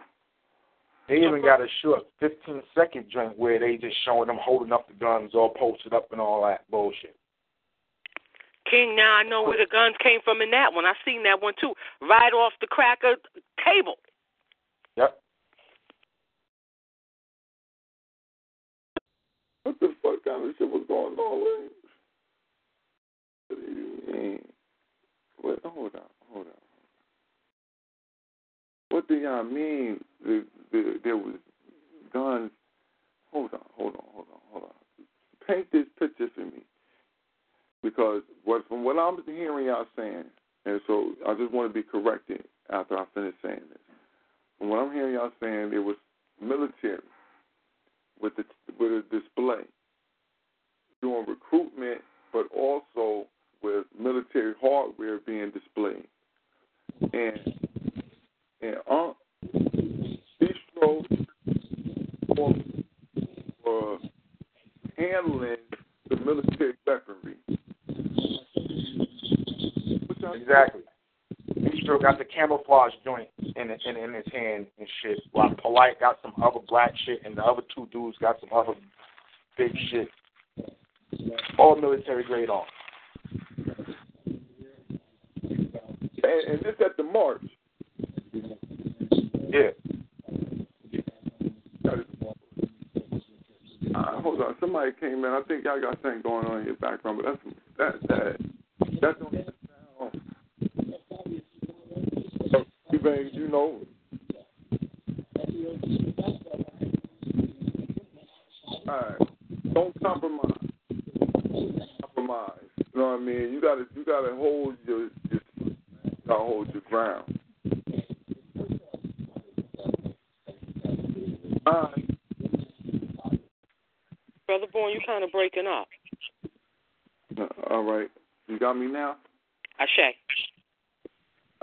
They even got a short 15 second joint where they just showing them holding up the guns all posted up and all that bullshit. King, now I know where the guns came from in that one. I seen that one too, right off the cracker table. Yep. What the fuck kind of shit was going on with him? Wait, hold on, hold on. What do y'all mean the, the, there was guns? Hold on, hold on, hold on, hold on. Paint this picture for me. Because what, from what I'm hearing y'all saying, and so I just want to be corrected after I finish saying this. From what I'm hearing y'all saying, it was military with the with a display doing recruitment, but also with military hardware being displayed. And and uh, Bistro were handling the military weaponry. Exactly. Bistro got the camouflage joint in, in in his hand and shit. While Polite got some other black shit, and the other two dudes got some other big shit. All military grade on. And, and this at the march. Yeah. Uh, hold on, somebody came in. I think y'all got something going on in your background, but that's that that that's on the sound. Even you know. All right, don't compromise. Compromise. You know what I mean? You gotta you gotta hold your your you gotta hold your ground. All right. Brother Bourne, you kind of breaking up. All right. You got me now? Ashe.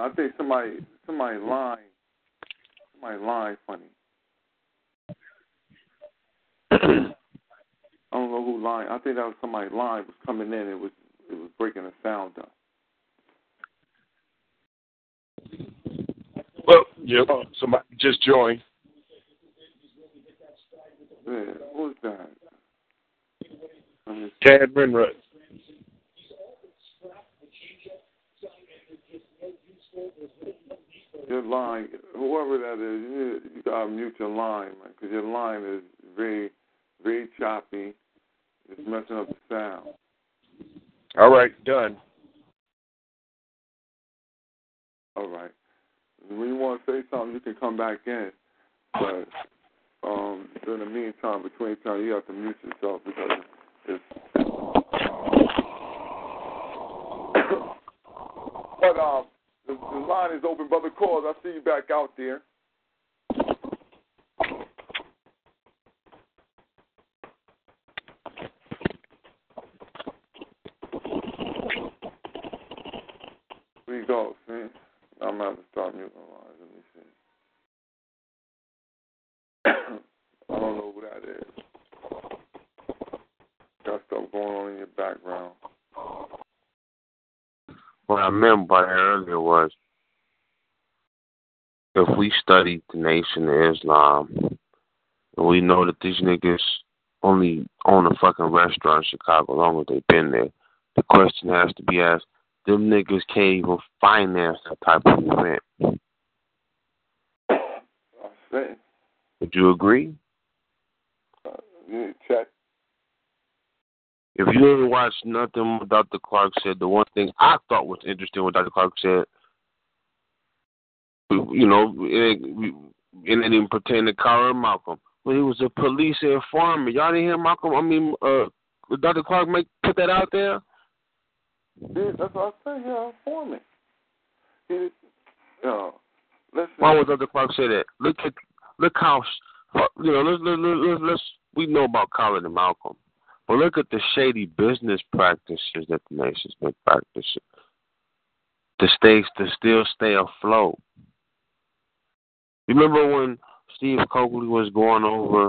I think somebody somebody line somebody line funny. I don't know who line. I think that was somebody line was coming in. It was it was breaking the sound up. Well, yep. Somebody just joined. Yeah, who's that? Tad Renrut. Your line, whoever that is, you, gotta mute your line, man, because your line is very, very choppy. It's messing up the sound. All right, done. All right. When you want to say something, you can come back in. But um, in the meantime, between time, you have to mute yourself because it's. but um, the, the line is open, brother. Calls. I see you back out there. You go, man? I'm gonna have to start muting the lines. Let me see. I don't know who that is. Got stuff going on in your background. What I meant by that earlier was if we study the Nation of Islam and we know that these niggas only own a fucking restaurant in Chicago long as they've been there, the question has to be asked, them niggas can't even finance that type of event. Would you agree? uh, you need to check. If you didn't watch nothing what Dr. Clarke said, the one thing I thought was interesting what Dr. Clarke said, you know, it, it didn't even pertain to and Malcolm. When he was a police informant, y'all didn't hear Malcolm. I mean, uh, Dr. Clarke make put that out there. Yeah, that's what I say. Yeah, for me. He, uh, listen. Why would Dr. Clarke say that? Look at look how you know. Let's let's let's, let's we know about Colin and Malcolm, but look at the shady business practices that the nation's been practicing to stay to still stay afloat. Remember when Steve Cokely was going over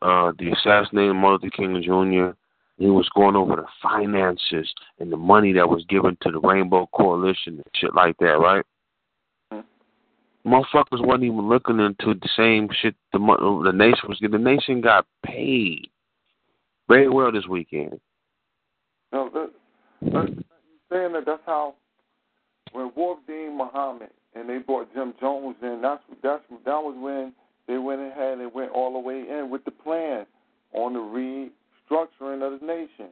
uh, the assassinated Martin Luther King Jr. He was going over the finances and the money that was given to the Rainbow Coalition and shit like that, right? Motherfuckers wasn't even looking into the same shit the the nation was getting. The nation got paid very well this weekend. No, that, that, saying that that's how when Warith Deen Muhammad and they brought Jim Jones in. That's that's that was when they went ahead and went all the way in with the plan on the restructuring of the nation.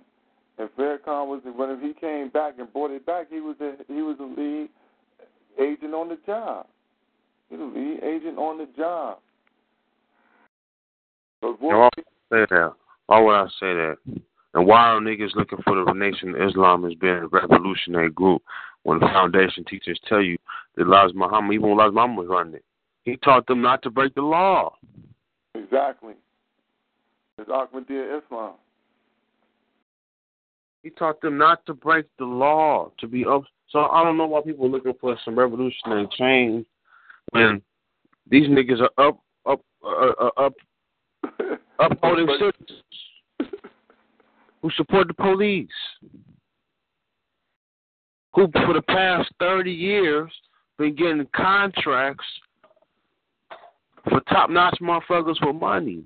And Farrakhan was when he came back and brought it back, he was a he was a lead agent on the job. He's a lead agent on the job. But And why Why would I say that? And why are niggas looking for the Nation of Islam as being a revolutionary group when the foundation teachers tell you that Elijah Muhammad, even when Elijah Muhammad was running it, he taught them not to break the law. Exactly. It's Ahmadiyya Islam. He taught them not to break the law, to be up. So I don't know why people are looking for some revolutionary change when these niggas are up, up, uh, uh, up, upholding citizens who support the police, who for the past thirty years been getting contracts for top-notch motherfuckers for money.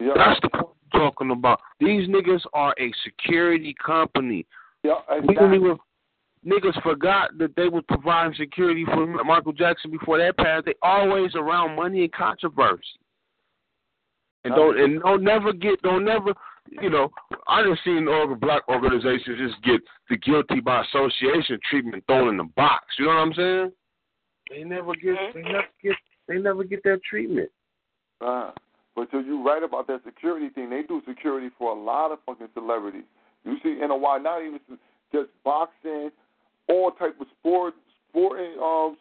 Yeah. That's the point I'm talking about. These niggas are a security company. Yeah, We even niggas forgot that they were providing security for Michael Jackson before that passed. They always around money and controversy. And don't and don't never get don't never you know, I just seen all the black organizations just get the guilty by association treatment thrown in the box. You know what I'm saying? They never get they never get they never get that treatment. Uh, but so you right about that security thing. They do security for a lot of fucking celebrities. You see NOI, not even just boxing, all type of sport, sporting um,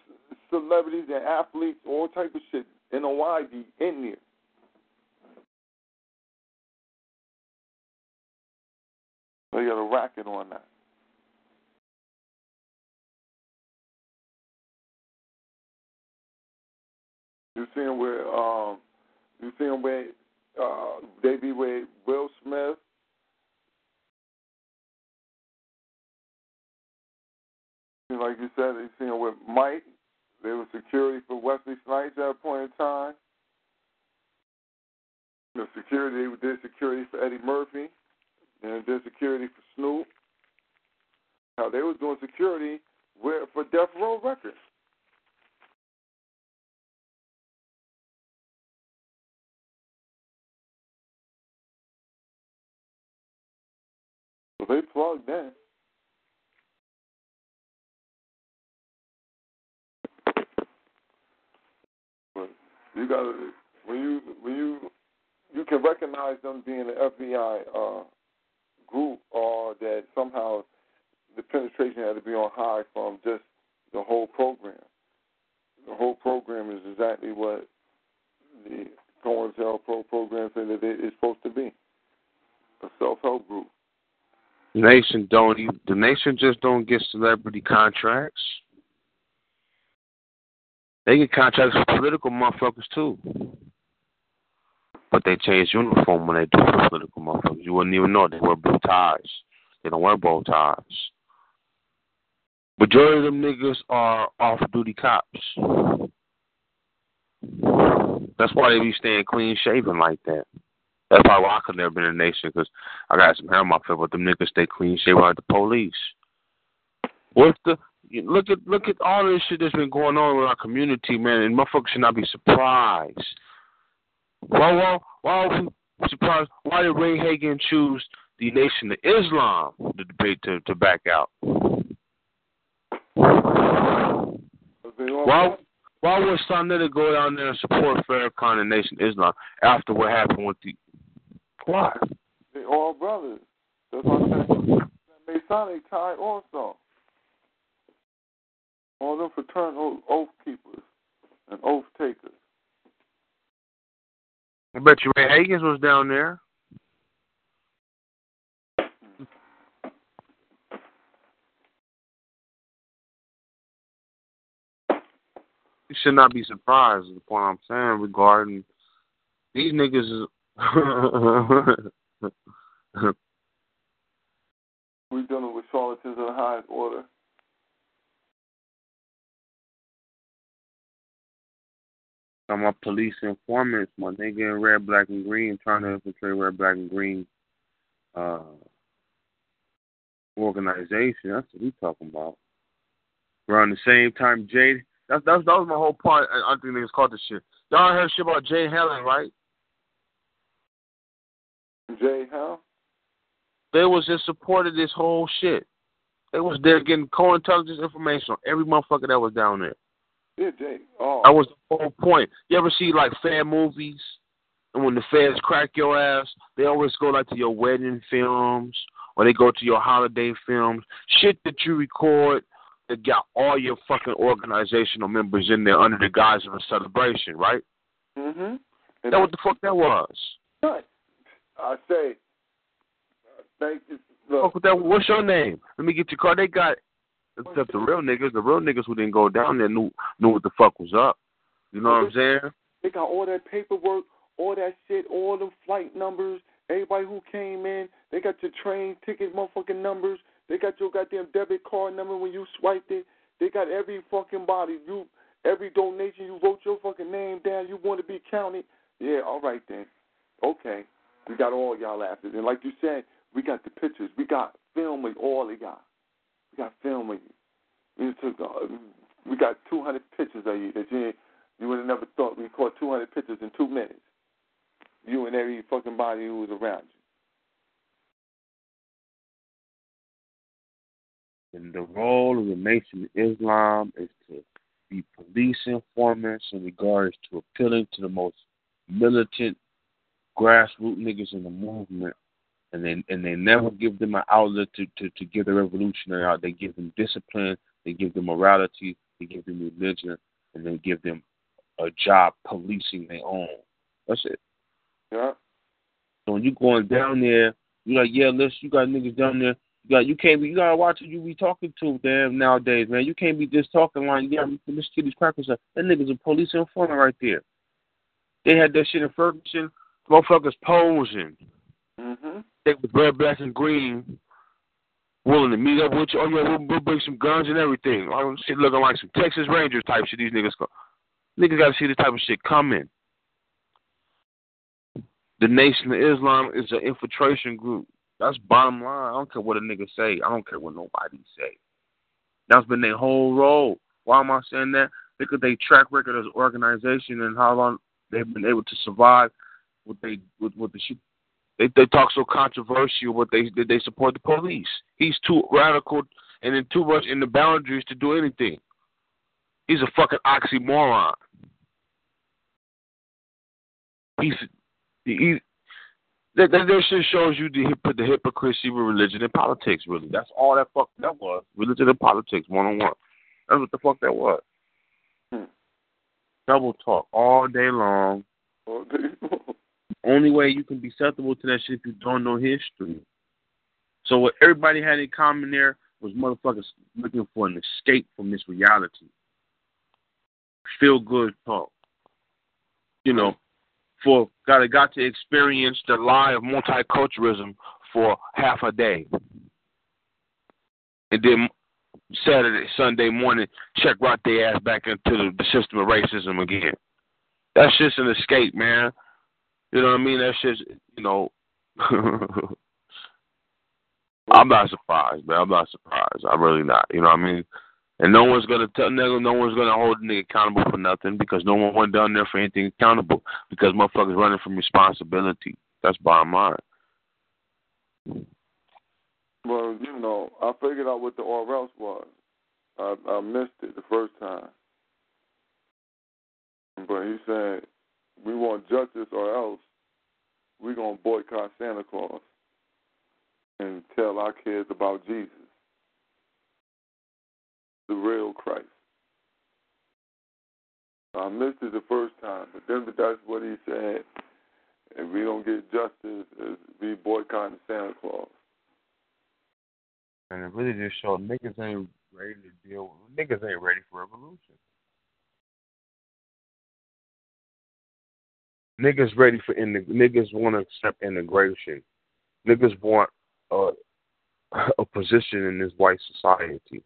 celebrities and athletes, all type of shit. NOI be in there. They got a racket on that. You seen where um you seen where uh they be with Will Smith. Like you said, you seen with Mike. They were security for Wesley Snipes at a point in time. The security they did security for Eddie Murphy, and did security for Snoop. Now they was doing security with, for Death Row Records. So they plugged in. But you got to when you when you you can recognize them being an FBI uh, group, or that somehow the penetration had to be on high from just the whole program. The whole program is exactly what the COINTELPRO Pro program said that it is supposed to be a self help group. Nation don't the nation just don't get celebrity contracts. They get contracts for political motherfuckers too. But they change uniform when they do political. You wouldn't even know they wear blue ties. They don't wear bow ties. Majority of them niggas are off duty cops. That's why they be staying clean shaven like that. That's probably why I could never been in the nation because I got some hair on my face, but them niggas stay clean shaven like the police. What if the look at look at all this shit that's been going on with our community, man, and motherfuckers should not be surprised. Why are we surprised? Why did Ray Hagins choose the Nation of Islam to debate to, to back out? Why why would Sonetta go down there and support Farrakhan and Nation of Islam after what happened with the why? They all brothers. That's what I'm saying. Masonic tie also. All them fraternal oath keepers and oath takers. I bet you Ray Hagins was down there. You should not be surprised is the point I'm saying regarding these niggas We're dealing with charlatans of the highest order. I'm a police informants, my nigga in red, black, and green, trying to infiltrate red, black, and green uh, organization. That's what we talking about. Around the same time, Jade. That's that's that was my whole point. I, I think niggas caught this shit. Y'all heard shit about Jay Helen, right? Jay Helen. They was just supported this whole shit. They was there getting co-intelligence information on every motherfucker that was down there. Yeah, Jay. Oh. That was the whole point. You ever see like fan movies? And when the fans crack your ass, they always go like to your wedding films or they go to your holiday films. Shit that you record that got all your fucking organizational members in there under the guise of a celebration, right? Mm-hmm. That what the fuck that was. I say, uh, thank you. Look, Fuck with that. What's your name? Let me get your card. They got except the real niggas. The real niggas who didn't go down there knew knew what the fuck was up. You know what I'm saying? They got all that paperwork, all that shit, all the flight numbers, everybody who came in. They got your train ticket motherfucking numbers. They got your goddamn debit card number when you swiped it. They got every fucking body. You every donation you wrote your fucking name down. You want to be counted. Yeah, all right then. Okay. We got all y'all after. And like you said, we got the pictures. We got film of all they got. We got film of you. We took uh, we got 200 pictures of you that you you would have never thought we caught 200 pictures in two minutes. You and every fucking body who was around you. And the role of the Nation of Islam is to be police informants in regards to appealing to the most militant grassroots niggas in the movement and they and they never give them an outlet to, to, to give the revolutionary out. They give them discipline, they give them morality, they give them religion, and they give them a job policing their own. That's it. Yeah. So when you going down there, you like, yeah, listen, you got niggas down there. You got you can't be you gotta watch who you be talking to, them nowadays, man. You can't be just talking like, yeah, let's get these crackers up. That nigga's a police informant right there. They had that shit in Ferguson, motherfuckers posing. Mm-hmm. They was red, black, and green, willing to meet up with you. Oh yeah, we'll, we'll bring some guns and everything. Like shit looking like some Texas Rangers type shit. These niggas go. Niggas got to see this type of shit coming. The Nation of Islam is an infiltration group. That's bottom line. I don't care what a nigga say. I don't care what nobody say. That's been their whole role. Why am I saying that? At their track record as an organization and how long they've been able to survive with they with, with the shit. They they talk so controversial, but they did they support the police. He's too radical and then too much in the boundaries to do anything. He's a fucking oxymoron. He's he, that, that, that shit shows you the the hypocrisy with religion and politics. Really, that's all that fuck that was. Religion and politics, one on one. That's what the fuck that was. Hmm. Double talk all day long. All day long. Only way you can be susceptible to that shit if you don't know history. So what everybody had in common there was motherfuckers looking for an escape from this reality. Feel good talk. You know, for got got to experience the lie of multiculturalism for half a day. And then Saturday, Sunday morning, check right their ass back into the, the system of racism again. That's just an escape, man. You know what I mean? That's just, you know, I'm not surprised, man. I'm not surprised. I'm really not. You know what I mean? And no one's gonna tell nigga, no one's gonna hold a nigga accountable for nothing because no one went down there for anything accountable because motherfuckers running from responsibility. That's bottom line. Well, you know, I figured out what the or else was. I, I missed it the first time. But he said, we want justice or else we're going to boycott Santa Claus and tell our kids about Jesus, the real Christ. I missed it the first time, but then that's what he said. If we don't get justice, we boycotting Santa Claus. And it really just showed niggas ain't ready to deal with niggas ain't ready for revolution. Niggas ready for in niggas want to accept integration. Niggas want a a position in this white society.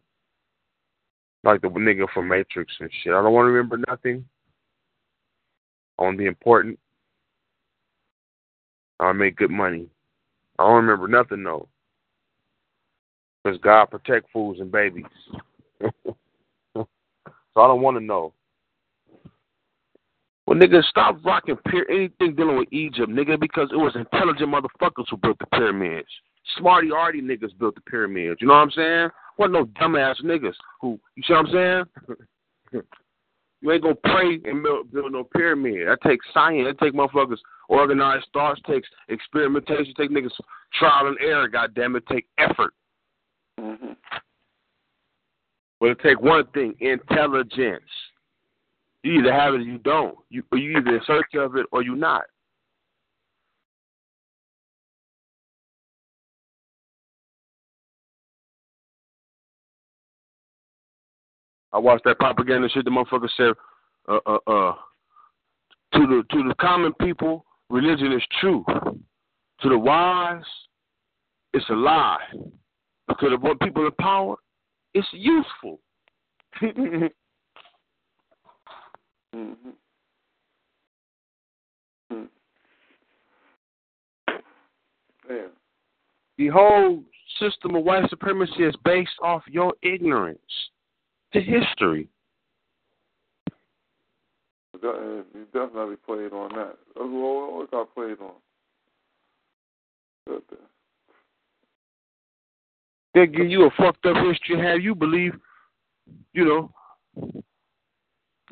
Like the nigga from Matrix and shit. I don't want to remember nothing. I want to be important. I want to make good money. I don't remember nothing though. Because God protect fools and babies. so I don't want to know. Well, nigga, stop rocking pyra- anything dealing with Egypt, nigga, because it was intelligent motherfuckers who built the pyramids. Smarty arty niggas built the pyramids. You know what I'm saying? Wasn't no dumbass niggas who, you see what I'm saying? You ain't gonna pray and build, build no pyramid. That takes science. That takes motherfuckers organized thoughts. Takes experimentation. Take niggas trial and error. God damn it, take effort. Mm-hmm. But it take one thing: intelligence. You either have it or you don't. You you either in search of it or you not. I watched that propaganda shit. The motherfucker said, uh, uh, uh, to the to the common people, religion is true. To the wise, it's a lie. To the people in power, it's useful. mm-hmm. Mm. Yeah. The whole system of white supremacy is based off your ignorance to history. You definitely played on that. What I played on? Good. They give you a fucked up history and have you believe, you know,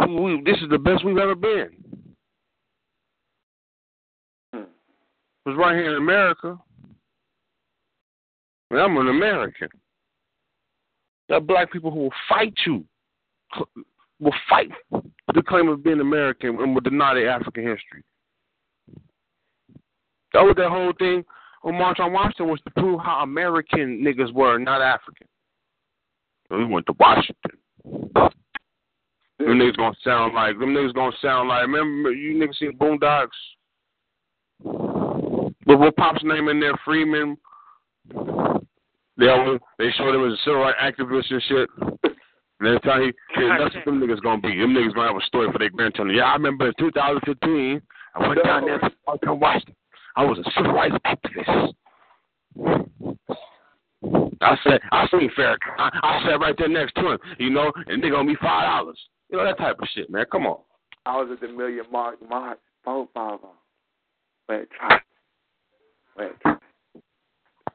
we, this is the best we've ever been. Hmm. It was right here in America. And I'm an American. There are black people who will fight you, will fight the claim of being American and will deny their African history. That was that whole thing on March on Washington was to prove how American niggas were, not African. We went to Washington. Them niggas gonna sound like them niggas gonna sound like remember you niggas seen Boondocks? But what Pop's name in there, Freeman? They always, they showed him as a civil rights activist and shit. And every time he, that's what them niggas gonna be. Them niggas gonna have a story for their grandchildren. Yeah, I remember in 2015, I went down there to Washington. I was a civil rights activist. I said, I seen Farrakhan. I, I sat right there next to him, you know, and they gonna be five dollars. You know that type of shit, man. Come on. I was at the Million Man March, four five Went try, went try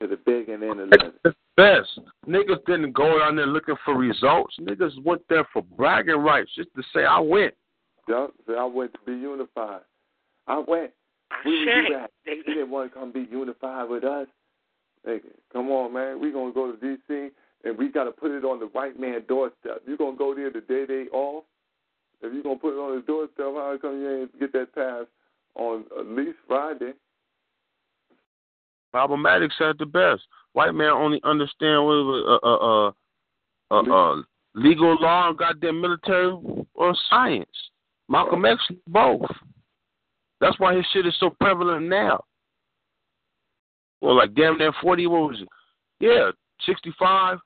to the big and then the little. The best niggas didn't go down there looking for results. Niggas went there for bragging rights, just to say I went. Yeah, I went to be unified. I went. We would do that. They didn't want to come be unified with us. Nigga, come on, man. We gonna go to D.C. and we gotta put it on the white man doorstep. You gonna go there the day they off? If you gonna put it on his doorstep, how come you ain't get that pass on at least Friday? Problematic said the best. White man only understand what uh, uh, uh, uh, legal law and goddamn military or science. Malcolm X both. That's why his shit is so prevalent now. Well, like damn near 40, what was it? Yeah, 65,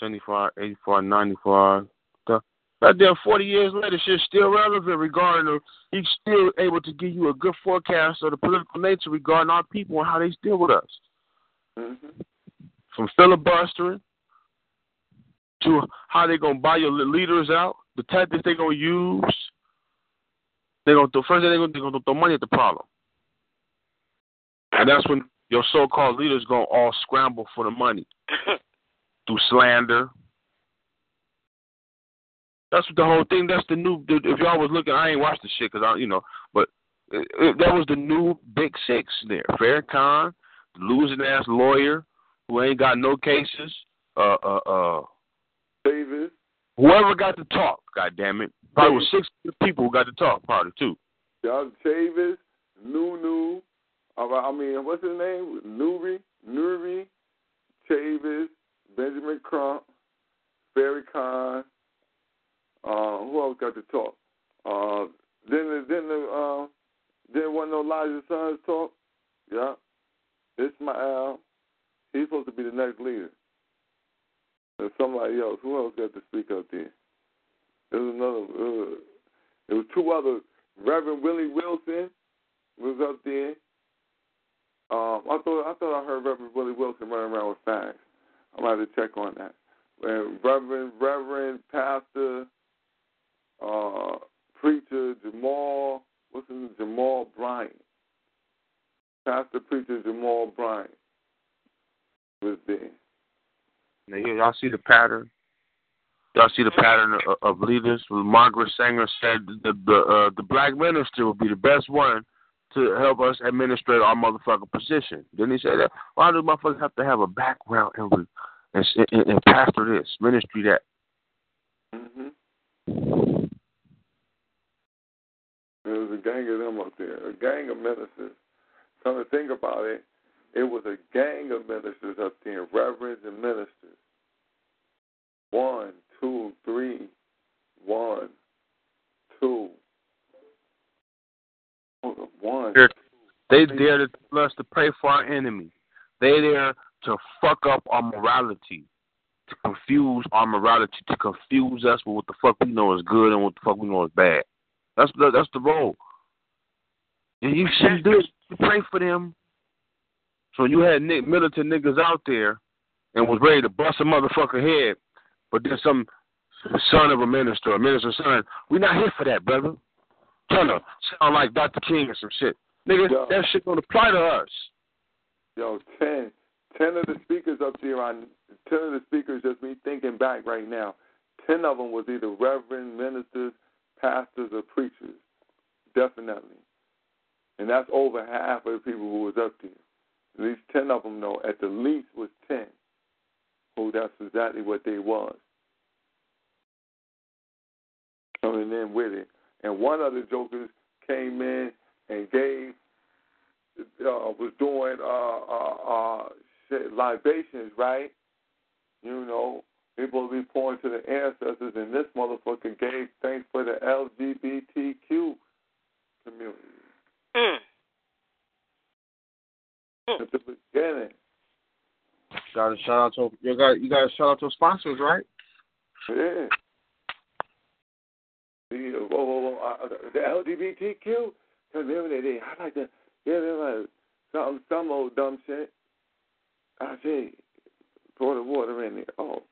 75, 85, 95. Goddamn, 40 years later, shit's still relevant regarding he's still able to give you a good forecast of the political nature regarding our people and how they deal with us. Mm-hmm. From filibustering to how they're going to buy your leaders out, the tactics they're going to use. They're going to, first thing they're going to throw money at the problem. And that's when your so-called leaders going to all scramble for the money through slander, that's the whole thing. That's the new. If y'all was looking, I ain't watched the shit because I, you know, but it, it, that was the new Big Six there. Farrakhan, the losing ass lawyer who ain't got no cases. Uh, uh, uh. Davis. Whoever got to talk, God damn it. Probably was six people who got to talk, probably too. Yeah, Chavis, Nunu. Uh, I mean, what's his name? Nuri, Nuri, Chavis, Benjamin Crump, Farrakhan. Uh, who else got to talk? Uh, then then the uh, then one of Elijah sons talk. Yeah, Ismail. He's supposed to be the next leader. And somebody else. Who else got to speak up there? There was another. Uh, there was two other. Reverend Willie Wilson was up there. Um, I thought I thought I heard Reverend Willie Wilson running around with facts. I'm have to check on that. And Reverend Reverend Pastor uh, preacher Jamal, what's his name? Jamal Bryant. Pastor preacher Jamal Bryant was there. Now, y'all see the pattern. Y'all see the pattern of, of leaders. Margaret Sanger said the the, uh, the black minister would be the best one to help us administrate our motherfucking position. Didn't he say that? Why do motherfuckers have to have a background in and, and pastor this, ministry that? Mm-hmm. There was a gang of them up there, a gang of ministers. Come to think about it, it was a gang of ministers up there, reverends and ministers. One, two, three, one, two. One. They there to tell us to pray for our enemy. They there to fuck up our morality, to confuse our morality, to confuse us with what the fuck we know is good and what the fuck we know is bad. That's the that's the role. And you shouldn't do it. You pray for them. So you had Nick militant niggas out there and was ready to bust a motherfucker head, but then some son of a minister, a minister's son, we're not here for that, brother. Trying to sound like Dr. King or some shit. Nigga, Yo. that shit don't apply to us. Yo, ten, ten of the speakers up here on ten of the speakers just me thinking back right now. Ten of them was either reverend ministers, pastors, or preachers. Definitely. And that's over half of the people who was up there. At least ten of them know. At the least was ten. Who that's exactly what they was. Coming in with it. And one of the jokers came in and gave uh, was doing uh, uh, uh, libations, right? You know, people be pouring to the ancestors, and this motherfucker gave thanks for the LGBTQ community. Mm. At the beginning. Got to shout out to you got you got to shout out to sponsors, right? Yeah. The, whoa, whoa, whoa, uh, the LGBTQ community. I like to give them like some some old dumb shit. I say, pour the water in there. Oh.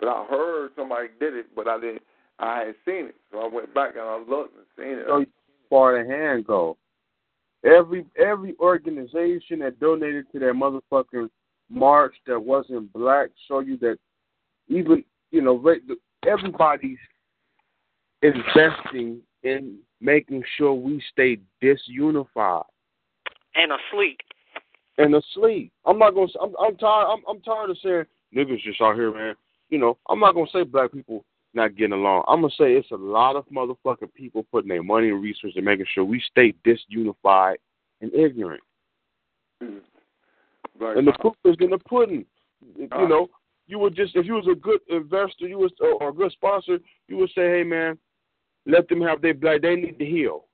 But I heard somebody did it, but I didn't. I hadn't seen it, so I went back and I looked and seen it. So far the hand go. Every every organization that donated to that motherfucking march that wasn't black show you that even you know everybody's investing in making sure we stay disunified and asleep. And asleep. I'm not gonna. I'm, I'm tired. I'm, I'm tired of saying niggas just out here, man. You know, I'm not gonna say black people not getting along. I'm gonna say it's a lot of motherfucking people putting their money and resources and making sure we stay disunified and ignorant. Mm-hmm. Right. And the proof is in the pudding. You know, you would just if you was a good investor, you was or a good sponsor, you would say, hey man, let them have their blood. They need to heal.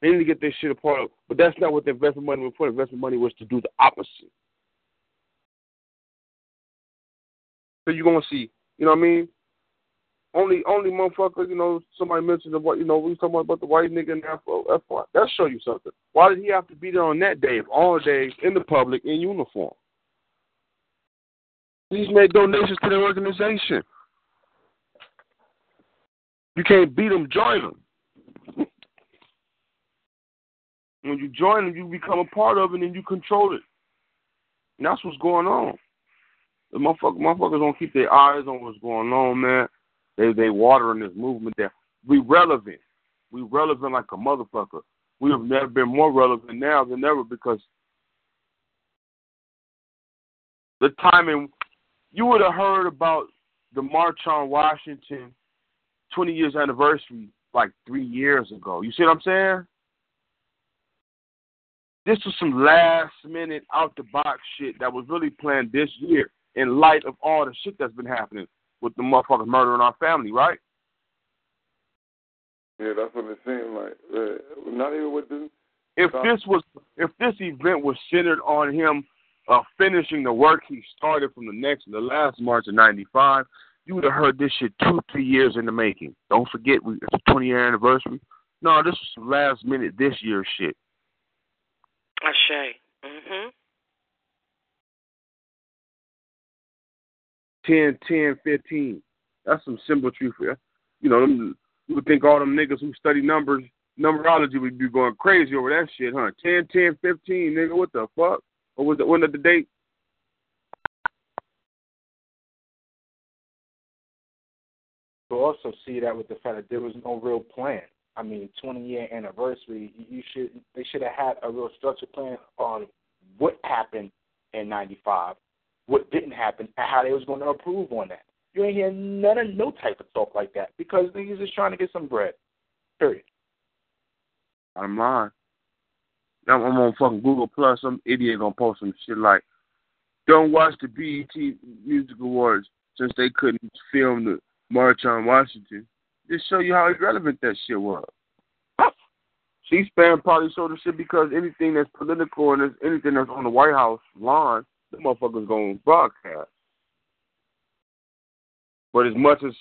They need to get their shit apart. But that's not what the investment money was for. Investment money was to do the opposite. So you're gonna see, you know what I mean? Only only motherfucker, you know, somebody mentioned about you know, we talking about the white nigga in Afro F one. That show you something. Why did he have to be there on that day, all day, in the public, in uniform? He's made donations to the organization. You can't beat them, join them. when you join them, you become a part of it and you control it. And that's what's going on. The motherfuckers, motherfuckers don't keep their eyes on what's going on, man. They they watering this movement there. We relevant. We relevant like a motherfucker. We have never been more relevant now than ever because the timing you would have heard about the March on Washington 20 years anniversary like three years ago. You see what I'm saying? This was some last minute out the box shit that was really planned this year in light of all the shit that's been happening with the motherfuckers murdering our family, right? Yeah, that's what it seemed like. Uh, not even with the. If this was, if this event was centered on him uh, finishing the work he started from the next, the last March of '95, you would have heard this shit two, three years in the making. Don't forget, we, it's a 20 year anniversary. No, this was last minute this year shit. Ashay. Mhm. 10, 10, 15. That's some symmetry for you. You know, them, you would think all them niggas who study numbers, numerology would be going crazy over that shit, huh? 10, 10, 15, nigga, what the fuck? Or was it, when the date? Also see that with the fact that there was no real plan. I mean, 20 year anniversary, you should they should have had a real structured plan on what happened in '95, what didn't happen, and how they was going to improve on that. You ain't hear none of no type of talk like that because niggas is trying to get some bread. Period. I'm I'm on fucking Google Plus. Some idiot gonna post some shit like, "Don't watch the BET Music Awards since they couldn't film the March on Washington." Just show you how irrelevant that shit was. C-SPAN probably showed the shit because anything that's political and anything that's on the White House lawn, the motherfuckers gonna broadcast. But as much as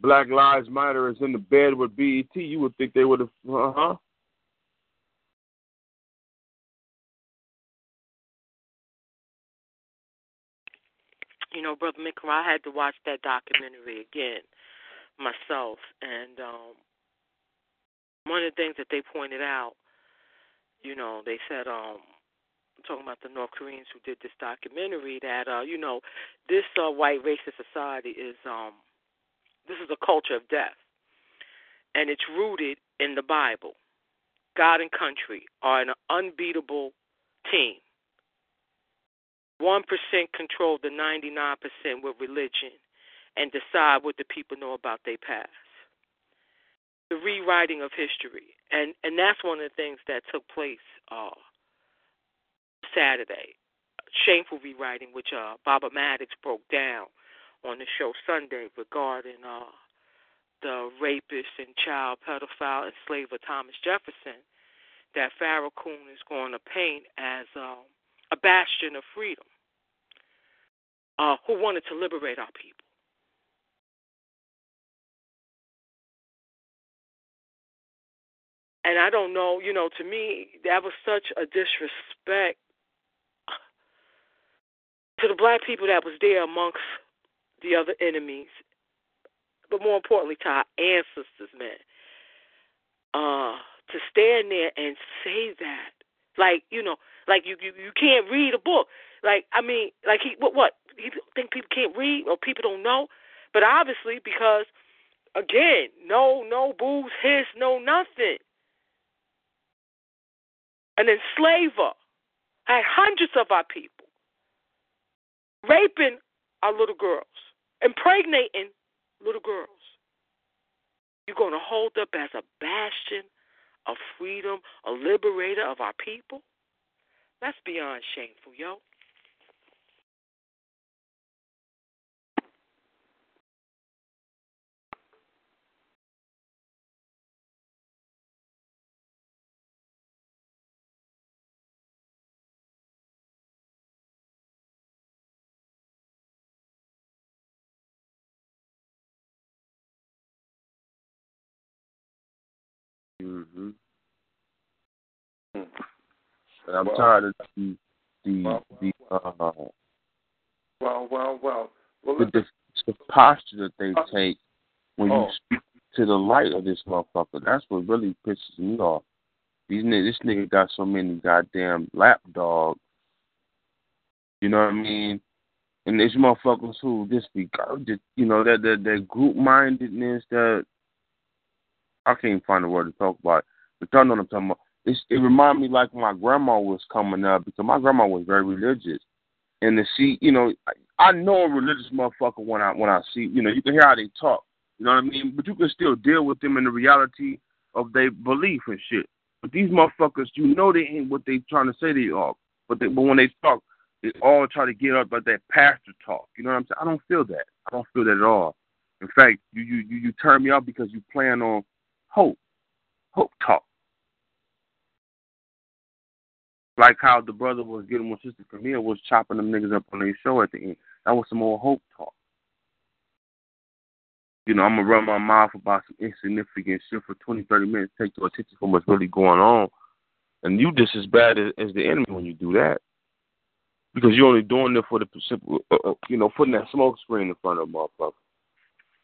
Black Lives Matter is in the bed with BET, you would think they would have, uh huh. You know, Brother Mikra, I had to watch that documentary again myself, and um, one of the things that they pointed out, you know, they said, um, talking about the North Koreans who did this documentary, that uh, you know, this uh, white racist society is um, this is a culture of death, and it's rooted in the Bible. God and country are an unbeatable team. 1% control the 99% with religion and decide what the people know about their past. The rewriting of history. And and that's one of the things that took place uh, Saturday. Shameful rewriting, which uh, Baba Maddox broke down on the show Sunday regarding uh, the rapist and child pedophile and Thomas Jefferson, that Farrakhan is going to paint as um, a bastion of freedom uh, who wanted to liberate our people. And I don't know, you know, to me, that was such a disrespect to the black people that was there amongst the other enemies, but more importantly, to our ancestors, man. Uh, to stand there and say that, like you know, like you you, you can't read a book. Like I mean, like he what what he think people can't read or people don't know, but obviously because again, no no booze, hiss, no nothing. An enslaver had hundreds of our people raping our little girls, impregnating little girls. You're going to hold up as a bastion of freedom, a liberator of our people? That's beyond shameful, yo. Mm-hmm. And I'm tired of the the the uh, Well, well, well. well the, the, the posture that they take when Oh. you speak to the light of this motherfucker. That's what really pisses me off. These niggas, this nigga got so many goddamn lap dogs. You know what I mean? And these motherfuckers who just be, you know, that that that group mindedness that I can't even find a word to talk about. But y'all know what I'm talking about. It's, it reminded me like my grandma was coming up because my grandma was very religious, and to see, you know, I, I know a religious motherfucker when I when I see, you know, you can hear how they talk. You know what I mean? But you can still deal with them in the reality of their belief and shit. But these motherfuckers, you know, they ain't what they trying to say they are. But they, but when they talk, they all try to get up like that pastor talk. You know what I'm saying? I don't feel that. I don't feel that at all. In fact, you you you, you turn me off because you plan on hope, hope talk. Like how the brother was getting with Sister Camille was chopping them niggas up on their show at the end. That was some more hope talk. You know, I'm gonna run my mouth about some insignificant shit for 20, 30 minutes, take your attention from what's really going on, and you just as bad as, as the enemy when you do that, because you're only doing it for the uh, uh, you know, putting that smoke screen in front of a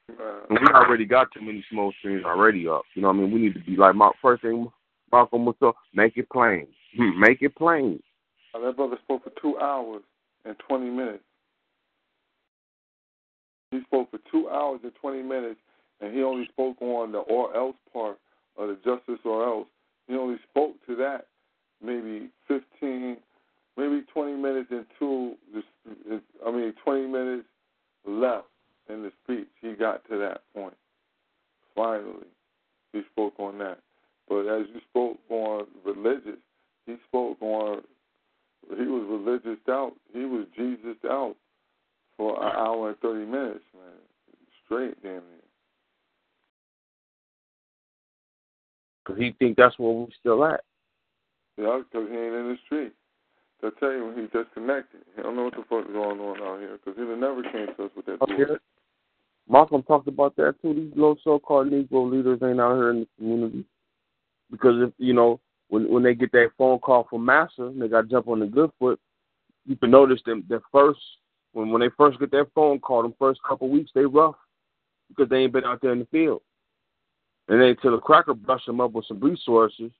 We already got too many smoke screens already up. You know what I mean? We need to be like my first thing Malcolm was up, make it plain. Hmm, make it plain. Uh, that brother spoke for two hours and 20 minutes. He spoke for two hours and 20 minutes, and he only spoke on the or else part of the justice or else. He only spoke to that maybe 15, maybe 20 minutes into the, I mean 20 minutes left in the speech. He got to that point. Finally, he spoke on that. But as you spoke on religious, he spoke on. He was religious out. He was Jesus out for an hour and thirty minutes, man, straight damn near. Cause he think that's where we still at. Yeah, because he ain't in the street. I tell you, when he disconnected, he don't know what the fuck is going on out here. Because he'd have never came to us with that. Oh, Up here. Malcolm talked about that too. These low so-called Negro leaders ain't out here in the community because if you know when when they get that phone call from Massa, they got to jump on the good foot. You can notice them the first when when they first get that phone call, them first couple weeks they rough because they ain't been out there in the field. And then till the cracker brush them up with some resources,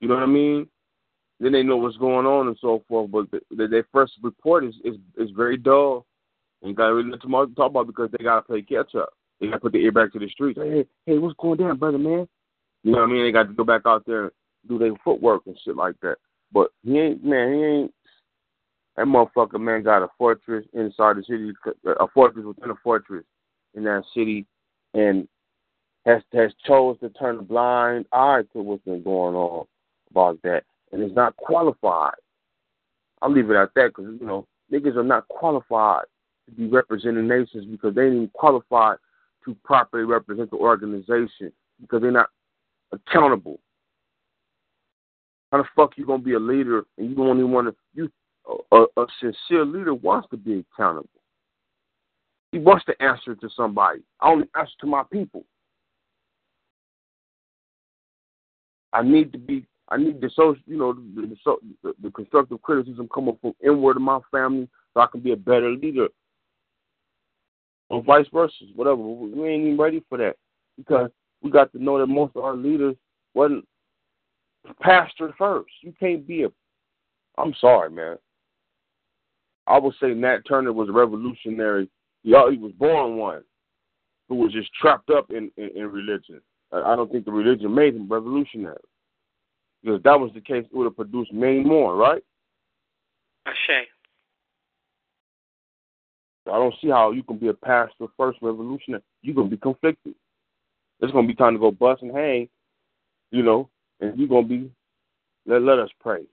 you know what I mean? Then they know what's going on and so forth. But the, the, their first report is, is is very dull. You got to really let them talk about because they got to play catch up. They got to put the ear back to the streets. Hey, hey, what's going down, brother, man? You know what I mean? They got to go back out there and do their footwork and shit like that. But he ain't, man, he ain't. That motherfucker, man, got a fortress inside the city, a fortress within a fortress in that city, and has has chose to turn a blind eye to what's been going on about that, and is not qualified. I'll leave it at that because you know niggas are not qualified to be representing nations because they ain't even qualified to properly represent the organization because they're not accountable. How the fuck you gonna be a leader and you don't even want to? You a, a sincere leader wants to be accountable. He wants to answer to somebody. I only answer to my people. I need to be. I need the social, you know, the, the, the constructive criticism coming from inward of my family, so I can be a better leader, or vice versa, whatever. We ain't even ready for that because we got to know that most of our leaders wasn't pastor first. You can't be a. I'm sorry, man. I would say Nat Turner was a revolutionary. He, he was born one who was just trapped up in, in, in religion. I don't think the religion made him revolutionary. Because if that was the case, it would have produced many more, right? Ashe. I don't see how you can be a pastor first revolutionary. You're gonna be conflicted. It's gonna be time to go bust and hang, you know, and you're gonna be let let us pray.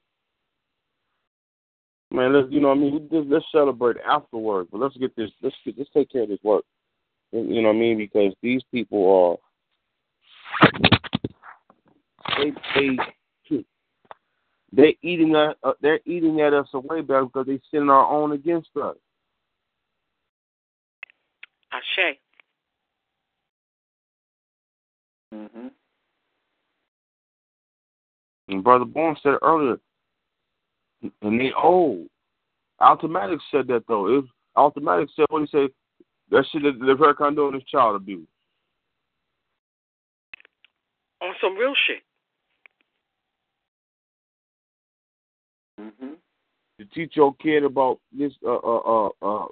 Man, let's you know what I mean let's, celebrate afterwards, but let's get this let's get, let's take care of this work. You know what I mean? Because these people are they they they're eating at uh, they're eating at us away back because they're send our own against us. Ashe. Mm-hmm. And Brother Bourne said earlier, and they old. Automatic said that though. It Automatic said what he said. That shit that the Farrakhan doing is child abuse. On some real shit. Mm-hmm. To teach your kid about this, uh, uh, uh, uh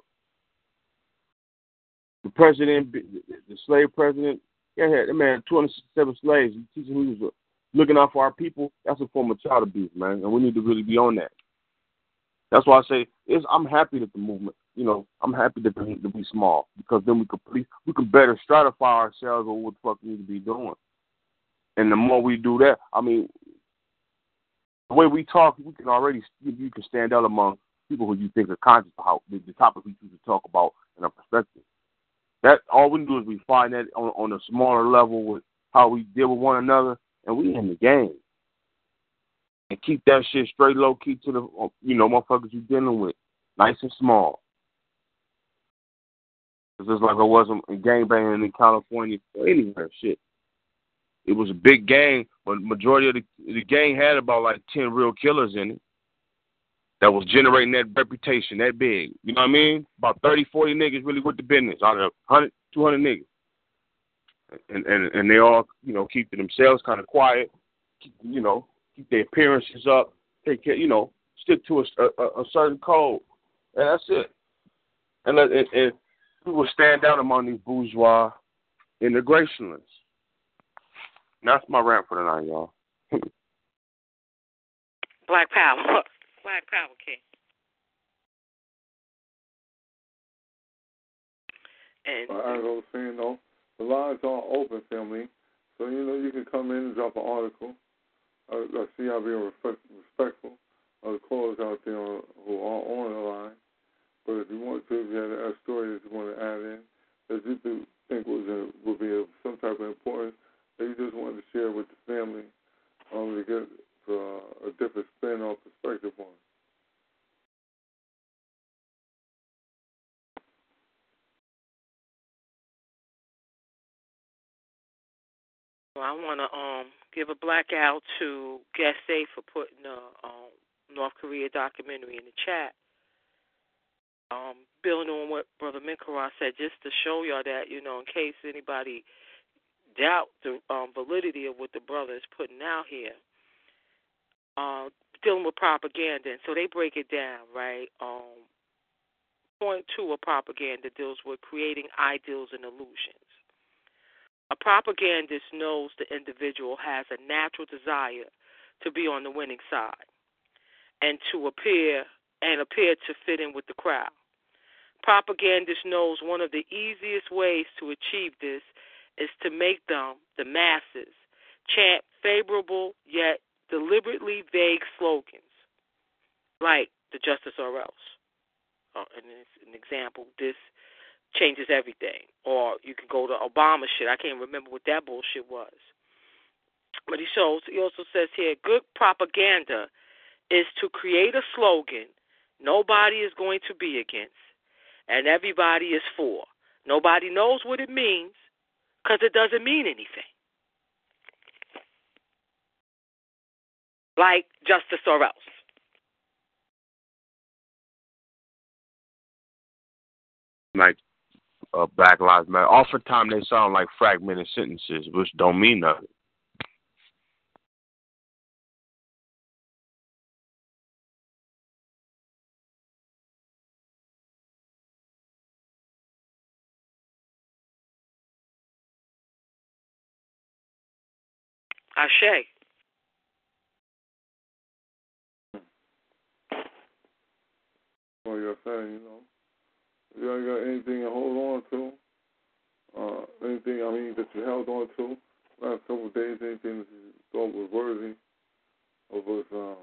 the president, the slave president. Yeah, that man, 267 slaves. You teach him he was uh, looking out for our people. That's a form of child abuse, man, and we need to really be on that. That's why I say I'm happy that the movement, you know, I'm happy that to be small because then we could we can better stratify ourselves on what the fuck we need to be doing. And the more we do that, I mean, the way we talk, we can already you can stand out among people who you think are conscious of how the, the topic we choose to talk about in our perspective. That all we do is we find that on, on a smaller level with how we deal with one another, and we in the game. And keep that shit straight low key to the uh, you know motherfuckers you dealing with, nice and small. It's just like I wasn't gang banging in California or anywhere. Shit, it was a big gang, but majority of the the gang had about like ten real killers in it that was generating that reputation that big. You know what I mean? About 30, 40 niggas really with the business out of 100, 200 niggas. And, and and they all, you know, keep themselves kind of quiet, keep, you know, keep their appearances up, take care, you know, stick to a, a, a certain code. And that's it. And, and, and we will stand out among these bourgeois integrationalists. That's my rant for tonight, y'all. Black Power. Black Power King. And as I was saying though, the lines are open, family. So you know you can come in and drop an article. I, I see y'all being respect, respectful of the callers out there who are on the line. But if you want to, if you have a story that you want to add in, that you think was a, would be of some type of importance, that you just wanted to share with the family, um, to get uh, a different spin or perspective on. Well, I want to um give a blackout to Guest A for putting the um, North Korea documentary in the chat. Um, building on what Brother Minkara said, just to show y'all that, you know, in case anybody doubt the um, validity of what the brother is putting out here, uh, dealing with propaganda. And so they break it down, right? Um, point two of propaganda deals with creating ideals and illusions. A propagandist knows the individual has a natural desire to be on the winning side and to appear and appear to fit in with the crowd. Propagandist knows one of the easiest ways to achieve this is to make them, the masses, chant favorable yet deliberately vague slogans like the justice or else. Uh, and it's an example, this changes everything. Or you can go to Obama shit. I can't remember what that bullshit was. But he shows he also says here, good propaganda is to create a slogan nobody is going to be against and everybody is for. Nobody knows what it means because it doesn't mean anything. Like justice or else. Like uh, Black Lives Matter. Oftentimes they sound like fragmented sentences, which don't mean nothing. Ashe. Well, you're saying, you know, you ain't got anything to hold on to, uh, anything, I mean, that you held on to last couple of days, anything that you thought was worthy of us, um,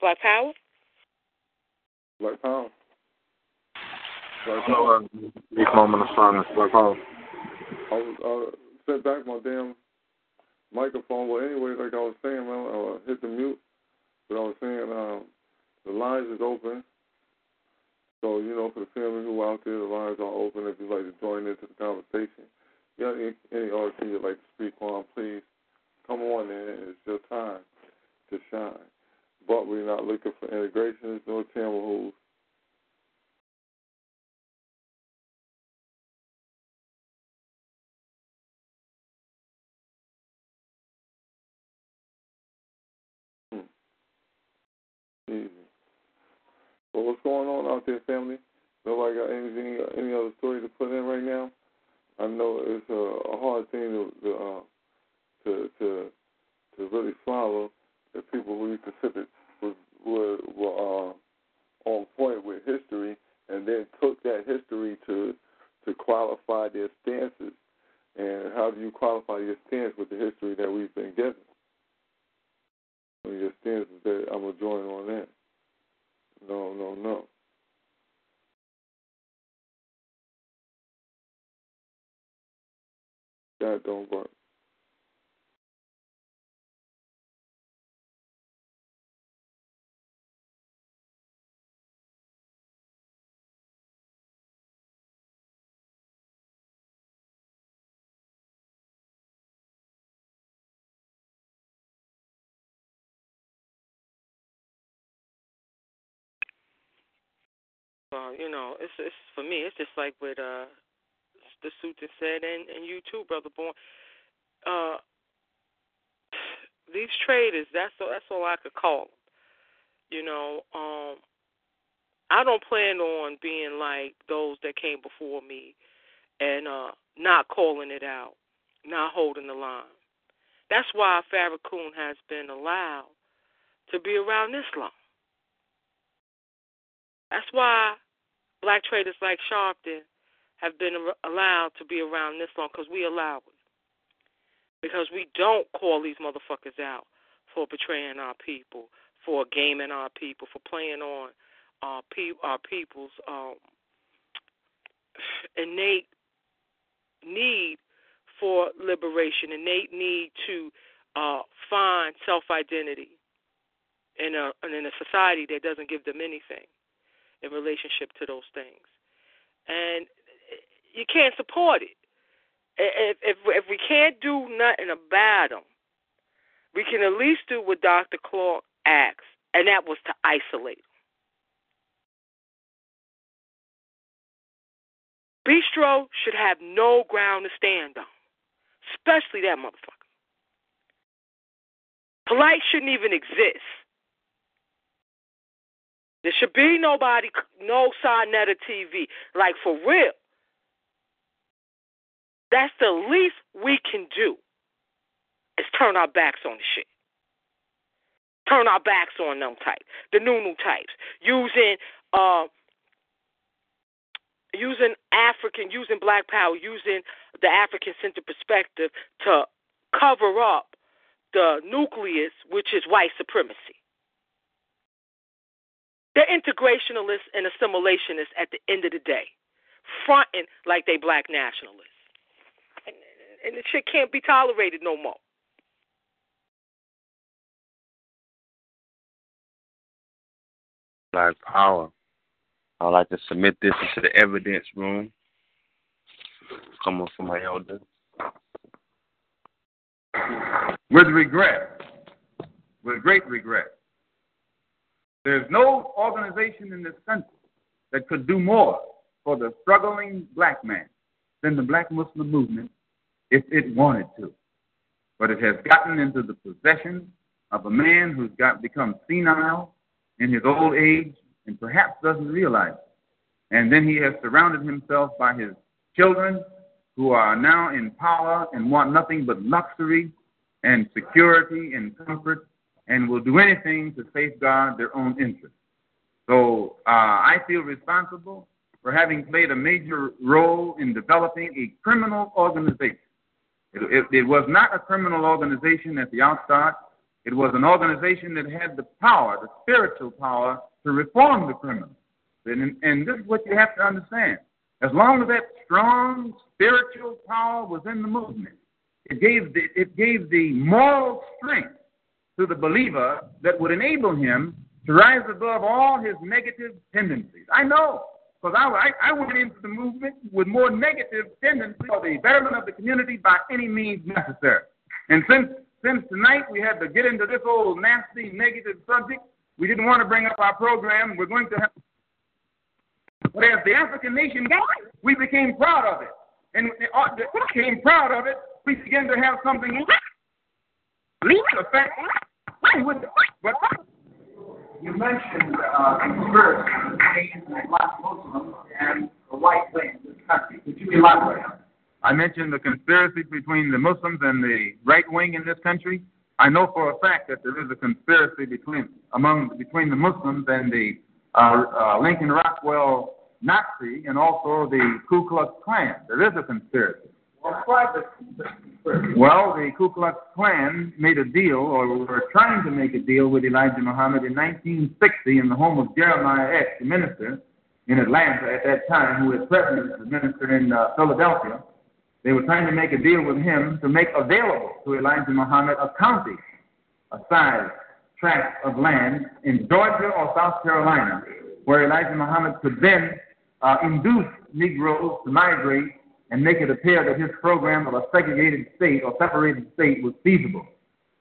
Black Power? Black Power. Black Power. Brief moment of silence. Black Power. I was uh, set back my damn microphone. Well, anyway, like I was saying, man, I hit the mute. But I was saying, um, the lines is open. So, you know, for the family who out there, the lines are open. If you'd like to join into the conversation, you got any, any article you'd like to speak on, please come on in. It's your time to shine. But we're not looking for integrations nor Tamahus. Hmm. Easy. Well, what's going on out there, family? Nobody got anything, any other story to put in right now? I know it's a, a hard thing to to, uh, to to to really follow. that people who used to were, were uh, on point with history, and then took that history to to qualify their stances. And how do you qualify your stance with the history that we've been given? Your stance is that I'm gonna join on that. No, no, no. That don't work. Uh, you know, it's it's for me. It's just like with uh, the suit said, and and you too, brother born. Uh, these traders. That's all. That's all I could call them. You know, um, I don't plan on being like those that came before me, and uh, not calling it out, not holding the line. That's why Farrakhan has been allowed to be around this long. That's why black traders like Sharpton have been allowed to be around this long because we allow it. Because we don't call these motherfuckers out for betraying our people, for gaming our people, for playing on our, pe- our people's um, innate need for liberation, innate need to uh, find self identity in a in a society that doesn't give them anything in relationship to those things, and you can't support it. If if if we can't do nothing about them, we can at least do what Dr. Clarke asked, and that was to isolate. Bistro should have no ground to stand on, especially that motherfucker. Polite shouldn't even exist. There should be nobody, no Sa-Neter TV. Like, for real. That's the least we can do is turn our backs on the shit. Turn our backs on them types, the new new types, using uh, using African, using Black Power, using the African centered perspective to cover up the nucleus, which is white supremacy. They're integrationalists and assimilationists at the end of the day, fronting like they black nationalists. And, and the shit can't be tolerated no more. Black power. I'd like to submit this into the evidence room. Coming from my elder. With regret, with great regret, there's no organization in this country that could do more for the struggling black man than the black Muslim movement if it wanted to. But it has gotten into the possession of a man who's got become senile in his old age and perhaps doesn't realize it. And then he has surrounded himself by his children who are now in power and want nothing but luxury and security and comfort and will do anything to safeguard their own interests. So uh, I feel responsible for having played a major role in developing a criminal organization. It, it, it was not a criminal organization at the outstart. It was an organization that had the power, the spiritual power, to reform the criminal. And, and this is what you have to understand. As long as that strong spiritual power was in the movement, it gave the, it gave the moral strength to the believer that would enable him to rise above all his negative tendencies. I know, because I, I, went into the movement with more negative tendencies for the betterment of the community by any means necessary. And since since tonight we had to get into this old nasty negative subject, we didn't want to bring up our program. We're going to have. But as the African nation got, we became proud of it. And uh, became proud of it, we began to have something. Leave the fact. But you mentioned uh, conspiracy between the black Muslims and the white wing in this country. Could you elaborate? I mentioned the conspiracy between the Muslims and the right wing in this country. I know for a fact that there is a conspiracy between among between the Muslims and the uh, uh, Lincoln Rockwell Nazi and also the Ku Klux Klan. There is a conspiracy. Well, the Ku Klux Klan made a deal, or were trying to make a deal with Elijah Muhammad in 1960 in the home of Jeremiah X, the minister in Atlanta at that time, who was president, the minister in uh, Philadelphia. They were trying to make a deal with him to make available to Elijah Muhammad a county, a size tract of land in Georgia or South Carolina, where Elijah Muhammad could then uh, induce Negroes to migrate and make it appear that his program of a segregated state or separated state was feasible.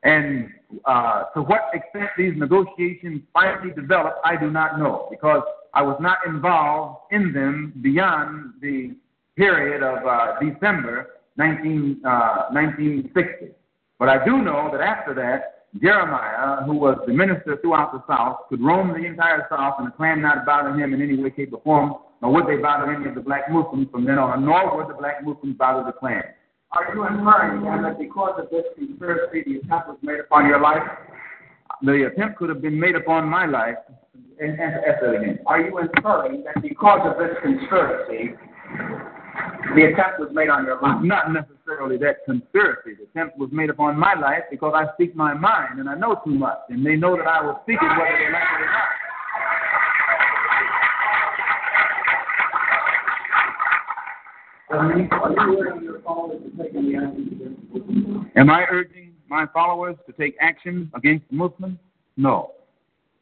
And uh, to what extent these negotiations finally developed, I do not know, because I was not involved in them beyond the period of uh, December 19, uh, 1960. But I do know that after that, Jeremiah, who was the minister throughout the South, could roam the entire South and the Klan not bother him in any way, shape, or form, nor would they bother any of the black Muslims from then on, nor would the black Muslims bother the Klan. Are you inferring then that because of this conspiracy, the attempt was made upon your life? The attempt could have been made upon my life. And answer that again. Are you inferring that because of this conspiracy, the attempt was made on your life? Not necessarily that conspiracy. The attempt was made upon my life because I speak my mind and I know too much, and they know that I will speak it whether they like it or not. Am I urging my followers to take action against Muslims? No.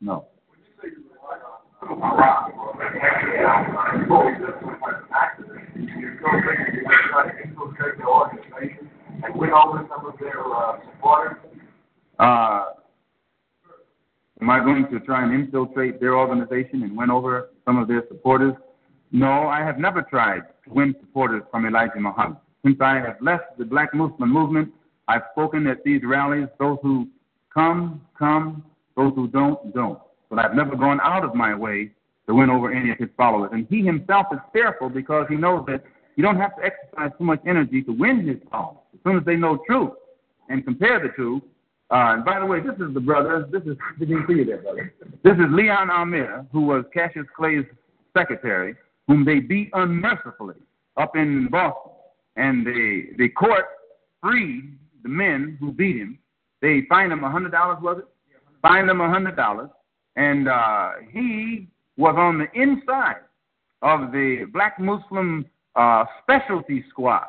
No. Uh, am I going to try and infiltrate their organization and win over some of their supporters? No, I have never tried win supporters from Elijah Muhammad. Since I have left the black Muslim movement, I've spoken at these rallies. Those who come, come. Those who don't, don't. But I've never gone out of my way to win over any of his followers. And he himself is fearful because he knows that you don't have to exercise too much energy to win his followers. As soon as they know truth and compare the two, uh, and by the way, this is the brother. This is didn't see you there, brother. This is Leon Ameer, who was Cassius Clay's secretary, whom they beat unmercifully up in Boston, and the the court freed the men who beat him. They fined him a hundred dollars, was it? Fined him a hundred dollars, and uh, he was on the inside of the black Muslim uh, specialty squad.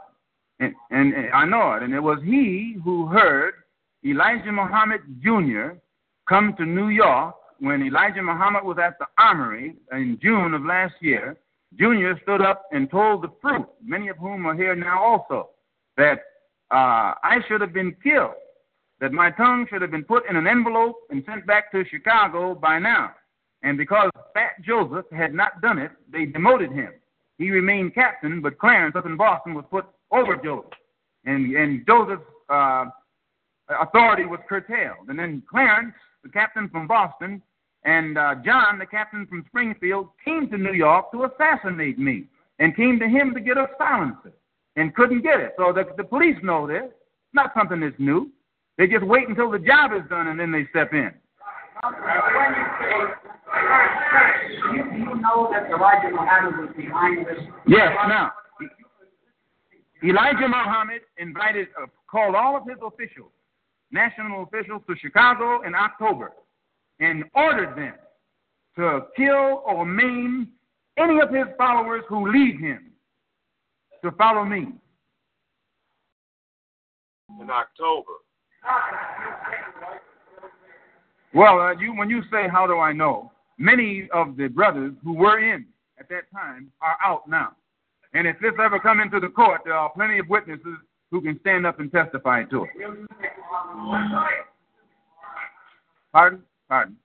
And, and, and I know it. And it was he who heard Elijah Muhammad Jr. come to New York when Elijah Muhammad was at the armory in June of last year. Jr. stood up and told the fruit, many of whom are here now also, that uh, I should have been killed, that my tongue should have been put in an envelope and sent back to Chicago by now. And because Fat Joseph had not done it, they demoted him. He remained captain, but Clarence up in Boston was put over Joseph. And, and Joseph's uh, authority was curtailed. And then Clarence, the captain from Boston, and uh, John, the captain from Springfield, came to New York to assassinate me and came to him to get a silencer and couldn't get it. So the, the police know this. It's not something that's new. They just wait until the job is done and then they step in. You know that Elijah Muhammad was behind this? Yes, now, Elijah Muhammad invited, uh, called all of his officials, national officials, to Chicago in October and ordered them to kill or maim any of his followers who leave him to follow me. In October. Well, uh, you when you say how do I know, many of the brothers who were in at that time are out now. And if this ever come into the court, there are plenty of witnesses who can stand up and testify to it. Pardon? Pardon.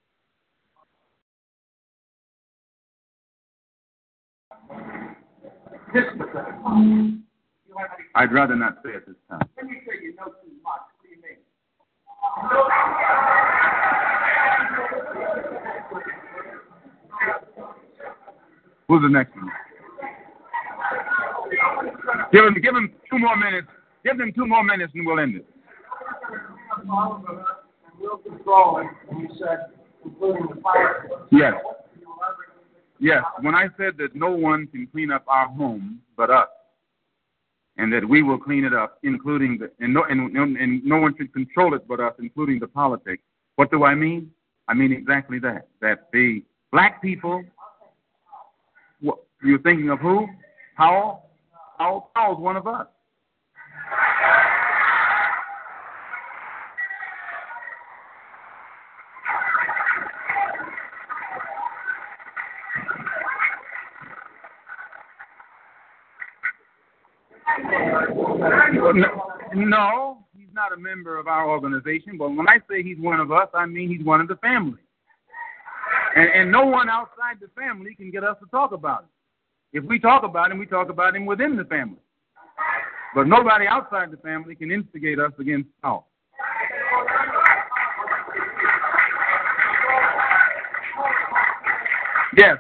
I'd rather not say at this time. When you say you know too much, what do you mean? Who's the next one? Give him, give him two more minutes. Give them two more minutes and we'll end it. Yes. Yes. When I said that no one can clean up our home but us, and that we will clean it up, including the and no and, and no one should control it but us, including the politics. What do I mean? I mean exactly that. That the black people. What, you're thinking of who? Powell. Powell. Powell's one of us. No, he's not a member of our organization, but when I say he's one of us, I mean he's one of the family. And, and no one outside the family can get us to talk about it. If we talk about him, we talk about him within the family. But nobody outside the family can instigate us against Powell. Yes,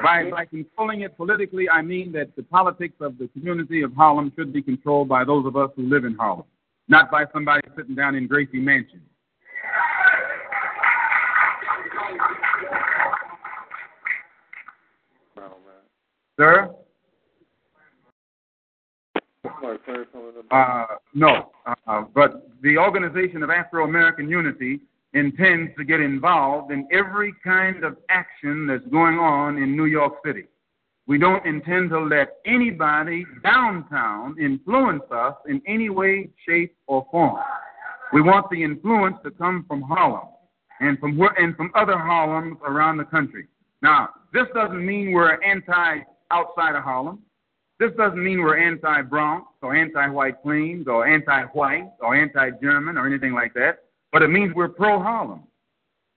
by, by controlling it politically, I mean that the politics of the community of Harlem should be controlled by those of us who live in Harlem, not by somebody sitting down in Gracie Mansion. Sir? Uh, no, uh, but the Organization of Afro American Unity intends to get involved in every kind of action that's going on in New York City. We don't intend to let anybody downtown influence us in any way, shape, or form. We want the influence to come from Harlem and from where, and from other Harlems around the country. Now, this doesn't mean we're anti outside of Harlem. This doesn't mean we're anti Bronx or anti White Queens or anti white or anti German or anything like that, but it means we're pro Harlem.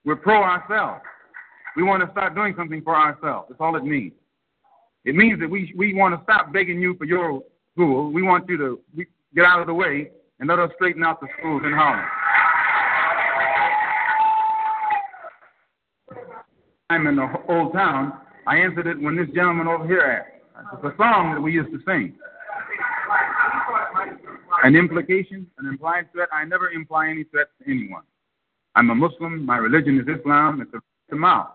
We're pro ourselves. We want to start doing something for ourselves. That's all it means. It means that we, we want to stop begging you for your school. We want you to get out of the way and let us straighten out the schools in Harlem. I'm in the old town. I answered it when this gentleman over here asked. It's a song that we used to sing. An implication, an implied threat. I never imply any threat to anyone. I'm a Muslim. My religion is Islam. It's a mouth.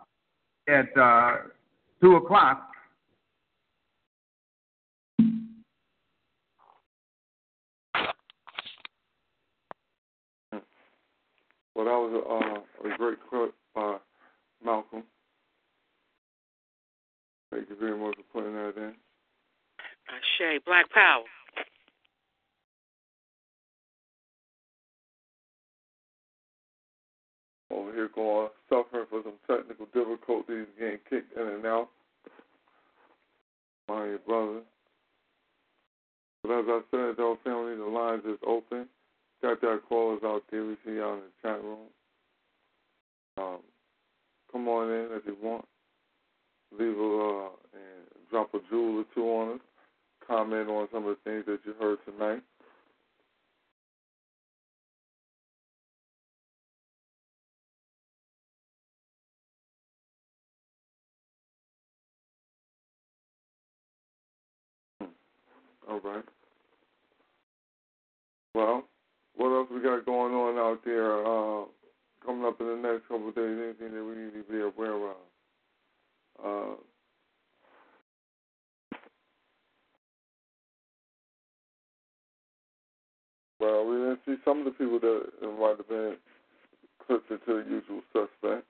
At uh, 2 o'clock, Well, that was a, uh, a great quote by Malcolm. Thank you very much for putting that in. Shay, Black Power. Over here going suffering for some technical difficulties, getting kicked in and out. My brother. But as I said, though, family, the lines is open. Got our callers out there. We see y'all in the chat room. Um, come on in if you want. Leave a uh, and drop a jewel or two on us. Comment on some of the things that you heard tonight. Right. Well, what else we got going on out there? Uh, coming up in the next couple of days, anything that we need to be aware of? Uh, well, we didn't see some of the people that might have been clipped into the usual suspect.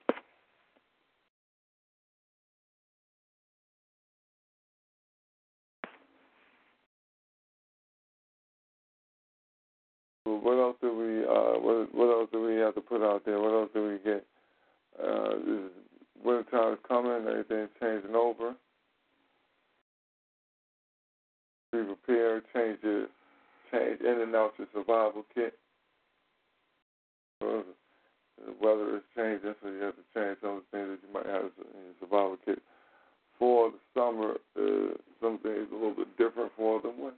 Well, what else do we uh, what what else do we have to put out there? What else do we get? Uh, is winter time is coming, everything's changing over. Be prepared, change your change in and out your survival kit. So the weather is changing, so you have to change some of the things that you might have in your survival kit. For the summer, uh, some things a little bit different for them. Winter.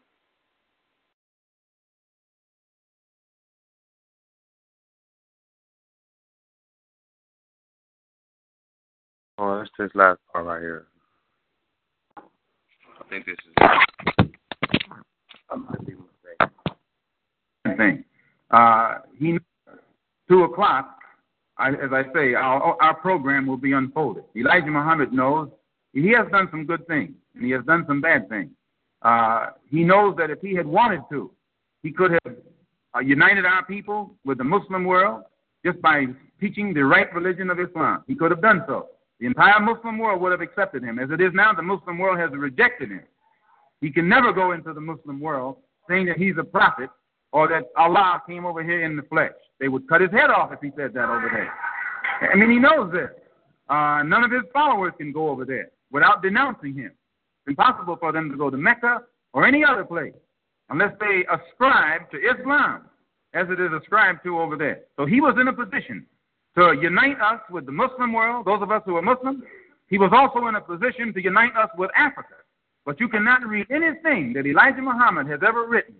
Oh, that's this last part right here. I think this is. I might be mistaken. Thing. Uh, he two o'clock. I, as I say, our, our program will be unfolded. Elijah Muhammad knows he has done some good things and he has done some bad things. Uh, he knows that if he had wanted to, he could have uh, united our people with the Muslim world just by teaching the right religion of Islam. He could have done so. The entire Muslim world would have accepted him. As it is now, the Muslim world has rejected him. He can never go into the Muslim world saying that he's a prophet or that Allah came over here in the flesh. They would cut his head off if he said that over there. I mean, he knows this. Uh, none of his followers can go over there without denouncing him. It's impossible for them to go to Mecca or any other place unless they ascribe to Islam as it is ascribed to over there. So he was in a position to unite us with the Muslim world, those of us who are Muslim. He was also in a position to unite us with Africa. But you cannot read anything that Elijah Muhammad has ever written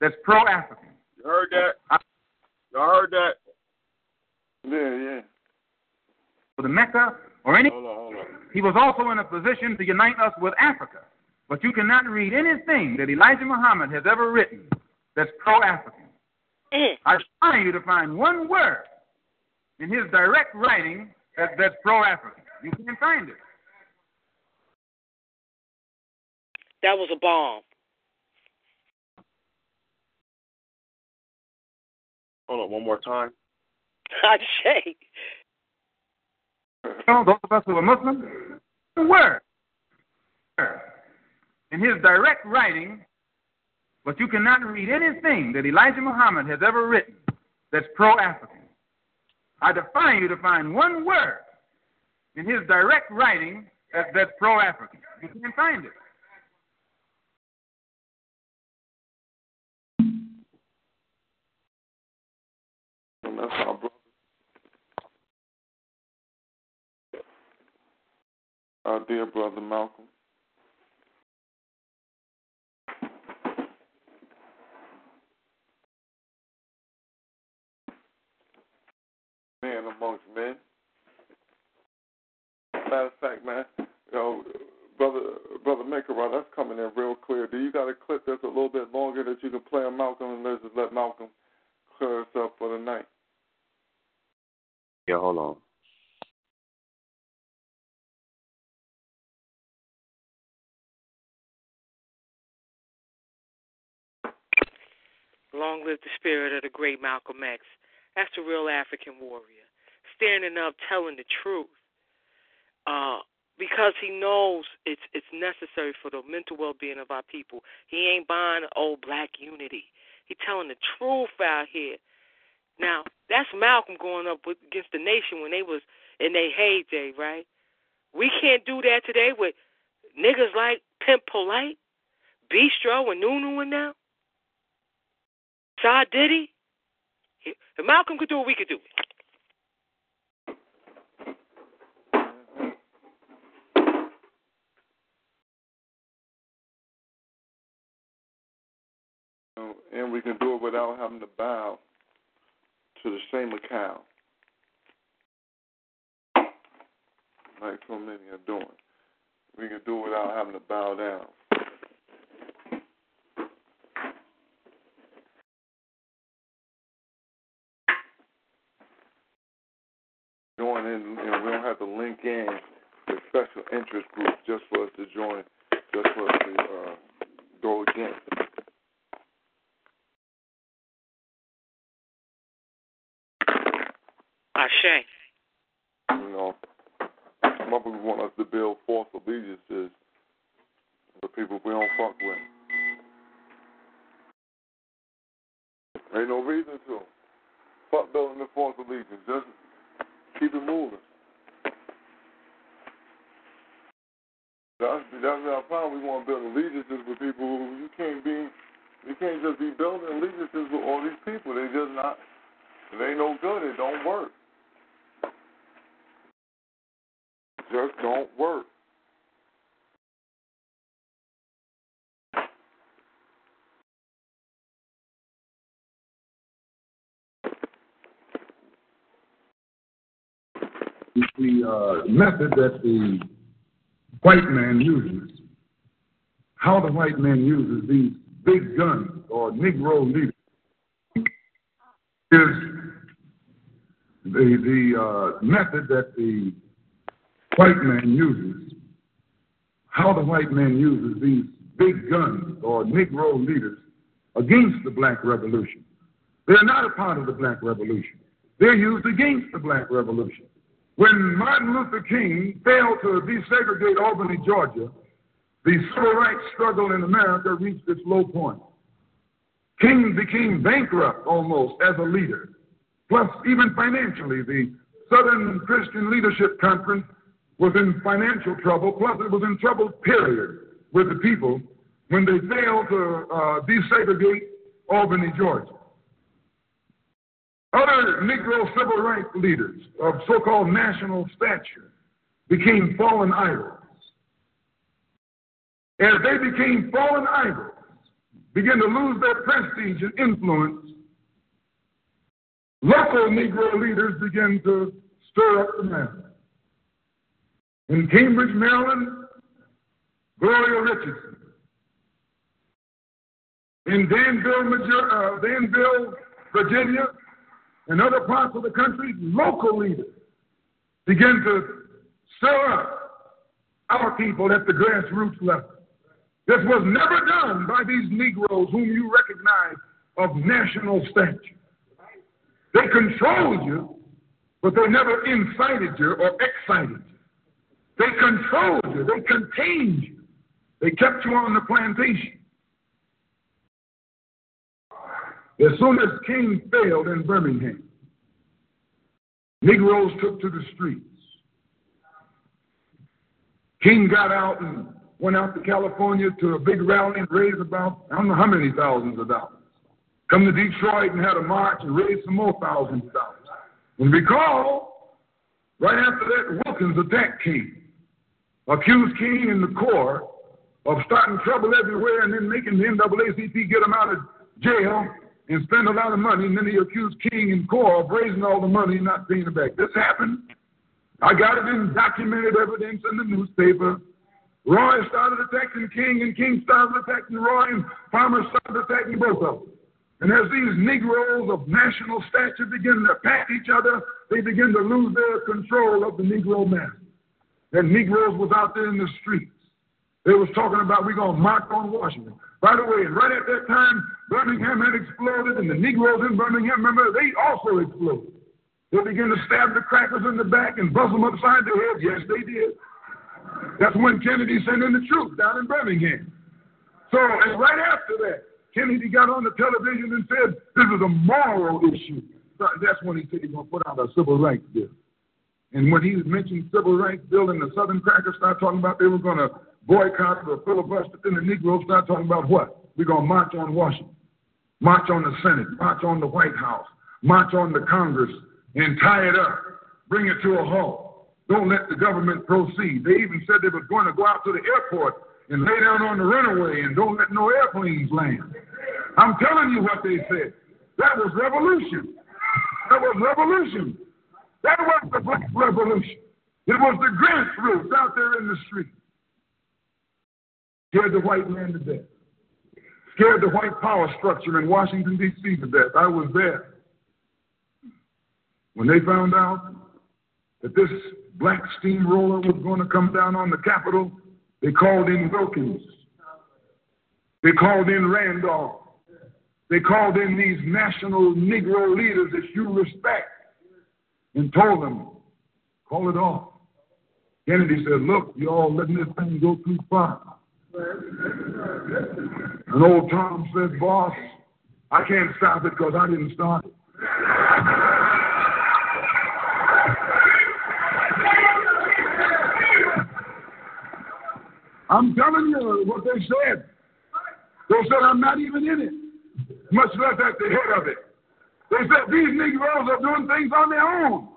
that's pro African. You heard that? You heard that? Yeah, yeah. For the Mecca or any. Hold on, hold on. He was also in a position to unite us with Africa. But you cannot read anything that Elijah Muhammad has ever written that's pro African. Eh. I trying you to find one word in his direct writing that, that's pro African. You can't find it. That was a bomb. Hold on, one more time. I'd say. You know, those of us who are Muslim, one word in his direct writing, but you cannot read anything that Elijah Muhammad has ever written that's pro African. I defy you to find one word in his direct writing that, that's pro African. You can't find it. That's our brother. Our dear brother Malcolm. Man amongst men. Matter of fact, man, you know, brother, brother Maker, that's coming in real clear. Do you got a clip that's a little bit longer that you can play on Malcolm, and let's just let Malcolm clear us up for the night? Yeah, hold on. Long live the spirit of the great Malcolm X. That's the real African warrior. Standing up, telling the truth. Uh, because he knows it's it's necessary for the mental well being of our people. He ain't buying old black unity. He telling the truth out here. Now, that's Malcolm going up with, against the nation when they was in their heyday, right? We can't do that today with niggas like Pimp Polite, Bistro, and Nunu and now. Shy Diddy. If Malcolm could do it, we could do it. And we can do it without having to bow to the same account, like so many are doing. We can do it without having to bow down. Join in, you know, we don't have to link in with special interest groups just for us to join, just for us to uh, go against. Ashe. You know, motherfuckers want us to build false allegiances with people we don't fuck with. Ain't no reason to. Fuck building the false allegiance. Just keep it moving. That's that's our problem. We want to build allegiances with people who you can't be. You can't just be building allegiances with all these people. They just not. They no good. It don't work. Just don't work. It's the uh, method that the white man uses. How the white man uses these big guns or Negro leaders is the the uh, method that the white man uses. How the white man uses these big guns or Negro leaders against the black revolution. They're not a part of the black revolution. They're used against the black revolution. When Martin Luther King failed to desegregate Albany, Georgia, the civil rights struggle in America reached its low point. King became bankrupt almost as a leader. Plus, even financially, the Southern Christian Leadership Conference was in financial trouble. Plus, it was in trouble, period, with the people when they failed to uh, desegregate Albany, Georgia. Other Negro civil rights leaders of so called national stature became fallen idols. As they became fallen idols, began to lose their prestige and influence, local Negro leaders began to stir up the matter. In Cambridge, Maryland, Gloria Richardson. In Danville, uh, Danville, Virginia, and other parts of the country, local leaders began to stir up our people at the grassroots level. This was never done by these Negroes whom you recognize of national stature. They controlled you, but they never incited you or excited you. They controlled you, they contained you, they kept you on the plantation. As soon as King failed in Birmingham, Negroes took to the streets. King got out and went out to California to a big rally and raised about, I don't know how many thousands of dollars. Come to Detroit and had a march and raised some more thousands of dollars. And recall, right after that, Wilkins attacked King, accused King and the Corps of starting trouble everywhere and then making the NAACP get him out of jail and spend a lot of money. And then he accused King and Corps of raising all the money and not paying it back. This happened. I got it in documented evidence in the newspaper. Roy started attacking King, and King started attacking Roy, and Farmer started attacking both of them. And as these Negroes of national stature begin to attack each other, they begin to lose their control of the Negro mass. And Negroes was out there in the streets. They was talking about we're going to march on Washington. By the way, right at that time, Birmingham had exploded, and the Negroes in Birmingham, remember, they also exploded. They began to stab the crackers in the back and buzz them upside the head. Yes, they did. That's when Kennedy sent in the troops down in Birmingham. So, and right after that, Kennedy got on the television and said, This is a moral issue. That's when he said he's going to put out a civil rights bill. And when he mentioned civil rights bill and the Southern crackers started talking about they were going to boycott or filibuster, then the Negroes started talking about what? We're going to march on Washington, march on the Senate, march on the White House, march on the Congress, and tie it up, bring it to a halt. Don't let the government proceed. They even said they were going to go out to the airport and lay down on the runaway and don't let no airplanes land. I'm telling you what they said. That was revolution. That was revolution. That was the black revolution. It was the grassroots out there in the street. Scared the white man to death. Scared the white power structure in Washington, D.C. to death. I was there. When they found out that this black steamroller was going to come down on the Capitol, they called in Wilkins. They called in Randolph. They called in these national Negro leaders that you respect and told them, call it off. Kennedy said, look, you all letting this thing go too far. And old Tom said, boss, I can't stop it because I didn't start it. I'm telling you what they said. They said, I'm not even in it, much less at the head of it. They said, these Negroes are doing things on their own.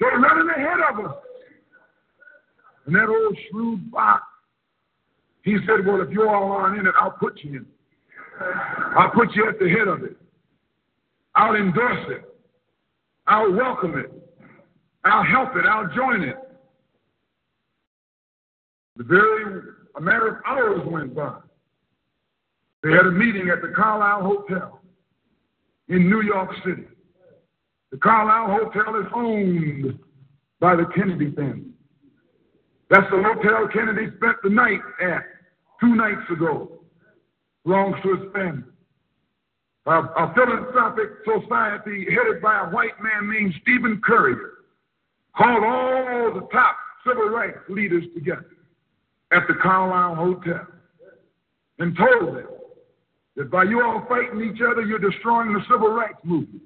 They're running ahead of us. And that old shrewd fox, he said, well, if you all aren't in it, I'll put you in. I'll put you at the head of it. I'll endorse it. I'll welcome it. I'll help it. I'll join it. The very a matter of hours went by. They had a meeting at the Carlyle Hotel in New York City. The Carlyle Hotel is owned by the Kennedy family. That's the hotel Kennedy spent the night at two nights ago. Belongs to his family. A, a philanthropic society headed by a white man named Stephen Currier called all the top civil rights leaders together at the Carlyle Hotel and told them that by you all fighting each other, you're destroying the civil rights movement.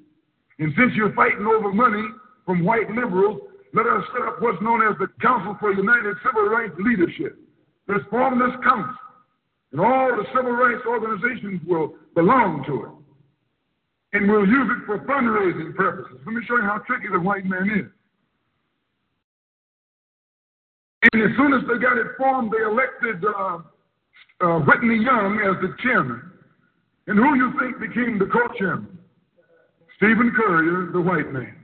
And since you're fighting over money from white liberals, let us set up what's known as the Council for United Civil Rights Leadership. Let's form this council, and all the civil rights organizations will belong to it. and we'll use it for fundraising purposes. Let me show you how tricky the white man is. And as soon as they got it formed, they elected uh, uh, Whitney Young as the chairman. And who you think became the co-chairman? Stephen Currier, the white man.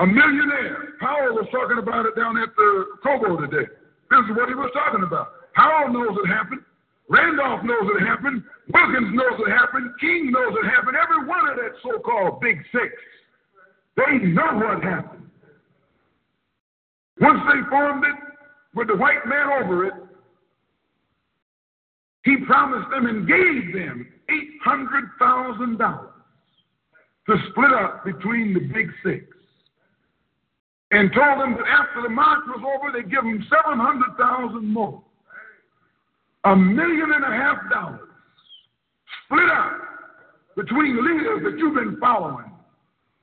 A millionaire. Powell was talking about it down at the Cobo today. This is what he was talking about. Powell knows it happened. Randolph knows it happened. Wilkins knows it happened. King knows it happened. Every one of that so called Big Six. They know what happened. Once they formed it with the white man over it, he promised them and gave them $800,000 to split up between the Big Six. And told them that after the march was over, they'd give them 700000 more a million and a half dollars split up between leaders that you've been following,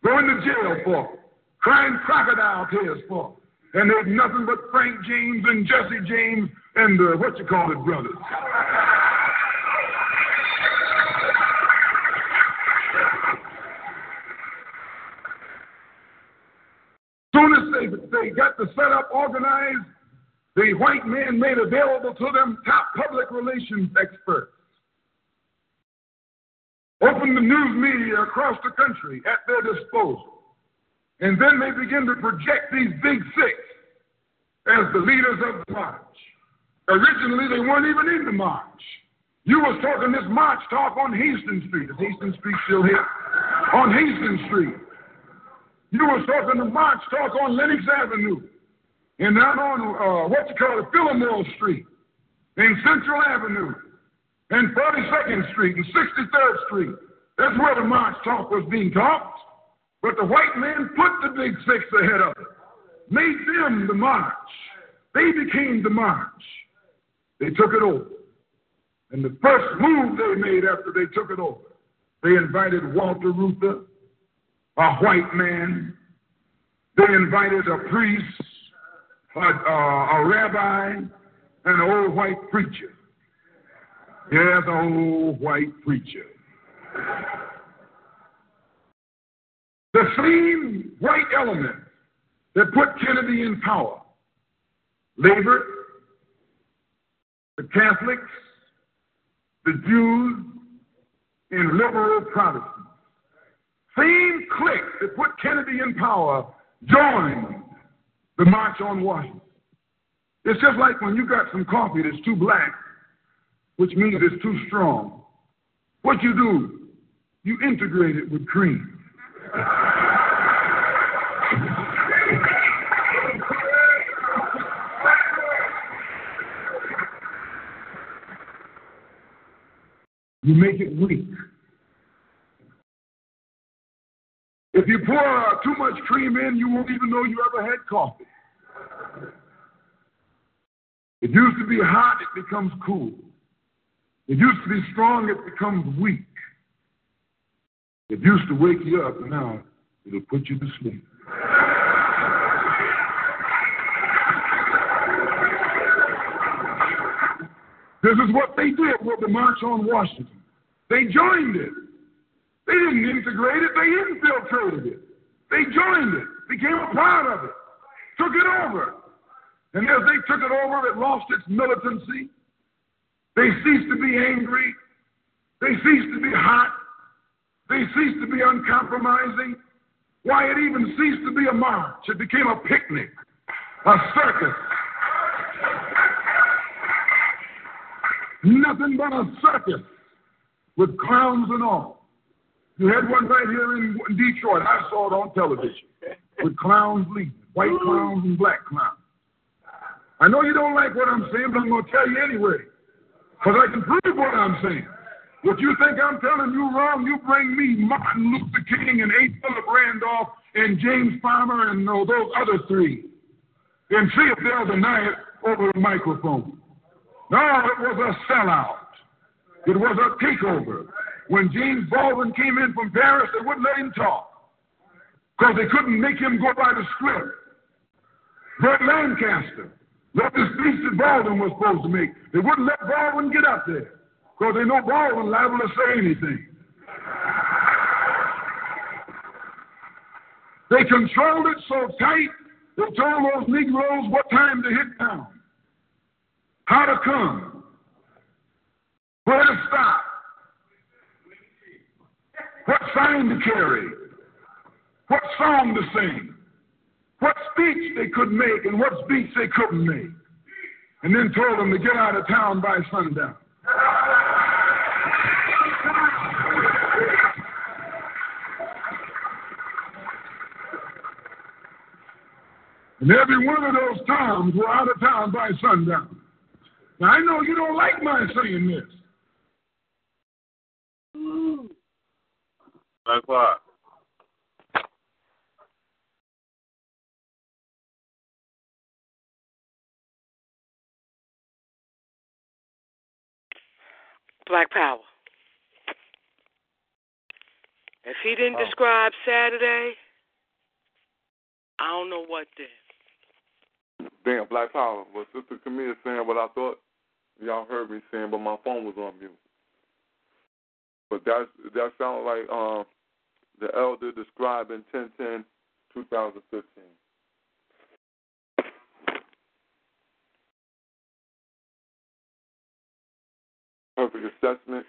going to jail for, crying crocodile tears for. And there's nothing but Frank James and Jesse James and uh, what you call it brothers. They, got the setup organized, the white men made available to them top public relations experts. Opened the news media across the country at their disposal. And then they begin to project these big six as the leaders of the march. Originally, they weren't even in the march. You was talking this march talk on Hastings Street. Is Hastings Street still here? On Hastings Street. You was talking the march talk on Lenox Avenue and down on uh, what you call it, Fillmore Street, and Central Avenue, and 42nd Street, and 63rd Street. That's where the march talk was being talked. But the white men put the big six ahead of it, made them the march. They became the march. They took it over. And the first move they made after they took it over, they invited Walter Reuther, a white man. They invited a priest a, uh, a rabbi and an old white preacher. Yes, an old white preacher. The same white element that put Kennedy in power labor, the Catholics, the Jews, and liberal Protestants. Same clique that put Kennedy in power joined the March on Washington. It's just like when you got some coffee that's too black, which means it's too strong. What you do, you integrate it with cream. You make it weak. If you pour uh, too much cream in, you won't even know you ever had coffee. It used to be hot, it becomes cool. It used to be strong, it becomes weak. It used to wake you up, now it'll put you to sleep. This is what they did with the March on Washington. They joined it. They didn't integrate it, they infiltrated it. They joined it, became a part of it, took it over. And as they took it over, it lost its militancy. They ceased to be angry. They ceased to be hot. They ceased to be uncompromising. Why, it even ceased to be a march. It became a picnic, a circus. Nothing but a circus with clowns and all. You had one right here in Detroit. I saw it on television with clowns leading, white clowns and black clowns. I know you don't like what I'm saying, but I'm going to tell you anyway. Because I can prove what I'm saying. What you think I'm telling you wrong, you bring me Martin Luther King and A. Philip Randolph and James Farmer and uh, those other three. And see if they'll deny it over the microphone. No, it was a sellout. It was a takeover. When James Baldwin came in from Paris, they wouldn't let him talk. Because they couldn't make him go by the script. Burt Lancaster what the speech that Baldwin was supposed to make. They wouldn't let Baldwin get up there because they know Baldwin liable to say anything. They controlled it so tight, they told those Negroes what time to hit town, how to come, where to stop, what sign to carry, what song to sing, what speech they could make, and what speech they couldn't make. And then told them to get out of town by sundown. And every one of those towns were out of town by sundown. Now, I know you don't like my saying this. Why. Black Power. If he didn't Oh. describe Saturday, I don't know what did. Damn, Black Power. Well, Sister Camille saying what I thought y'all heard me saying, but my phone was on mute. But that's that sounded like um, the elder described in 1010 2015. Perfect assessment.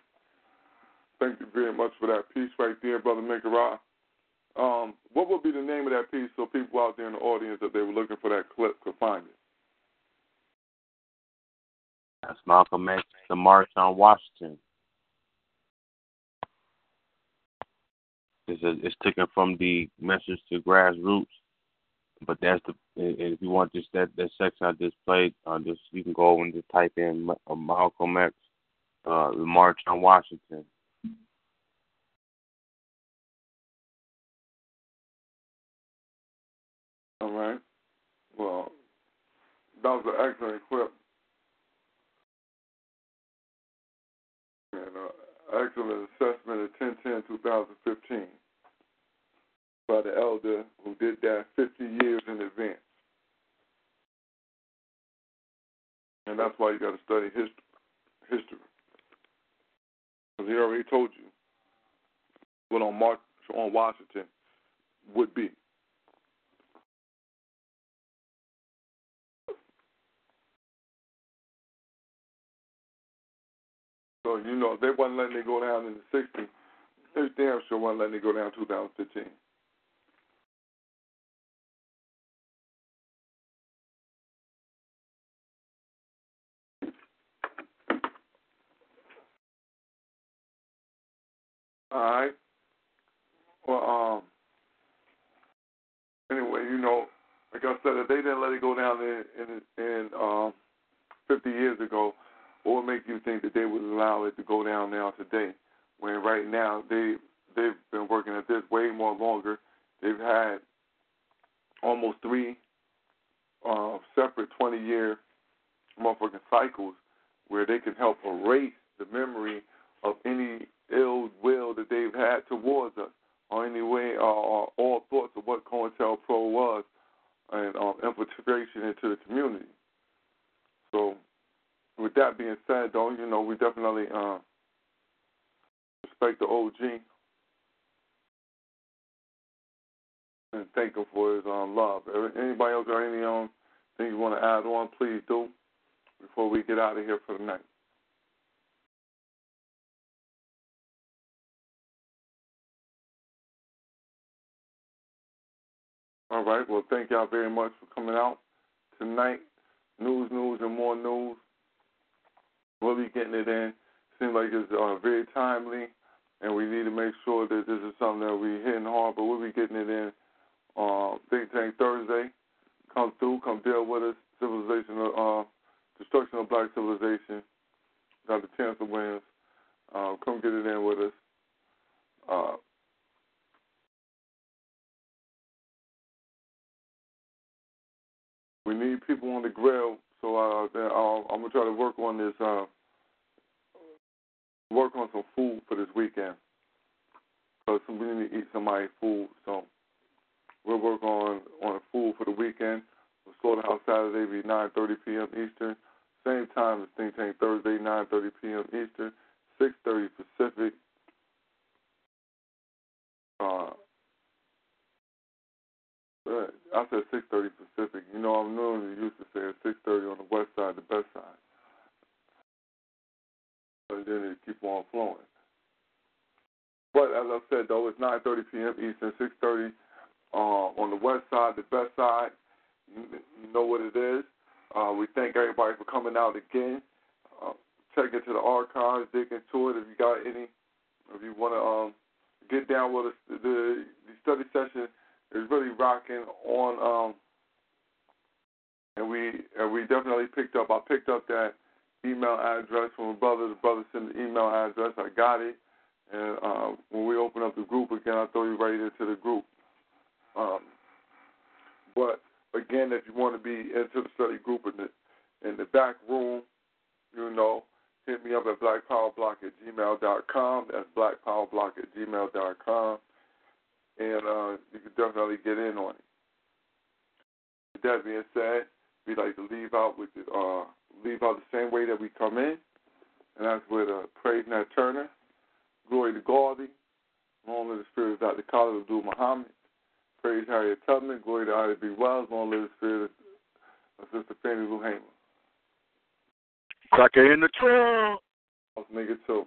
Thank you very much for that piece right there, Brother Makerah. Um, what would be the name of that piece so people out there in the audience, if they were looking for that clip, could find it? That's Malcolm X, The March on Washington. It's, a, it's taken from the message to grassroots, but that's the. If you want just that that section I just played, uh, just you can go and just type in uh, Malcolm X, uh, The March on Washington. All right. Well, that was an excellent clip. And uh, excellent assessment of 1010 2015 by the elder who did that 50 years in advance. And that's why you got to study history. history. Because he already told you what on March on Washington would be. So you know they wasn't letting it go down in the '60s. They damn sure wasn't letting it go down in 2015. All right. Well, um. Anyway, you know, like I said, if they didn't let it go down in in, in um, 50 years ago, what would make you think that they would allow it to go down now today? When right now they they've been working at this way more longer. They've had almost three uh, separate 20 year motherfucking cycles where they can help erase the memory of any ill will that they've had towards us, or any way, or all thoughts of what COINTELPRO was, and um, infiltration into the community. So, with that being said, though, you know, we definitely uh, respect the OG and thank him for his um, love. Anybody else got any um, you want to add on, please do before we get out of here for the night. All right. Well, thank y'all very much for coming out tonight. News, news, and more news. We'll be getting it in. Seems like it's uh, very timely, and we need to make sure that this is something that we're hitting hard. But we'll be getting it in uh, Think Tank Thursday. Come through, come deal with us. Civilization, uh, destruction of black civilization. Dr. Chancellor Williams. Uh, come get it in with us. Uh, we need people on the grill, so uh, uh, I'm gonna try to work on this. Uh, work on some food for this weekend, cause we need to eat somebody's food. So we'll work on on food for the weekend. The Slaughterhouse Saturday be 9:30 p.m. Eastern, same time as Think Tank Thursday, 9:30 p.m. Eastern, 6:30 Pacific. Uh, Uh, I said 6:30 Pacific. You know, I'm normally used to saying 6:30 on the west side, the best side. And then it keep on flowing. But as I said, though, it's 9:30 p.m. Eastern, 6:30 uh, on the west side, the best side. You, know what it is. Uh, we thank everybody for coming out again. Uh, check into the archives, dig into it. If you got any, if you want to um, get down with us, the, the study session is really rocking on. Um, and we and we definitely picked up. I picked up that email address from a brother. The brother sent the email address. I got it. And uh, when we open up the group again, I'll throw you right into the group. Um, but again, if you want to be into the study group in the in the back room, you know, hit me up at blackpowerblock at gmail.com. That's blackpowerblock at gmail.com. And uh, you can definitely get in on it. With that being said, we like to leave out with the, uh, leave out the same way that we come in, and that's with uh, praise Nat Turner, glory to Garvey, long live the spirit of Dr. Khalid Abdul Muhammad, praise Harriet Tubman, glory to Ida B. Wells, long live the spirit of Sister Fannie Lou Hamer. Sucker in the trunk. Nigga too.